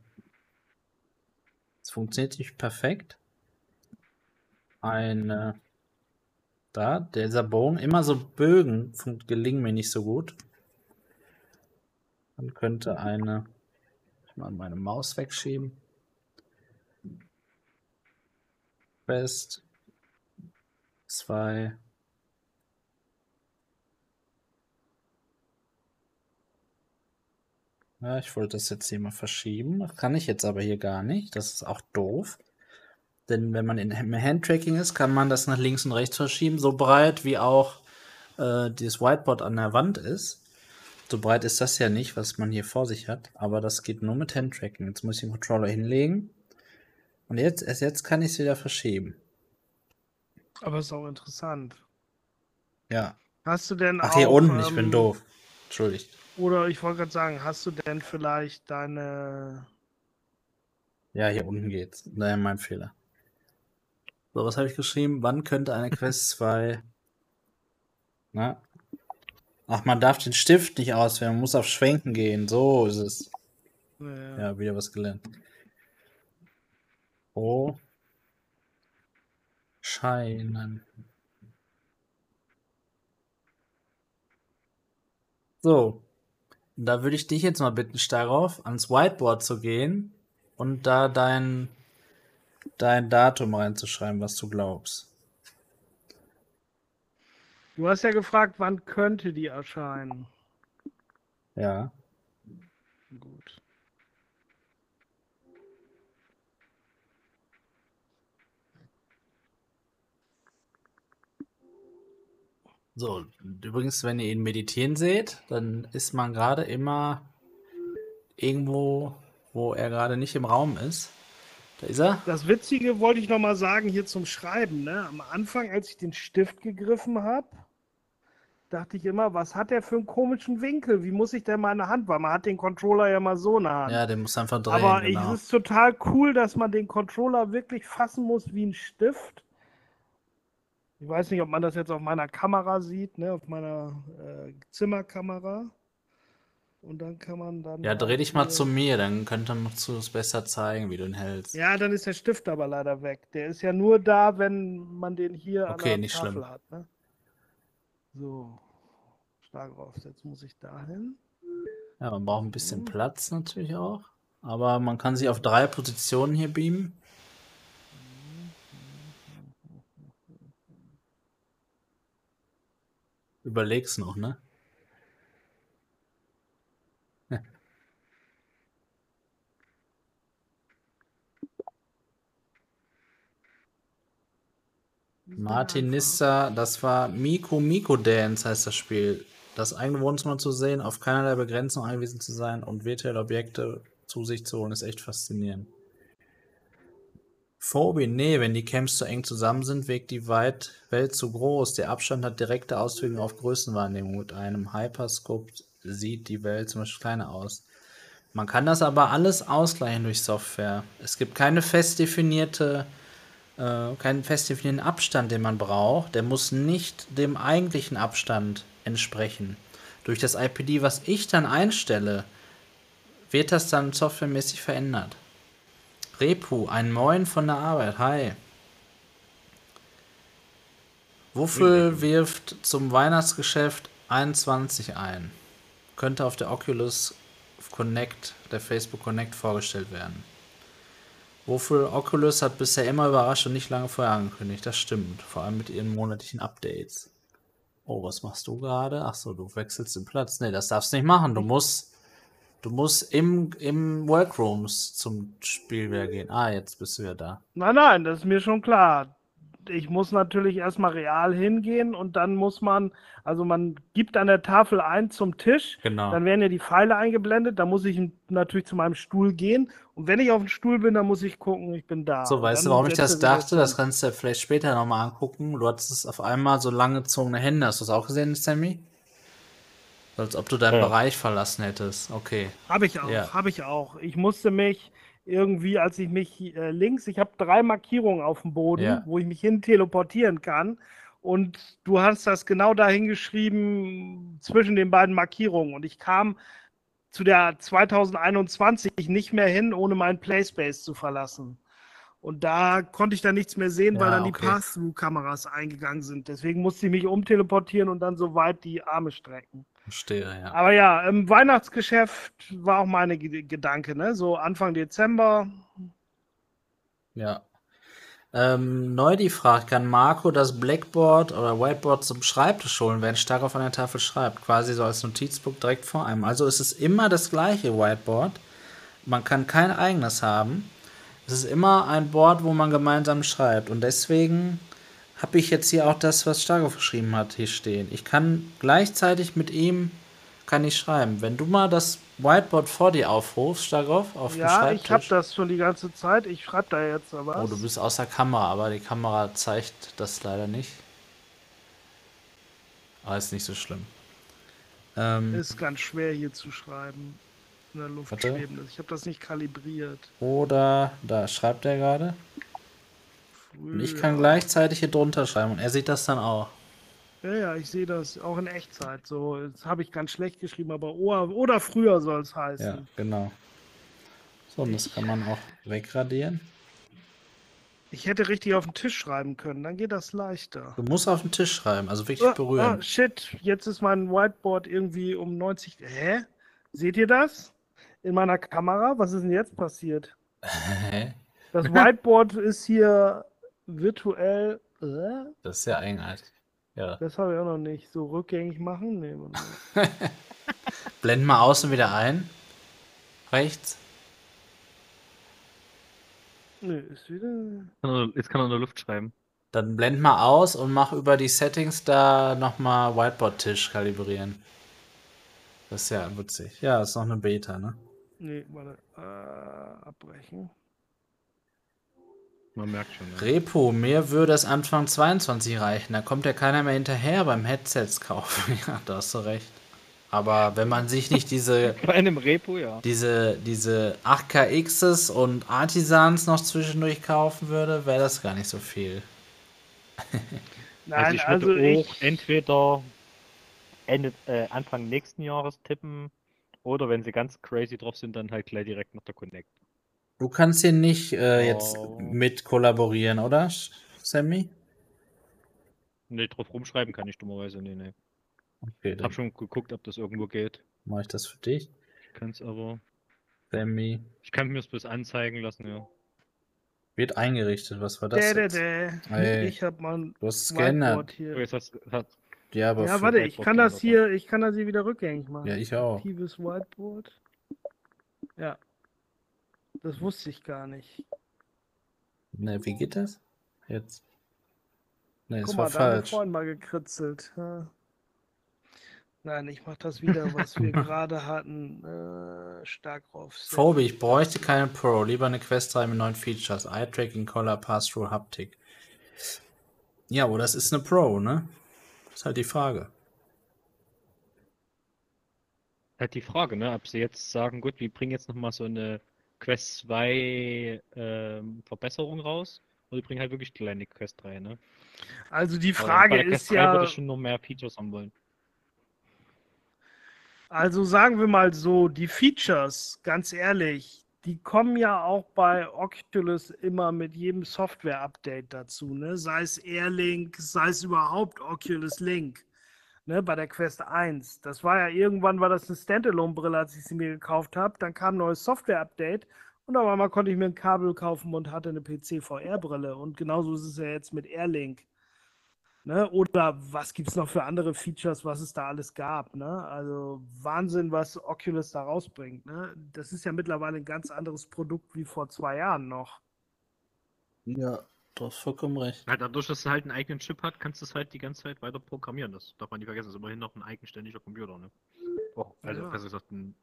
Es funktioniert nicht perfekt. Eine. Da, dieser Bogen, immer so Bögen gelingen mir nicht so gut. Dann könnte eine. Mal meine Maus wegschieben. Quest 2. Ja, ich wollte das jetzt hier mal verschieben. Das kann ich jetzt aber hier gar nicht. Das ist auch doof. Denn wenn man in, Handtracking ist, kann man das nach links und rechts verschieben, so breit wie auch äh, dieses Whiteboard an der Wand ist. So breit ist das ja nicht, was man hier vor sich hat. Aber das geht nur mit Handtracking. Jetzt muss ich den Controller hinlegen. Und jetzt, erst jetzt kann ich es wieder verschieben. Aber ist auch interessant. Ja. Hast du denn Ach, hier auch, unten, ich bin ähm, doof. Entschuldigt. Oder ich wollte gerade sagen, hast du denn vielleicht deine. Ja, hier unten geht's. Daher mein Fehler. So, was habe ich geschrieben? Wann könnte eine Quest 2. Na? Ach, man darf den Stift nicht auswählen, man muss auf Schwenken gehen. So ist es. Äh, Ja, wieder was gelernt. Oh. Scheinen. So. Da würde ich dich jetzt mal bitten, Steiroff, ans Whiteboard zu gehen und da dein, dein Datum reinzuschreiben, was du glaubst. Du hast ja gefragt, wann könnte die erscheinen? Ja. Gut. So, übrigens, wenn ihr ihn meditieren seht, dann ist man gerade immer irgendwo, wo er gerade nicht im Raum ist. Da ist er. Das Witzige wollte ich noch mal sagen hier zum Schreiben. Ne? Am Anfang, als ich den Stift gegriffen habe, dachte ich immer, was hat der für einen komischen Winkel? Wie muss ich denn meine Hand? Weil man hat den Controller ja mal so in der Hand. Ja, den muss einfach drehen. Aber genau. es ist total cool, dass man den Controller wirklich fassen muss wie ein Stift. Ich weiß nicht, ob man das jetzt auf meiner Kamera sieht, ne? auf meiner äh, Zimmerkamera. Und dann kann man dann. Ja, dreh dich mal zu mir, dann könnte man es besser zeigen, wie du ihn hältst. Ja, dann ist der Stift aber leider weg. Der ist ja nur da, wenn man den hier an Okay, der nicht Tafel schlimm. hat. Ne? So, stark raus. Jetzt muss ich dahin. Ja, man braucht ein bisschen Mhm. Platz natürlich auch. Aber man kann sich auf drei Positionen hier beamen. Überleg's noch, ne? Martin. Nissa, das war Miko Miko Dance heißt das Spiel. Das eigene Wohnzimmer zu sehen, auf keinerlei Begrenzung angewiesen zu sein und virtuelle Objekte zu sich zu holen, ist echt faszinierend. Phobie, nee, wenn die Camps zu eng zusammen sind, wirkt die Weit Welt zu groß. Der Abstand hat direkte Auswirkungen auf Größenwahrnehmung. Mit einem Hyperscope sieht die Welt zum Beispiel kleiner aus. Man kann das aber alles ausgleichen durch Software. Es gibt keine fest definierte, äh, keinen fest definierten Abstand, den man braucht. Der muss nicht dem eigentlichen Abstand entsprechen. Durch das IPD, was ich dann einstelle, wird das dann softwaremäßig verändert. Repu, ein Moin von der Arbeit. Hi. Wuffel wirft zum Weihnachtsgeschäft 21 ein. Könnte auf der Oculus Connect, der Facebook Connect vorgestellt werden. Wuffel Oculus hat bisher immer überrascht und nicht lange vorher angekündigt. Das stimmt. Vor allem mit ihren monatlichen Updates. Oh, was machst du gerade? Ach so, du wechselst den Platz. Nee, das darfst du nicht machen. Du musst Du musst im, im Workrooms zum Spiel wieder gehen. Ah, jetzt bist du ja da. Nein, nein, das ist mir schon klar. Ich muss natürlich erstmal real hingehen und dann muss man, also man gibt an der Tafel ein zum Tisch, Genau. dann werden ja die Pfeile eingeblendet, dann muss ich natürlich zu meinem Stuhl gehen und wenn ich auf dem Stuhl bin, dann muss ich gucken, ich bin da. So, weißt du, warum ich das dachte? Das kannst du ja vielleicht später nochmal angucken. Du hattest auf einmal so lange gezogene Hände. Hast du das auch gesehen, Sammy? So, Als ob du deinen Ja. Bereich verlassen hättest. Okay. Habe ich auch, Ja. habe ich auch. Ich musste mich irgendwie, als ich mich äh, links, ich habe drei Markierungen auf dem Boden, Ja. wo ich mich hin teleportieren kann. Und du hast das genau dahin geschrieben zwischen den beiden Markierungen. Und ich kam zu der 2021 nicht mehr hin, ohne meinen Playspace zu verlassen. Und da konnte ich dann nichts mehr sehen, weil Ja, dann die okay. Pass-Through-Kameras eingegangen sind. Deswegen musste ich mich umteleportieren und dann so weit die Arme strecken. Verstehe, ja. Aber ja, im Weihnachtsgeschäft war auch meine Ge- Gedanke, ne? So Anfang Dezember. Ja. Ähm, Neudi fragt, kann Marco das Blackboard oder Whiteboard zum Schreibtisch holen, während Stark auf einer Tafel schreibt? Quasi so als Notizbuch direkt vor einem. Also ist es immer das gleiche Whiteboard. Man kann kein eigenes haben. Es ist immer ein Board, wo man gemeinsam schreibt. Und deswegen habe ich jetzt hier auch das, was Starkov geschrieben hat, hier stehen. Ich kann gleichzeitig mit ihm kann ich schreiben. Wenn du mal das Whiteboard vor dir aufrufst, Starkov, auf dem Ja, Schreibtisch. ich habe das schon die ganze Zeit. Ich schreibe da jetzt aber. Oh, du bist außer Kamera, aber die Kamera zeigt das leider nicht. Aber ist nicht so schlimm. Ähm, Ist ganz schwer hier zu schreiben. In der Luft Warte. schwebendes. Ich habe das nicht kalibriert. oder da schreibt er gerade. Und ich kann gleichzeitig hier drunter schreiben und er sieht das dann auch. Ja, ja, ich sehe das auch in Echtzeit. So, jetzt habe ich ganz schlecht geschrieben, aber oder, oder früher soll es heißen. Ja, genau. So, und das kann man auch wegradieren. Ich hätte richtig auf den Tisch schreiben können, dann geht das leichter. Du musst auf den Tisch schreiben, also wirklich Ah, berühren. ah, shit, jetzt ist mein Whiteboard irgendwie um 90. Hä? Seht ihr das? In meiner Kamera? Was ist denn jetzt passiert? Das Whiteboard ist hier virtuell. Äh? Das ist ja eigenartig. Ja. Das habe ich auch noch nicht. So rückgängig machen? Nee, mal. Blend mal außen wieder ein. Rechts. nee, ist wieder. Er- Jetzt kann er in der Luft schreiben. Dann blend mal aus und mach über die Settings da nochmal Whiteboard-Tisch kalibrieren. Das ist ja witzig. Ja, ist noch eine Beta, ne? Nee, warte. Äh, abbrechen. Man merkt schon. Ja. Repo, mir würde es Anfang 22 reichen. Da kommt ja keiner mehr hinterher beim Headsets kaufen. Ja, da hast du recht. Aber wenn man sich nicht diese, Bei einem Repo, ja. diese, diese 8KXs und Artisans noch zwischendurch kaufen würde, wäre das gar nicht so viel. Nein, also ich also, würde auch ich. entweder Ende, äh, Anfang nächsten Jahres tippen oder wenn sie ganz crazy drauf sind, dann halt gleich direkt nach der Connect. Du kannst hier nicht äh, jetzt Oh. mit kollaborieren, oder, Sammy? Ne, drauf rumschreiben kann ich dummerweise. Nee, nee. Okay, dann Hab schon geguckt, ob das irgendwo geht. mache ich das für dich. Ich kann's aber. Sammy. Ich kann mir es bloß anzeigen lassen, ja. Wird eingerichtet. Was war das Dä, dä, jetzt? dä. Ey. Ich habe mein Du hast Whiteboard gescannert. Oh, hier. jetzt hast, hat, Ja, aber Ja, warte, ich kann das hier, ich kann das hier wieder rückgängig machen. Ja, ich auch. Aktives Whiteboard. Ja. Das wusste ich gar nicht. Ne, wie geht das? Jetzt. Nee, das Guck war mal, da haben wir falsch. vorhin mal gekritzelt. Ja. Nein, ich mach das wieder, was wir gerade hatten. Äh, stark drauf. Phoebe, ich bräuchte keine Pro, lieber eine Quest 3 mit neuen Features. Eye Tracking, Color, Pass-Through, Haptik. Ja, aber das ist eine Pro, ne? Ist halt die Frage. Halt die Frage, ne, ob sie jetzt sagen, gut, wir bringen jetzt nochmal so eine Quest 2 ähm, Verbesserung raus. Oder die bringen halt wirklich kleine Quest 3, ne? Also die Frage der ist Quest 3 würde ja, ich schon noch mehr Features haben wollen. also sagen wir mal so, die Features, ganz ehrlich, die kommen ja auch bei Oculus immer mit jedem Software-Update dazu, ne? Sei es Airlink, sei es überhaupt Oculus Link, ne? Bei der Quest 1. Das war ja irgendwann war das eine Standalone-Brille, als ich sie mir gekauft habe. Dann kam ein neues Software-Update und auf einmal konnte ich mir ein Kabel kaufen und hatte eine PC-VR-Brille. Und genauso ist es ja jetzt mit Airlink. Ne? Oder was gibt es noch für andere Features, was es da alles gab? Ne? Also Wahnsinn, was Oculus da rausbringt. Ne? Das ist ja mittlerweile ein ganz anderes Produkt wie vor zwei Jahren noch. Ja, du hast vollkommen recht. Halt dadurch, dass es halt einen eigenen Chip hat, kannst du es halt die ganze Zeit weiter programmieren. Das darf man nicht vergessen. Das ist immerhin noch ein eigenständiger Computer, ne? Oh, also Ja. besser gesagt ein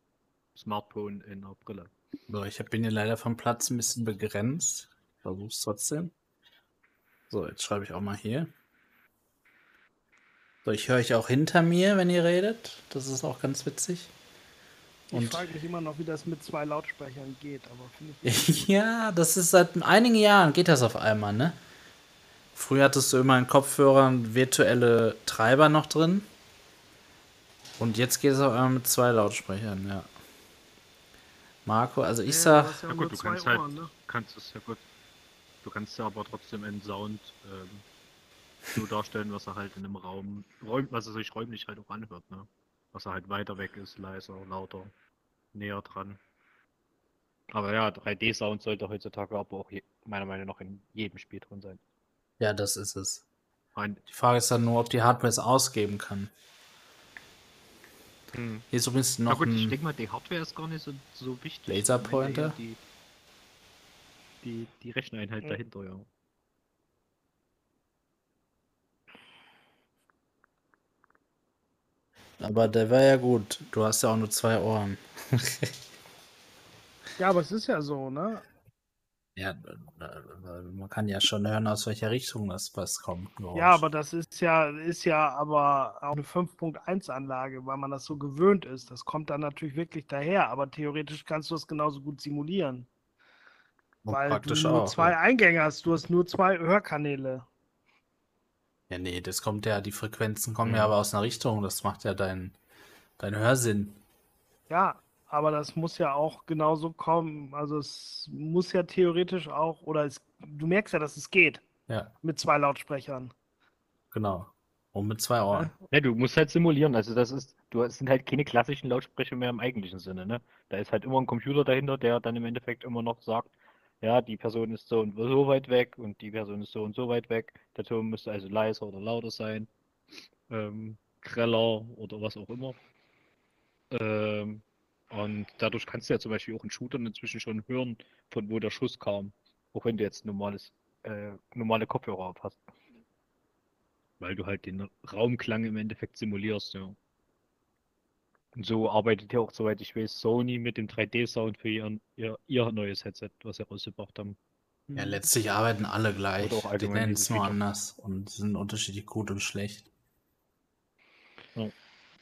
Smartphone in einer Brille. So, ich bin hier leider vom Platz ein bisschen begrenzt. Versuch's trotzdem. So, jetzt schreibe ich auch mal hier. So, ich höre euch auch hinter mir, wenn ihr redet. Das ist auch ganz witzig. Ich Und frage mich immer noch, wie das mit zwei Lautsprechern geht, aber finde ich. ja, das ist seit einigen Jahren geht das auf einmal, ne? Früher hattest du immer in Kopfhörern virtuelle Treiber noch drin. Und jetzt geht es auf einmal mit zwei Lautsprechern, ja. Marco, also ich sag, ja Ja gut, du kannst halt, Ohren, ne? kannst es ja gut. Du kannst ja aber trotzdem einen Sound ähm, so darstellen, was er halt in einem Raum, räum, was er sich räumlich halt auch anhört, ne? Was er halt weiter weg ist, leiser, lauter, näher dran. Aber ja, 3D-Sound sollte heutzutage aber auch je, meiner Meinung nach in jedem Spiel drin sein. ja, das ist es. Ein, Die Frage ist dann nur, ob die Hardware es ausgeben kann. Hier ist übrigens na noch gut, ich denke mal, die Hardware ist gar nicht so, so wichtig. Laserpointer? Die, die, die Recheneinheit Mhm. dahinter, ja. Aber der war ja gut. Du hast ja auch nur zwei Ohren. Ja, aber es ist ja so, ne? Ja, man kann ja schon hören, aus welcher Richtung das was kommt. Geräusch. Ja, aber das ist ja, ist ja aber auch eine 5.1 Anlage, weil man das so gewöhnt ist. Das kommt dann natürlich wirklich daher, aber theoretisch kannst du es genauso gut simulieren. Und weil du nur auch. zwei ja. Eingänge hast, du hast nur zwei Hörkanäle. Ja, nee, das kommt ja, die Frequenzen kommen ja Ja. aber aus einer Richtung. Das macht ja dein, dein Hörsinn. Ja, aber das muss ja auch genauso kommen. Also es muss ja theoretisch auch, oder es, du merkst ja, dass es geht Ja, mit zwei Lautsprechern. genau. Und mit zwei Ohren. Ja, du musst halt simulieren. Also das ist, du es sind halt keine klassischen Lautsprecher mehr im eigentlichen Sinne, ne? Da ist halt immer ein Computer dahinter, der dann im Endeffekt immer noch sagt, ja, die Person ist so und so weit weg und die Person ist so und so weit weg. Der Ton müsste also leiser oder lauter sein, ähm, greller oder was auch immer. Ähm, und dadurch kannst du ja zum Beispiel auch in Shootern inzwischen schon hören, von wo der Schuss kam. Auch wenn du jetzt normales, äh, normale Kopfhörer auf hast. Weil du halt den Raumklang im Endeffekt simulierst, ja. Und so arbeitet ja auch, soweit ich weiß, Sony mit dem 3D-Sound für ihren, ihr, ihr neues Headset, was sie rausgebracht haben. Ja, letztlich arbeiten alle gleich. Die nennen es nur anders und sind unterschiedlich gut und schlecht. Ja.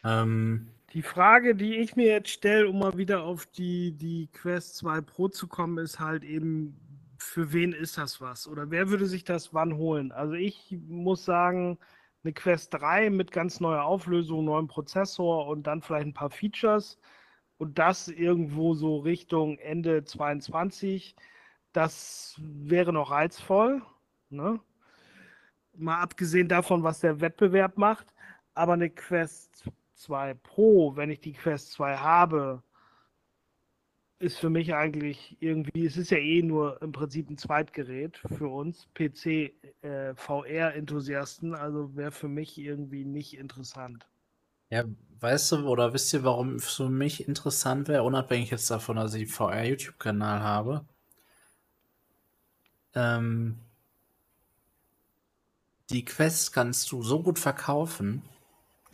Ähm, Die Frage, die ich mir jetzt stelle, um mal wieder auf die, die Quest 2 Pro zu kommen, ist halt eben, für wen ist das was? Oder wer würde sich das wann holen? Also ich muss sagen, eine Quest 3 mit ganz neuer Auflösung, neuem Prozessor und dann vielleicht ein paar Features und das irgendwo so Richtung Ende 22, das wäre noch reizvoll. Ne? Mal abgesehen davon, was der Wettbewerb macht. Aber eine Quest 2 Pro, wenn ich die Quest 2 habe, ist für mich eigentlich irgendwie, es ist ja eh nur im Prinzip ein Zweitgerät für uns, PC, äh, also wäre für mich irgendwie nicht interessant. ja, weißt du oder wisst ihr, warum es für mich interessant wäre, unabhängig jetzt davon, dass ich einen VR-YouTube-Kanal habe? Ähm, die Quest kannst du so gut verkaufen.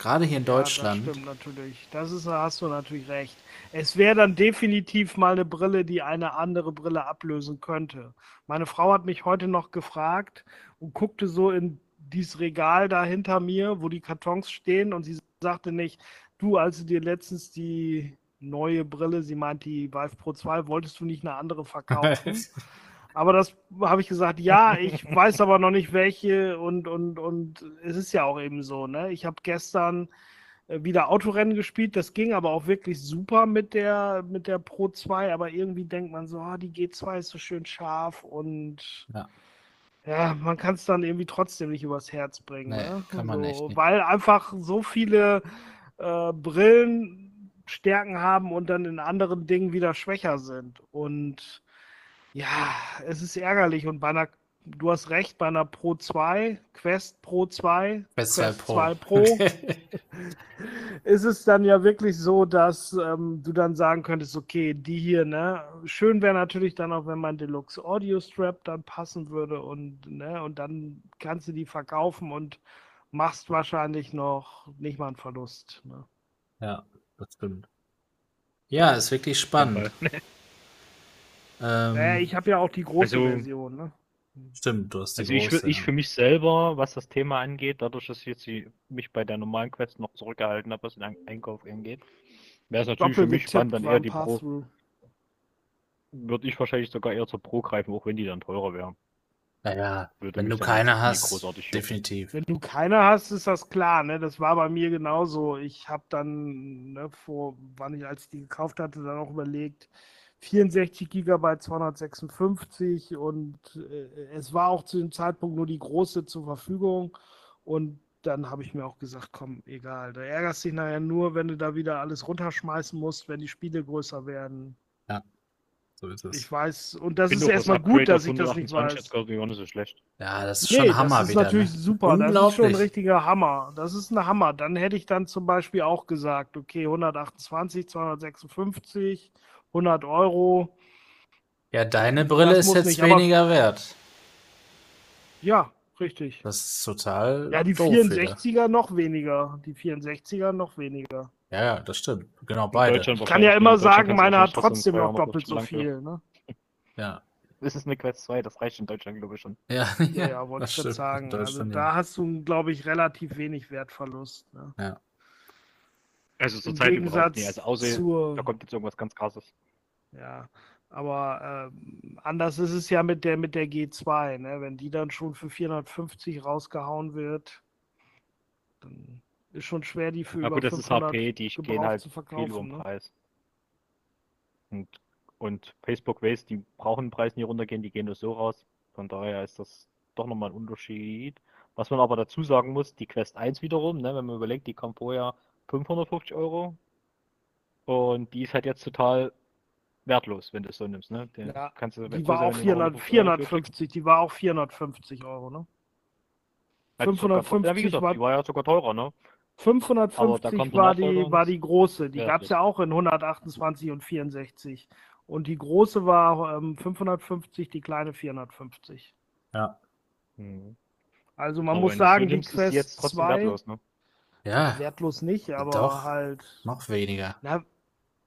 Gerade hier in Ja, Deutschland. das stimmt natürlich. Das ist, da hast du natürlich recht. Es wäre dann definitiv mal eine Brille, die eine andere Brille ablösen könnte. Meine Frau hat mich heute noch gefragt und guckte so in dieses Regal da hinter mir, wo die Kartons stehen, und sie sagte nicht, du, als du dir letztens die neue Brille, sie meint die Vive Pro 2, wolltest du nicht eine andere verkaufen? Aber das habe ich gesagt, ja, ich weiß aber noch nicht welche und, und, und es ist ja auch eben so, ne? Ich habe gestern äh, wieder Autorennen gespielt, das ging aber auch wirklich super mit der, mit der Pro 2, aber irgendwie denkt man so, ah, die G2 ist so schön scharf und Ja. ja, man kann es dann irgendwie trotzdem nicht übers Herz bringen, Nee, ne? kann man so, echt nicht. Weil einfach so viele äh, Brillen Stärken haben und dann in anderen Dingen wieder schwächer sind. Und ja, es ist ärgerlich. Und bei einer, du hast recht, bei einer Pro 2, Quest Pro 2, Quest 2 Pro. 2 Pro, ist es dann ja wirklich so, dass ähm, du dann sagen könntest, okay, die hier, ne, schön wäre natürlich dann auch, wenn mein Deluxe Audio Strap dann passen würde und, ne, und dann kannst du die verkaufen und machst wahrscheinlich noch nicht mal einen Verlust. Ne? ja, das stimmt. Ja, ist wirklich spannend. Ähm, Naja, ich habe ja auch die große Also- Version, ne? stimmt, du hast die Also ich, große. für- ich für mich selber, was das Thema angeht, dadurch, dass ich jetzt die, mich bei der normalen Quest noch zurückgehalten habe, was den Ein- Einkauf angeht, wäre es natürlich für mich spannend, dann eher die Pro, würde ich wahrscheinlich sogar eher zur Pro greifen, auch wenn die dann teurer wäre. naja, Würde wenn du keine hast, definitiv. Wenn du keine hast, ist das klar, ne? Das war bei mir genauso. Ich habe dann, ne, vor, wann ich, als ich die gekauft hatte, dann auch überlegt, 64 GB 256 und äh, es war auch zu dem Zeitpunkt nur die große zur Verfügung und dann habe ich mir auch gesagt, komm, egal, da ärgerst dich nachher nur, wenn du da wieder alles runterschmeißen musst, wenn die Spiele größer werden. So ist es. Ich weiß, und das ist erstmal gut, dass ich das nicht 128 weiß. Jetzt nicht so schlecht. ja, das ist Nee, schon Hammer das ist wieder. natürlich ne? super. Das ist schon ein richtiger Hammer. Das ist ein Hammer. Dann hätte ich dann zum Beispiel auch gesagt, okay, 128, 256, 100 Euro. Ja, deine Brille Das ist jetzt nicht, aber- weniger wert. Ja, richtig. Das ist total. Ja, die doof wieder. 64er noch weniger. Die 64er noch weniger. Ja, ja, das stimmt. Genau, beide. Ich kann ja immer sagen, kannst du meine hat trotzdem noch 200 doppelt so viel. Ne? Ja. Das ist eine Quest 2, das reicht in Deutschland, glaube ich, schon. Ja, Ja, ja, wollte das ich gerade stimmt. sagen. Also da ja. hast du, glaube ich, relativ wenig Wertverlust. Ne? Also Im zur Zeit überhaupt Gegensatz nicht. Also außer zur... da kommt jetzt irgendwas ganz krasses. Ja, aber ähm, anders ist es ja mit der mit der G2, ne? Wenn die dann schon für 450 rausgehauen wird, dann ist schon schwer, die für Na über das ist 500 HP, die gehen gebraucht halt zu viel den Ne? Preis. Und, und Facebook weiß, die brauchen den Preis nie runtergehen, die gehen nur so raus. Von daher ist das doch nochmal ein Unterschied. Was man aber dazu sagen muss, die Quest 1 wiederum, ne, wenn man überlegt, die kam vorher 550 Euro und die ist halt jetzt total wertlos, wenn du es so nimmst. Ne? Den Ja, kannst du, Die war auch in den 400, 150 Euro klickst. 450, die war auch 450 Euro, ne? Sogar- 550 ja, wie gesagt, war- die war ja sogar teurer, ne? Aber da 550 kommt war die, war die große. Die Ja, gab es ja auch in 128 und 64. Und die große war ähm, 550, die kleine 450. Ja. Hm. Also man Aber muss sagen, die Quest jetzt trotzdem 2 wertlos, ne? Ja, wertlos nicht, aber Doch. halt, noch weniger. na,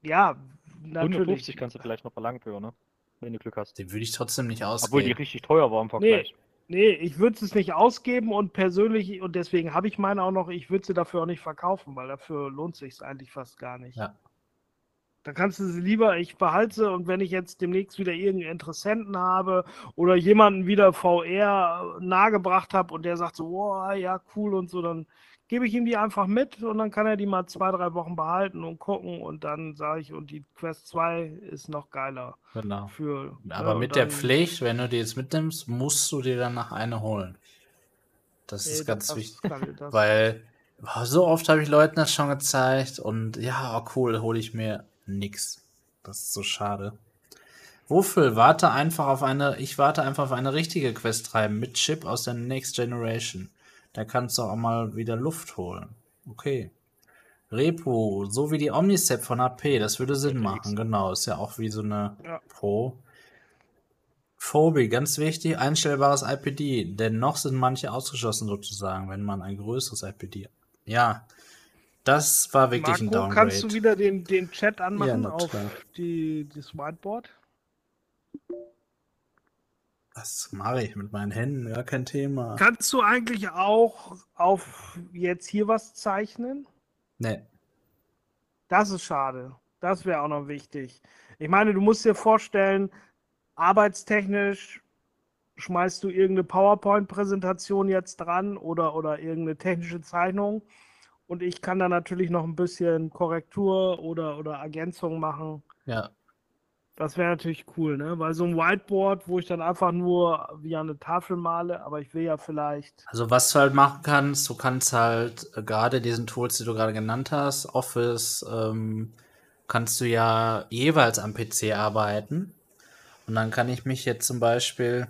ja, 150 natürlich. kannst du vielleicht noch verlangen für, ne? Wenn du Glück hast. Den würde ich trotzdem nicht Obwohl die ausgeben. richtig teuer war im Vergleich. Nee, ich würde es nicht ausgeben und persönlich, und deswegen habe ich meine auch noch, ich würde sie dafür auch nicht verkaufen, weil dafür lohnt sich eigentlich fast gar nicht. Ja. Da kannst du sie lieber, ich behalte sie und wenn ich jetzt demnächst wieder irgendeinen Interessenten habe oder jemanden wieder VR nahegebracht habe und der sagt so, oh, ja, cool und so, dann gebe ich ihm die einfach mit und dann kann er die mal zwei, drei Wochen behalten und gucken und dann sage ich, und die Quest 2 ist noch geiler Genau. für. Aber ne, mit der Pflicht, wenn du die jetzt mitnimmst, musst du dir danach eine holen. Das Nee, ist ganz das wichtig. kann- das- Weil boah, so oft habe ich Leuten das schon gezeigt und ja, oh cool, hole ich mir nix. Das ist so schade. Wofür? Warte einfach auf eine, ich warte einfach auf eine richtige Quest 3 mit Chip aus der Next Generation. Da kannst du auch mal wieder Luft holen. Okay. Repo, so wie die Omnicep von HP, das würde Sinn machen, genau. Ist ja auch wie so eine Ja. Pro. Phobi, ganz wichtig, einstellbares IPD. Denn noch sind manche ausgeschlossen sozusagen, wenn man ein größeres IPD hat. Ja, das war wirklich ein Marco, Downgrade. kannst du wieder den, den Chat anmachen na auf die, das Whiteboard? Das mache ich mit meinen Händen, gar kein Thema. Kannst du eigentlich auch auf jetzt hier was zeichnen? Nee. Das ist schade. Das wäre auch noch wichtig. Ich meine, du musst dir vorstellen, arbeitstechnisch schmeißt du irgendeine PowerPoint-Präsentation jetzt dran oder, oder irgendeine technische Zeichnung und ich kann da natürlich noch ein bisschen Korrektur oder, oder Ergänzung machen. Ja. Das wäre natürlich cool, ne? Weil so ein Whiteboard, wo ich dann einfach nur wie eine Tafel male, aber ich will ja vielleicht. Also was du halt machen kannst, du kannst halt äh, gerade diesen Tools, die du gerade genannt hast, Office, ähm, kannst du ja jeweils am PC arbeiten. Und dann kann ich mich jetzt zum Beispiel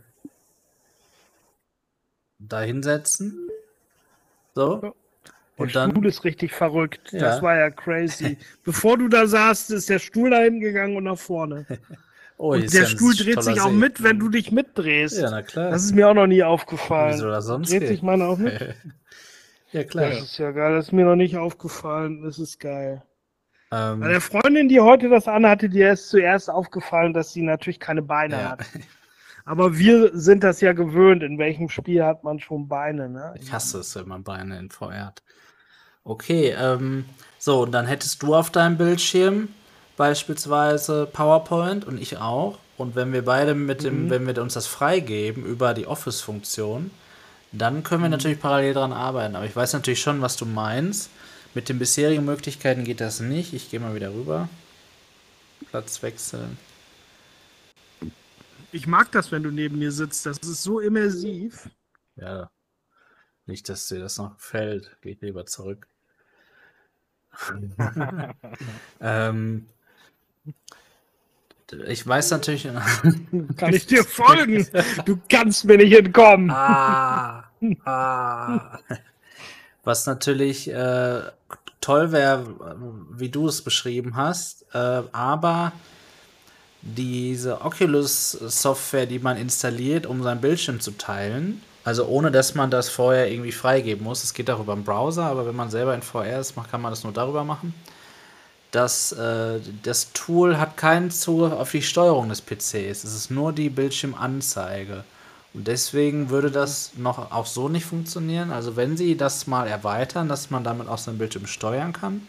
da hinsetzen. So. Der Und dann, Stuhl ist richtig verrückt. Ja. Das war ja crazy. Bevor du da saßt, ist der Stuhl da hingegangen und nach vorne. oh, Und der ja Stuhl dreht sich auch See. mit, wenn du dich mitdrehst. Ja, na klar. Das ist mir auch noch nie aufgefallen. Wieso das sonst Dreht geht. sich meiner auch mit? ja, klar. Das ist ja geil. Das ist mir noch nicht aufgefallen. Das ist geil. Bei Ähm, der Freundin, die heute das anhatte, dir ist zuerst aufgefallen, dass sie natürlich keine Beine ja. hat. Aber wir sind das ja gewöhnt. In welchem Spiel hat man schon Beine, ne? Ich hasse es, wenn man Beine in VR hat. Okay, ähm, so, und dann hättest du auf deinem Bildschirm beispielsweise PowerPoint und ich auch. Und wenn wir beide mit dem, Mhm. wenn wir uns das freigeben über die Office-Funktion, dann können Mhm. wir natürlich parallel dran arbeiten. Aber ich weiß natürlich schon, was du meinst. Mit den bisherigen Möglichkeiten geht das nicht. Ich gehe mal wieder rüber. Platz wechseln. Ich mag das, wenn du neben mir sitzt. Das ist so immersiv. Ja. Nicht, dass dir das noch gefällt. Geh ich lieber zurück. ähm, ich weiß natürlich. Kann ich dir folgen? Du kannst mir nicht entkommen. ah, ah. Was natürlich äh, toll wäre, wie du es beschrieben hast, äh, aber diese Oculus-Software, die man installiert, um seinen Bildschirm zu teilen, also ohne dass man das vorher irgendwie freigeben muss, es geht auch über den Browser, aber wenn man selber in VR ist, kann man das nur darüber machen. Das, äh, das Tool hat keinen Zugriff auf die Steuerung des PCs. Es ist nur die Bildschirmanzeige. Und deswegen würde das noch auch so nicht funktionieren. Also wenn sie das mal erweitern, dass man damit auch seinen Bildschirm steuern kann,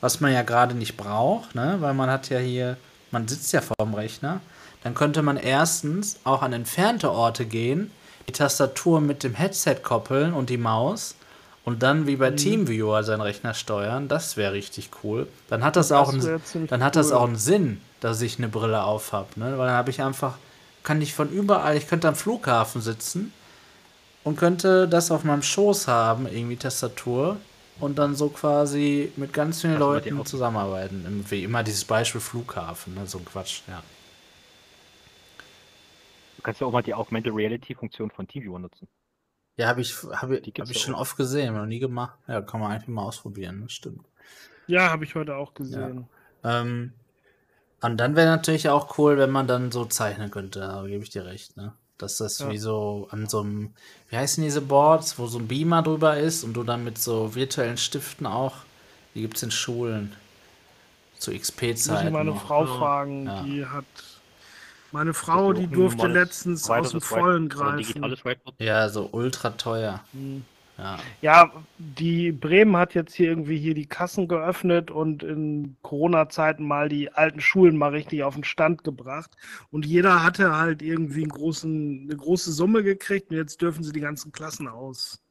was man ja gerade nicht braucht, ne? weil man hat ja hier, man sitzt ja vorm Rechner, dann könnte man erstens auch an entfernte Orte gehen, die Tastatur mit dem Headset koppeln und die Maus und dann wie Mhm. bei TeamViewer seinen Rechner steuern. Das wäre richtig cool. Dann hat das, auch, Das wär einen, dann hat das cool. auch einen Sinn, dass ich eine Brille auf habe, ne? weil dann habe ich einfach, kann ich von überall, ich könnte am Flughafen sitzen und könnte das auf meinem Schoß haben, irgendwie Tastatur und dann so quasi mit ganz vielen Das Leuten auch- zusammenarbeiten. Wie immer dieses Beispiel Flughafen, ne? so ein Quatsch, ja. Du kannst ja auch mal die Augmented Reality Funktion von TeamViewer nutzen. Ja, habe ich, hab ich, Die hab ich ja schon oft gesehen, noch nie gemacht. Ja, kann man einfach mal ausprobieren, das stimmt. Ja, habe ich heute auch gesehen. Ähm, und dann wäre natürlich auch cool, wenn man dann so zeichnen könnte, da gebe ich dir recht, ne? Dass das Ja. wie so an so einem, wie heißen diese Boards, wo so ein Beamer drüber ist und du dann mit so virtuellen Stiften auch, die gibt es in Schulen. Zu Muss ich XP-Zeiten. meine noch. Frau fragen, Ja. die hat. Meine Frau, die durfte letztens aus dem Vollen greifen. Ja, so ultra teuer. Hm. Ja. Ja, die Bremen hat jetzt hier irgendwie hier die Kassen geöffnet und in Corona-Zeiten mal die alten Schulen mal richtig auf den Stand gebracht. Und jeder hatte halt irgendwie einen großen, eine große Summe gekriegt und jetzt dürfen sie die ganzen Klassen aus.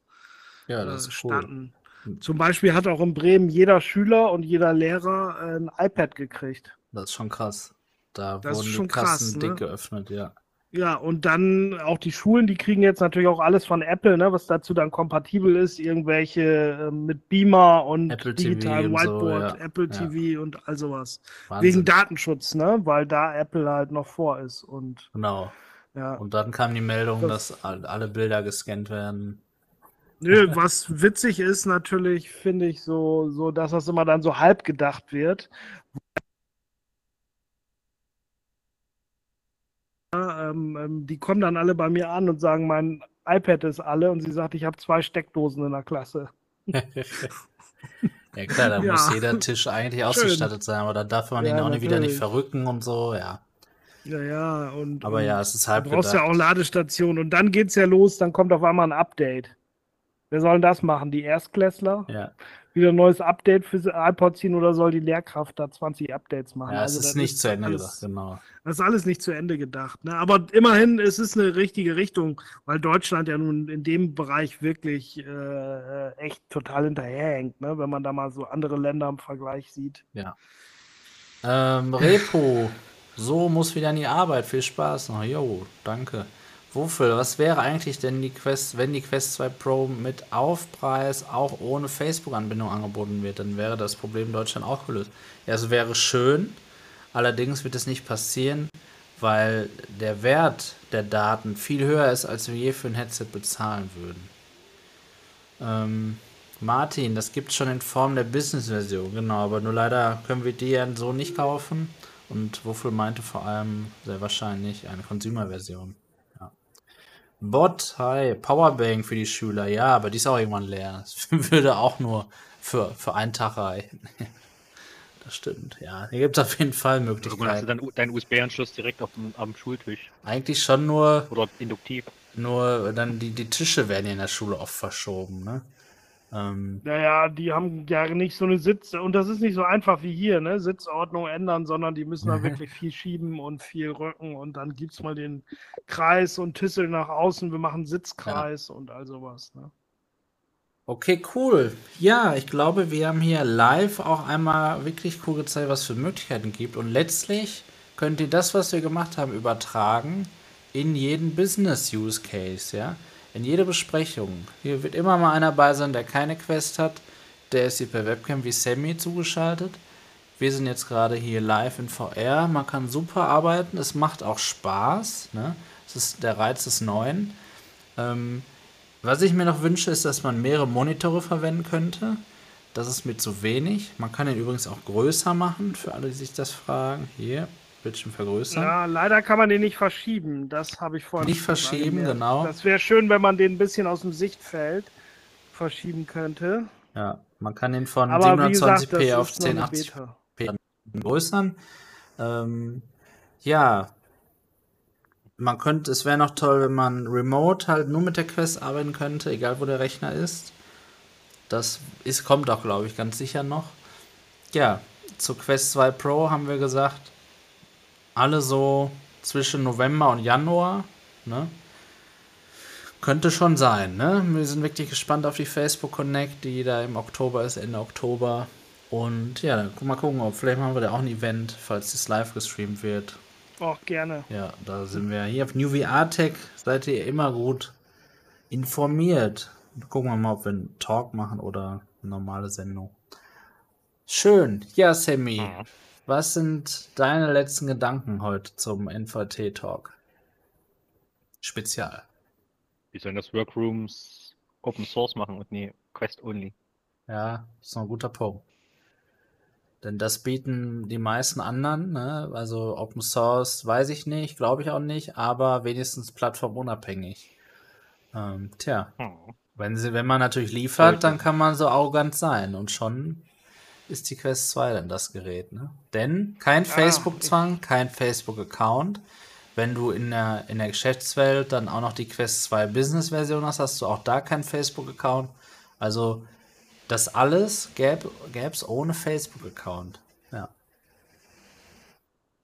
Ja, äh, das ist cool. statten. Zum Beispiel hat auch in Bremen jeder Schüler und jeder Lehrer äh, ein iPad gekriegt. Das ist schon krass. Da Das wurden ist die schon Kassen krass, ne? dick geöffnet, ja. Ja, und dann auch die Schulen, die kriegen jetzt natürlich auch alles von Apple, ne, was dazu dann kompatibel ist, irgendwelche äh, mit Beamer und Apple TV digitalem und so, Whiteboard, ja. Apple Ja. TV und all sowas. Wahnsinn. Wegen Datenschutz, ne, weil da Apple halt noch vor ist und Genau. ja. Und dann kam die Meldung, Das- dass all- alle Bilder gescannt werden. Nö, was witzig ist natürlich, finde ich so, so, dass das immer dann so halb gedacht wird. Ähm, ähm, die kommen dann alle bei mir an und sagen, mein iPad ist alle und sie sagt, ich habe zwei Steckdosen in der Klasse. ja klar, da Ja. muss jeder Tisch eigentlich ausgestattet sein, aber da darf man Ja, ihn auch nicht wieder nicht natürlich. verrücken und so, ja. Ja, ja, und. Aber und ja, es ist Du halb brauchst ja gedacht. auch Ladestationen und dann geht's ja los, dann kommt auf einmal ein Update. Wer soll das machen? Die Erstklässler? Ja, Wieder ein neues Update für iPod ziehen oder soll die Lehrkraft da 20 Updates machen? ja es Also ist das nicht zu Ende alles, gedacht, genau. Das ist alles nicht zu Ende gedacht. Ne? Aber immerhin, es ist eine richtige Richtung, weil Deutschland ja nun in dem Bereich wirklich äh, echt total hinterherhängt, ne? wenn man da mal so andere Länder im Vergleich sieht. Ähm, Repo, so muss wieder in die Arbeit. Viel Spaß noch. Jo, danke. Wofür? Was wäre eigentlich denn die Quest, wenn die Quest 2 Pro mit Aufpreis auch ohne Facebook-Anbindung angeboten wird? Dann wäre das Problem in Deutschland auch gelöst. Ja, es wäre schön, allerdings wird es nicht passieren, weil der Wert der Daten viel höher ist, als wir je für ein Headset bezahlen würden. Ähm, Martin, das gibt es schon in Form der Business-Version, genau, aber nur leider können wir die ja so nicht kaufen. Und Wuffel meinte vor allem sehr wahrscheinlich eine Consumer-Version. Bot, hi, Powerbank für die Schüler, ja, aber die ist auch irgendwann leer. Das würde auch nur für, für einen Tag reichen. Das stimmt, ja. Hier gibt es auf jeden Fall Irgendwann hast du Möglichkeiten. dann deinen USB-Anschluss direkt auf dem, am Schultisch. Eigentlich schon nur, Oder induktiv. nur dann die, die Tische werden ja in der Schule oft verschoben, ne? Ähm, Naja, die haben ja nicht so eine Sitz- und das ist nicht so einfach wie hier, ne? Sitzordnung ändern, sondern die müssen da wirklich viel schieben und viel rücken und dann gibt's mal den Kreis und Tüssel nach außen, wir machen Sitzkreis und all sowas, ne? Okay, cool. Ja, ich glaube, wir haben hier live auch einmal wirklich cool gezeigt, was für Möglichkeiten gibt. Und letztlich könnt ihr das, was wir gemacht haben, übertragen in jeden Business-Use-Case, ja. In jede Besprechung. Hier wird immer mal einer bei sein, der keine Quest hat. Der ist hier per Webcam wie Sammy zugeschaltet. Wir sind jetzt gerade hier live in VR. Man kann super arbeiten. Es macht auch Spaß. Ne? Es ist der Reiz des Neuen. Ähm, was ich mir noch wünsche, ist, dass man mehrere Monitore verwenden könnte. Das ist mir zu wenig. Man kann den übrigens auch größer machen, für alle, die sich das fragen. Hier, Bildschirm vergrößern. Ja, leider kann man den nicht verschieben. Das habe ich vorhin Nicht verschieben, genau. Das wäre schön, wenn man den ein bisschen aus dem Sichtfeld verschieben könnte. Ja, man kann den von Aber wie gesagt, 720p das auf ist noch eine 1080 Beta. vergrößern. Ähm, ja, man könnte, es wäre noch toll, wenn man remote halt nur mit der Quest arbeiten könnte, egal wo der Rechner ist. Das ist, kommt auch, glaube ich, ganz sicher noch. Ja, zur Quest 2 Pro haben wir gesagt, alle so zwischen November und Januar, ne? Könnte schon sein, ne? Wir sind wirklich gespannt auf die Facebook Connect, die da im Oktober ist, Ende Oktober. Und ja, dann mal gucken, ob vielleicht machen wir da auch ein Event, falls das live gestreamt wird. Auch gerne. Ja, da sind wir hier auf New VR Tech. Seid ihr immer gut informiert. Gucken wir mal, ob wir einen Talk machen oder eine normale Sendung. Schön. Ja, Sammy, Mhm. Was sind deine letzten Gedanken heute zum NVT Talk? Spezial. Die sollen das Workrooms Open Source machen und nee, Quest Only. Ja, ist noch ein guter Punkt. Denn das bieten die meisten anderen, ne? Also Open Source weiß ich nicht, glaube ich auch nicht, aber wenigstens plattformunabhängig. Ähm, tja, Hm. wenn sie, wenn man natürlich liefert, dann kann man so arrogant sein und schon ist die Quest 2 dann das Gerät, ne? Denn kein Facebook-Zwang, kein Facebook-Account. Wenn du in der, in der Geschäftswelt dann auch noch die Quest 2 Business-Version hast, hast du auch da keinen Facebook-Account. Also das alles gäbe es ohne Facebook-Account. Ja.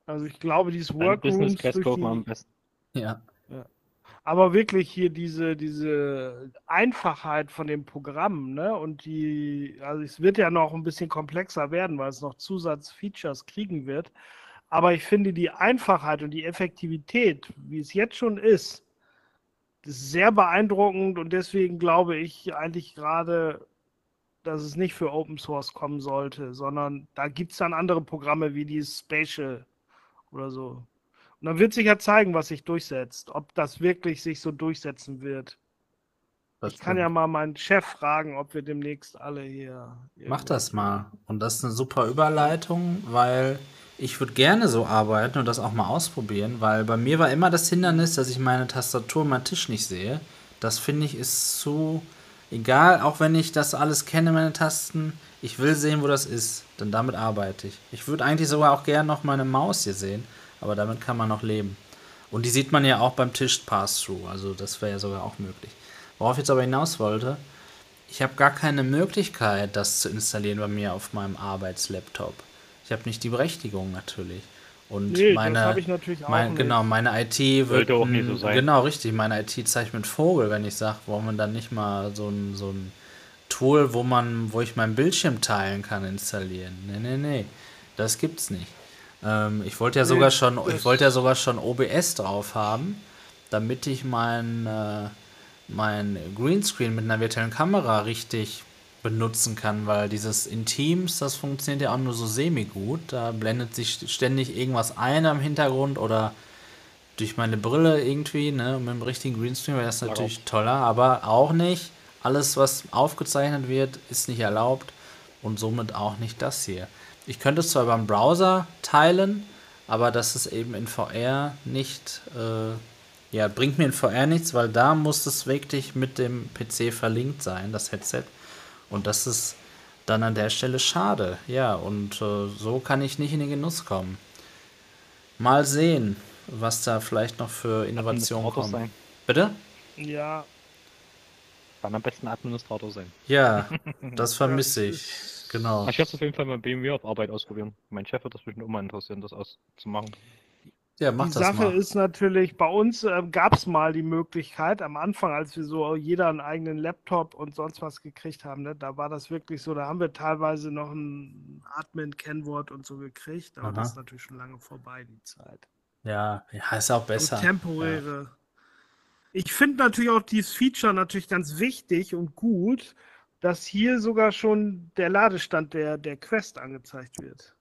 Also ich glaube, dieses Workrooms Business Quest durch kaufen wir am die, besten. Ja. Aber wirklich hier diese, diese Einfachheit von dem Programm, ne? Und die, also es wird ja noch ein bisschen komplexer werden, weil es noch Zusatzfeatures kriegen wird. Aber ich finde die Einfachheit und die Effektivität, wie es jetzt schon ist, ist sehr beeindruckend und deswegen glaube ich eigentlich gerade, dass es nicht für Open Source kommen sollte, sondern da gibt es dann andere Programme wie die Spatial oder so. Und dann wird sich ja zeigen, was sich durchsetzt, ob das wirklich sich so durchsetzen wird. Das Ich kann ja mal meinen Chef fragen, ob wir demnächst alle hier. Mach das mal. Und das ist eine super Überleitung, weil ich würde gerne so arbeiten und das auch mal ausprobieren, weil bei mir war immer das Hindernis, dass ich meine Tastatur meinen Tisch nicht sehe. Das finde ich ist zu egal, auch wenn ich das alles kenne, meine Tasten. Ich will sehen, wo das ist, denn damit arbeite ich. Ich würde eigentlich sogar auch gerne noch meine Maus hier sehen, aber damit kann man noch leben. Und die sieht man ja auch beim Tisch Pass-Through, also das wäre ja sogar auch möglich. Worauf ich jetzt aber hinaus wollte, ich habe gar keine Möglichkeit, das zu installieren bei mir auf meinem Arbeitslaptop. Ich habe nicht die Berechtigung natürlich. Und Nee, meine, habe ich natürlich auch mein, nicht. genau, meine IT wird. Auch nie so ein- sein. Genau, richtig. Meine IT zeigt mit Vogel, wenn ich sage, warum man dann nicht mal so ein, so ein Tool, wo man, wo ich meinen Bildschirm teilen kann, installieren. Nee, nee, nee. Das gibt's nicht. Ähm, ich wollte ja sogar schon, ich wollte ja sogar schon OBS drauf haben, damit ich mein, äh, mein Greenscreen mit einer virtuellen Kamera richtig benutzen kann, weil dieses in Teams, das funktioniert ja auch nur so semi-gut. Da blendet sich ständig irgendwas ein am Hintergrund oder durch meine Brille irgendwie, ne, mit dem richtigen Greenscreen wäre das natürlich toller, aber auch nicht. Alles, was aufgezeichnet wird, ist nicht erlaubt und somit auch nicht das hier. Ich könnte es zwar beim Browser teilen, aber das ist eben in VR nicht, äh, ja, bringt mir in VR nichts, weil da muss es wirklich mit dem PC verlinkt sein, das Headset. Und das ist dann an der Stelle schade. Ja, und äh, so kann ich nicht in den Genuss kommen. Mal sehen, was da vielleicht noch für Innovationen kommen. sein. Bitte? Ja, Dann am besten Administrator sein. Ja, das vermisse ich. Genau. Ich werde es auf jeden Fall mal BMW auf Arbeit ausprobieren. Mein Chef wird das bestimmt mal interessieren, das auszumachen. Ja, mach die das Sache mal. ist natürlich, bei uns äh, gab es mal die Möglichkeit, am Anfang, als wir so jeder einen eigenen Laptop und sonst was gekriegt haben, ne, da war das wirklich so, da haben wir teilweise noch ein Admin-Kennwort und so gekriegt, aber Aha. das ist natürlich schon lange vorbei, die Zeit. Ja, ja, ist auch besser. So temporäre. Ich finde natürlich auch dieses Feature natürlich ganz wichtig und gut, dass hier sogar schon der Ladestand der, der Quest angezeigt wird.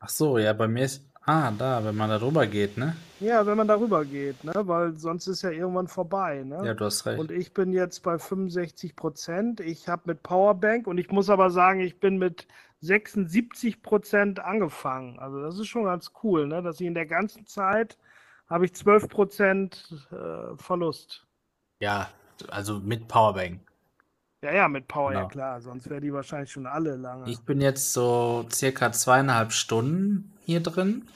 Ach so, ja, bei mir ist. Ah, da, wenn man da drüber geht, ne? Ja, wenn man darüber geht, ne? weil sonst ist ja irgendwann vorbei. Ne? Ja, du hast recht. Und ich bin jetzt bei 65 Prozent. Ich habe mit Powerbank und ich muss aber sagen, ich bin mit 76 Prozent angefangen. Also das ist schon ganz cool, ne? dass ich in der ganzen Zeit habe ich 12 Prozent äh, Verlust. Ja, also mit Powerbank. Ja, ja, mit Power, ja Genau. klar. Sonst wäre die wahrscheinlich schon alle lange. Ich bin jetzt so circa zweieinhalb Stunden hier drin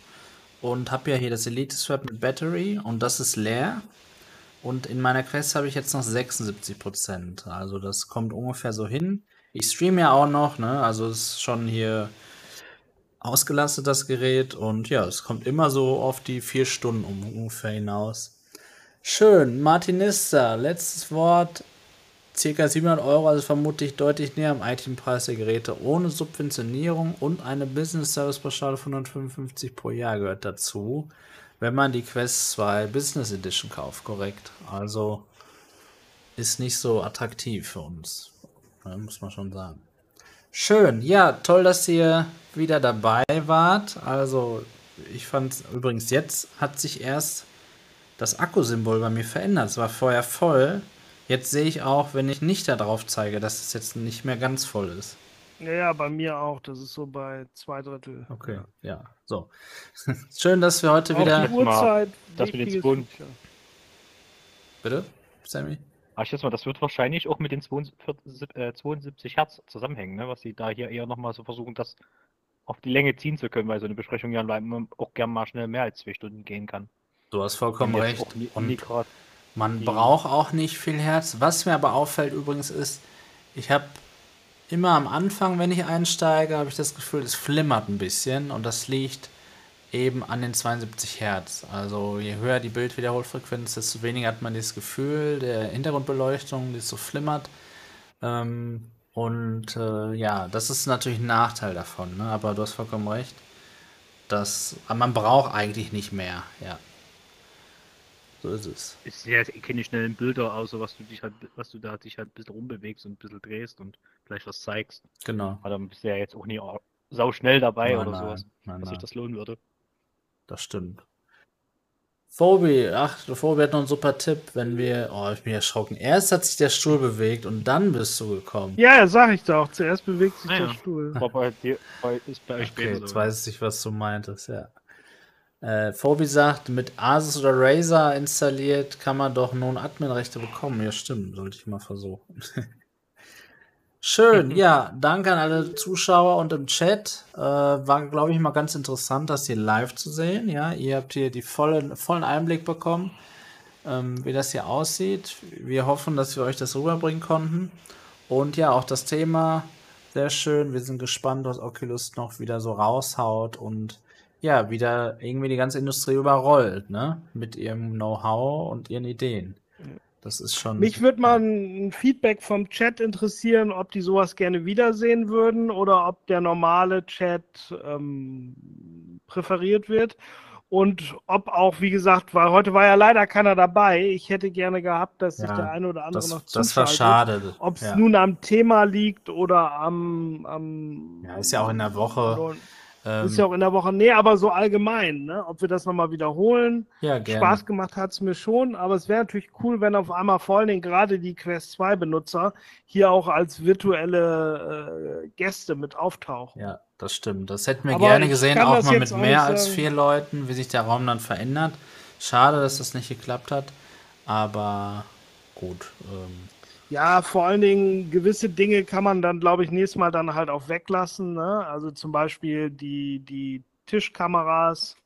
und habe ja hier das Elite Strap mit Battery und das ist leer. Und in meiner Quest habe ich jetzt noch 76%. Also das kommt ungefähr so hin. Ich streame ja auch noch, ne? Also es ist schon hier ausgelastet, das Gerät. Und ja, es kommt immer so auf die vier Stunden um ungefähr hinaus. Schön. Martinista, letztes Wort. Circa 700 Euro, also vermutlich deutlich näher am Itempreis der Geräte ohne Subventionierung und eine Business Service Pauschale von 155 pro Jahr gehört dazu, wenn man die Quest 2 Business Edition kauft, korrekt. Also ist nicht so attraktiv für uns, muss man schon sagen. Schön, ja, toll, dass ihr wieder dabei wart. Also ich fand übrigens jetzt hat sich erst das Akkusymbol bei mir verändert. Es war vorher voll. Jetzt sehe ich auch, wenn ich nicht darauf zeige, dass es jetzt nicht mehr ganz voll ist. Ja, ja, bei mir auch. Das ist so bei zwei Drittel. Okay, Ja. ja. So. Schön, dass wir heute Auch wieder. die Uhrzeit. das mit den Spoon. Bitte, Sammy? Ach, ich schätze mal, das wird wahrscheinlich auch mit den 72, äh, 72 Hertz zusammenhängen, ne? was sie da hier eher nochmal so versuchen, das auf die Länge ziehen zu können, weil so eine Besprechung ja auch gern mal schnell mehr als zwei Stunden gehen kann. Du hast vollkommen Und recht. auch nie, Und nie grad- Man Die- braucht auch nicht viel Herz. Was mir aber auffällt übrigens ist, ich habe immer am Anfang, wenn ich einsteige, habe ich das Gefühl, es flimmert ein bisschen und das liegt eben an den 72 Hertz. Also je höher die Bildwiederholfrequenz, desto weniger hat man dieses Gefühl der Hintergrundbeleuchtung, die so flimmert. Ähm, und äh, ja, das ist natürlich ein Nachteil davon, ne? aber du hast vollkommen recht. Das, man braucht eigentlich nicht mehr, ja. So ist es. ist ja keine schnellen Bilder, außer was du dich halt, was du da dich halt ein bisschen rumbewegst und ein bisschen drehst und vielleicht was zeigst. Genau. Aber dann bist du ja jetzt auch nie sau schnell dabei Nein, oder nein, sowas, nein, dass sich das lohnen würde. Das stimmt. Phobi, ach, Phobi hat noch einen super Tipp, wenn wir, oh, ich bin erschrocken. Erst hat sich der Stuhl bewegt und dann bist du gekommen. Ja, sag ich doch. Zuerst bewegt sich Ah, der ja. Stuhl. War bei dir, bei, ist bei euch Okay, jetzt weiß ich, was du meintest, ja. Äh, Phobi sagt, mit Asus oder Razer installiert kann man doch nun Adminrechte bekommen. Ja, stimmt, sollte ich mal versuchen. Schön, ja, danke an alle Zuschauer und im Chat. Äh, war, glaube ich, mal ganz interessant, das hier live zu sehen. Ja, ihr habt hier die vollen, vollen Einblick bekommen, ähm, wie das hier aussieht. Wir hoffen, dass wir euch das rüberbringen konnten. Und ja, auch das Thema, sehr schön. Wir sind gespannt, was Oculus noch wieder so raushaut und ja, wieder irgendwie die ganze Industrie überrollt, ne? Mit ihrem Know-how und ihren Ideen. Das ist schon. Mich würde mal ein Feedback vom Chat interessieren, ob die sowas gerne wiedersehen würden oder ob der normale Chat ähm, präferiert wird. Und ob auch, wie gesagt, weil heute war ja leider keiner dabei. Ich hätte gerne gehabt, dass sich Ja, der eine oder andere das, noch das war zuschaltet. schade. Ob es ja. nun am Thema liegt oder am, am Ja, ist ja auch in der Woche. Ähm, ist ja auch in der Woche. Nee, aber so allgemein, ne? Ob wir das nochmal wiederholen. ja, gerne. Spaß gemacht hat es mir schon, aber es wäre natürlich cool, wenn auf einmal vor allen Dingen gerade die Quest 2 Benutzer hier auch als virtuelle äh, Gäste mit auftauchen. Ja, das stimmt. Das hätten wir Aber gerne gesehen, auch mal mit mehr als vier Leuten, wie sich der Raum dann verändert. Schade, dass das nicht geklappt hat, aber gut. Ähm, Ja, vor allen Dingen gewisse Dinge kann man dann, glaube ich, nächstes Mal dann halt auch weglassen. Ne? Also zum Beispiel die, die Tischkameras,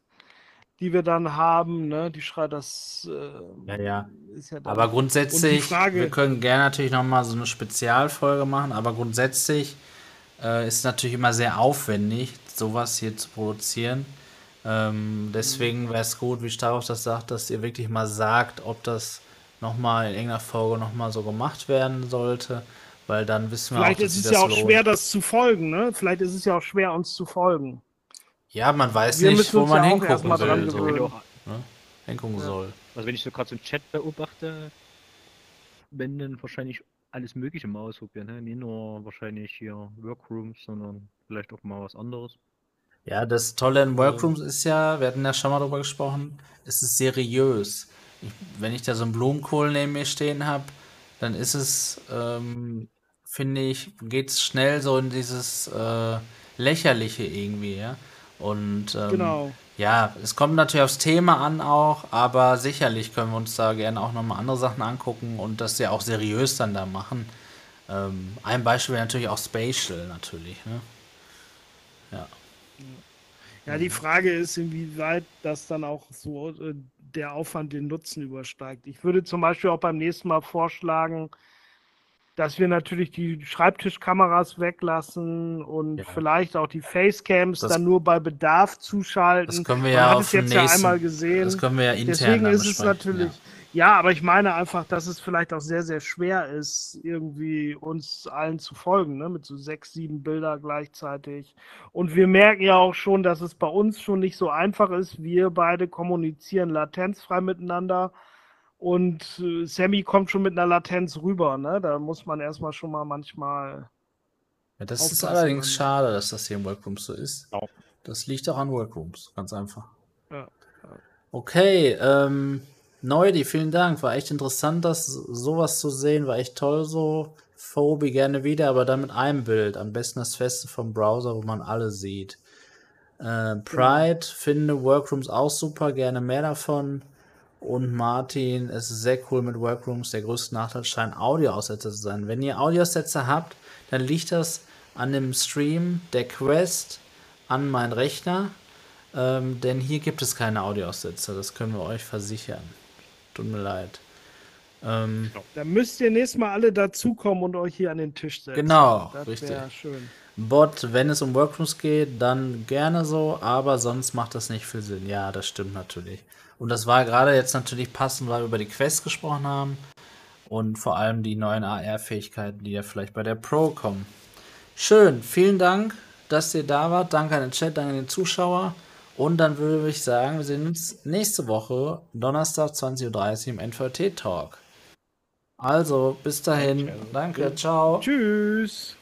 die wir dann haben, ne? Die schreit das äh, ja, ja. ist ja. Aber grundsätzlich, Frage- wir können gerne natürlich nochmal so eine Spezialfolge machen, aber grundsätzlich äh, ist es natürlich immer sehr aufwendig, sowas hier zu produzieren. Ähm, deswegen wäre es gut, wie Starov das sagt, dass ihr wirklich mal sagt, ob das nochmal in irgendeiner Folge nochmal so gemacht werden sollte, weil dann wissen wir Vielleicht auch, dass ist es ja auch lohnt. schwer, das zu folgen, ne? Vielleicht ist es ja auch schwer, uns zu folgen. Ja, man weiß Wir nicht, wo man ja hingucken will, so, auch, hingucken Ja. soll. also wenn ich so gerade so einen Chat beobachte, wenn dann wahrscheinlich alles Mögliche mal ausprobieren. Ne? Nicht nur wahrscheinlich hier Workrooms, sondern vielleicht auch mal was anderes. Ja, das Tolle in Workrooms ist ja, wir hatten ja schon mal drüber gesprochen, es ist seriös. Wenn ich da so einen Blumenkohl neben mir stehen habe, dann ist es, ähm, finde ich, geht es schnell so in dieses äh, Lächerliche irgendwie, ja. Und ähm, Genau. ja, es kommt natürlich aufs Thema an auch, aber sicherlich können wir uns da gerne auch nochmal andere Sachen angucken und das ja auch seriös dann da machen. Ähm, ein Beispiel wäre natürlich auch Spatial natürlich, ne? Ja. Ja, die Frage ist, inwieweit das dann auch so äh, der Aufwand den Nutzen übersteigt. Ich würde zum Beispiel auch beim nächsten Mal vorschlagen, dass wir natürlich die Schreibtischkameras weglassen und Ja. vielleicht auch die Facecams Das- dann nur bei Bedarf zuschalten. Das können wir Man ja hat auf es jetzt ja nächsten, einmal gesehen. Das können wir ja intern Deswegen ist es natürlich, ja. Aber ich meine einfach, dass es vielleicht auch sehr, sehr schwer ist, irgendwie uns allen zu folgen, ne? mit so sechs, sieben Bilder gleichzeitig. Und wir merken ja auch schon, dass es bei uns schon nicht so einfach ist. Wir beide kommunizieren latenzfrei miteinander. Und äh, Sammy kommt schon mit einer Latenz rüber, ne? Da muss man erstmal schon mal manchmal. Ja, das ist allerdings schade, dass das hier im Workrooms so ist. Ja. Das liegt auch an Workrooms, ganz einfach. Ja, ja. Okay, ähm, Neudi, vielen Dank. War echt interessant, das sowas zu sehen. War echt toll so. Phobi gerne wieder, aber dann mit einem Bild. Am besten das Feste vom Browser, wo man alle sieht. Äh, Pride finde Workrooms auch super, gerne mehr davon. Und Martin, es ist sehr cool mit Workrooms. Der größte Nachteil scheint Audioaussetzer zu sein. Wenn ihr Audioaussetzer habt, dann liegt das an dem Stream der Quest an meinen Rechner. Ähm, denn hier gibt es keine Audioaussetzer. Das können wir euch versichern. Tut mir leid. Ähm, Da müsst ihr nächstes Mal alle dazukommen und euch hier an den Tisch setzen. Genau, das richtig. schön. Bot, wenn es um Workrooms geht, dann gerne so, aber sonst macht das nicht viel Sinn. Ja, das stimmt natürlich. Und das war gerade jetzt natürlich passend, weil wir über die Quest gesprochen haben und vor allem die neuen AR-Fähigkeiten, die ja vielleicht bei der Pro kommen. Schön, vielen Dank, dass ihr da wart. Danke an den Chat, danke an den Zuschauer. Und dann würde ich sagen, wir sehen uns nächste Woche, Donnerstag 20.30 Uhr im NVT Talk. Also, bis dahin. Danke, ciao. Tschüss.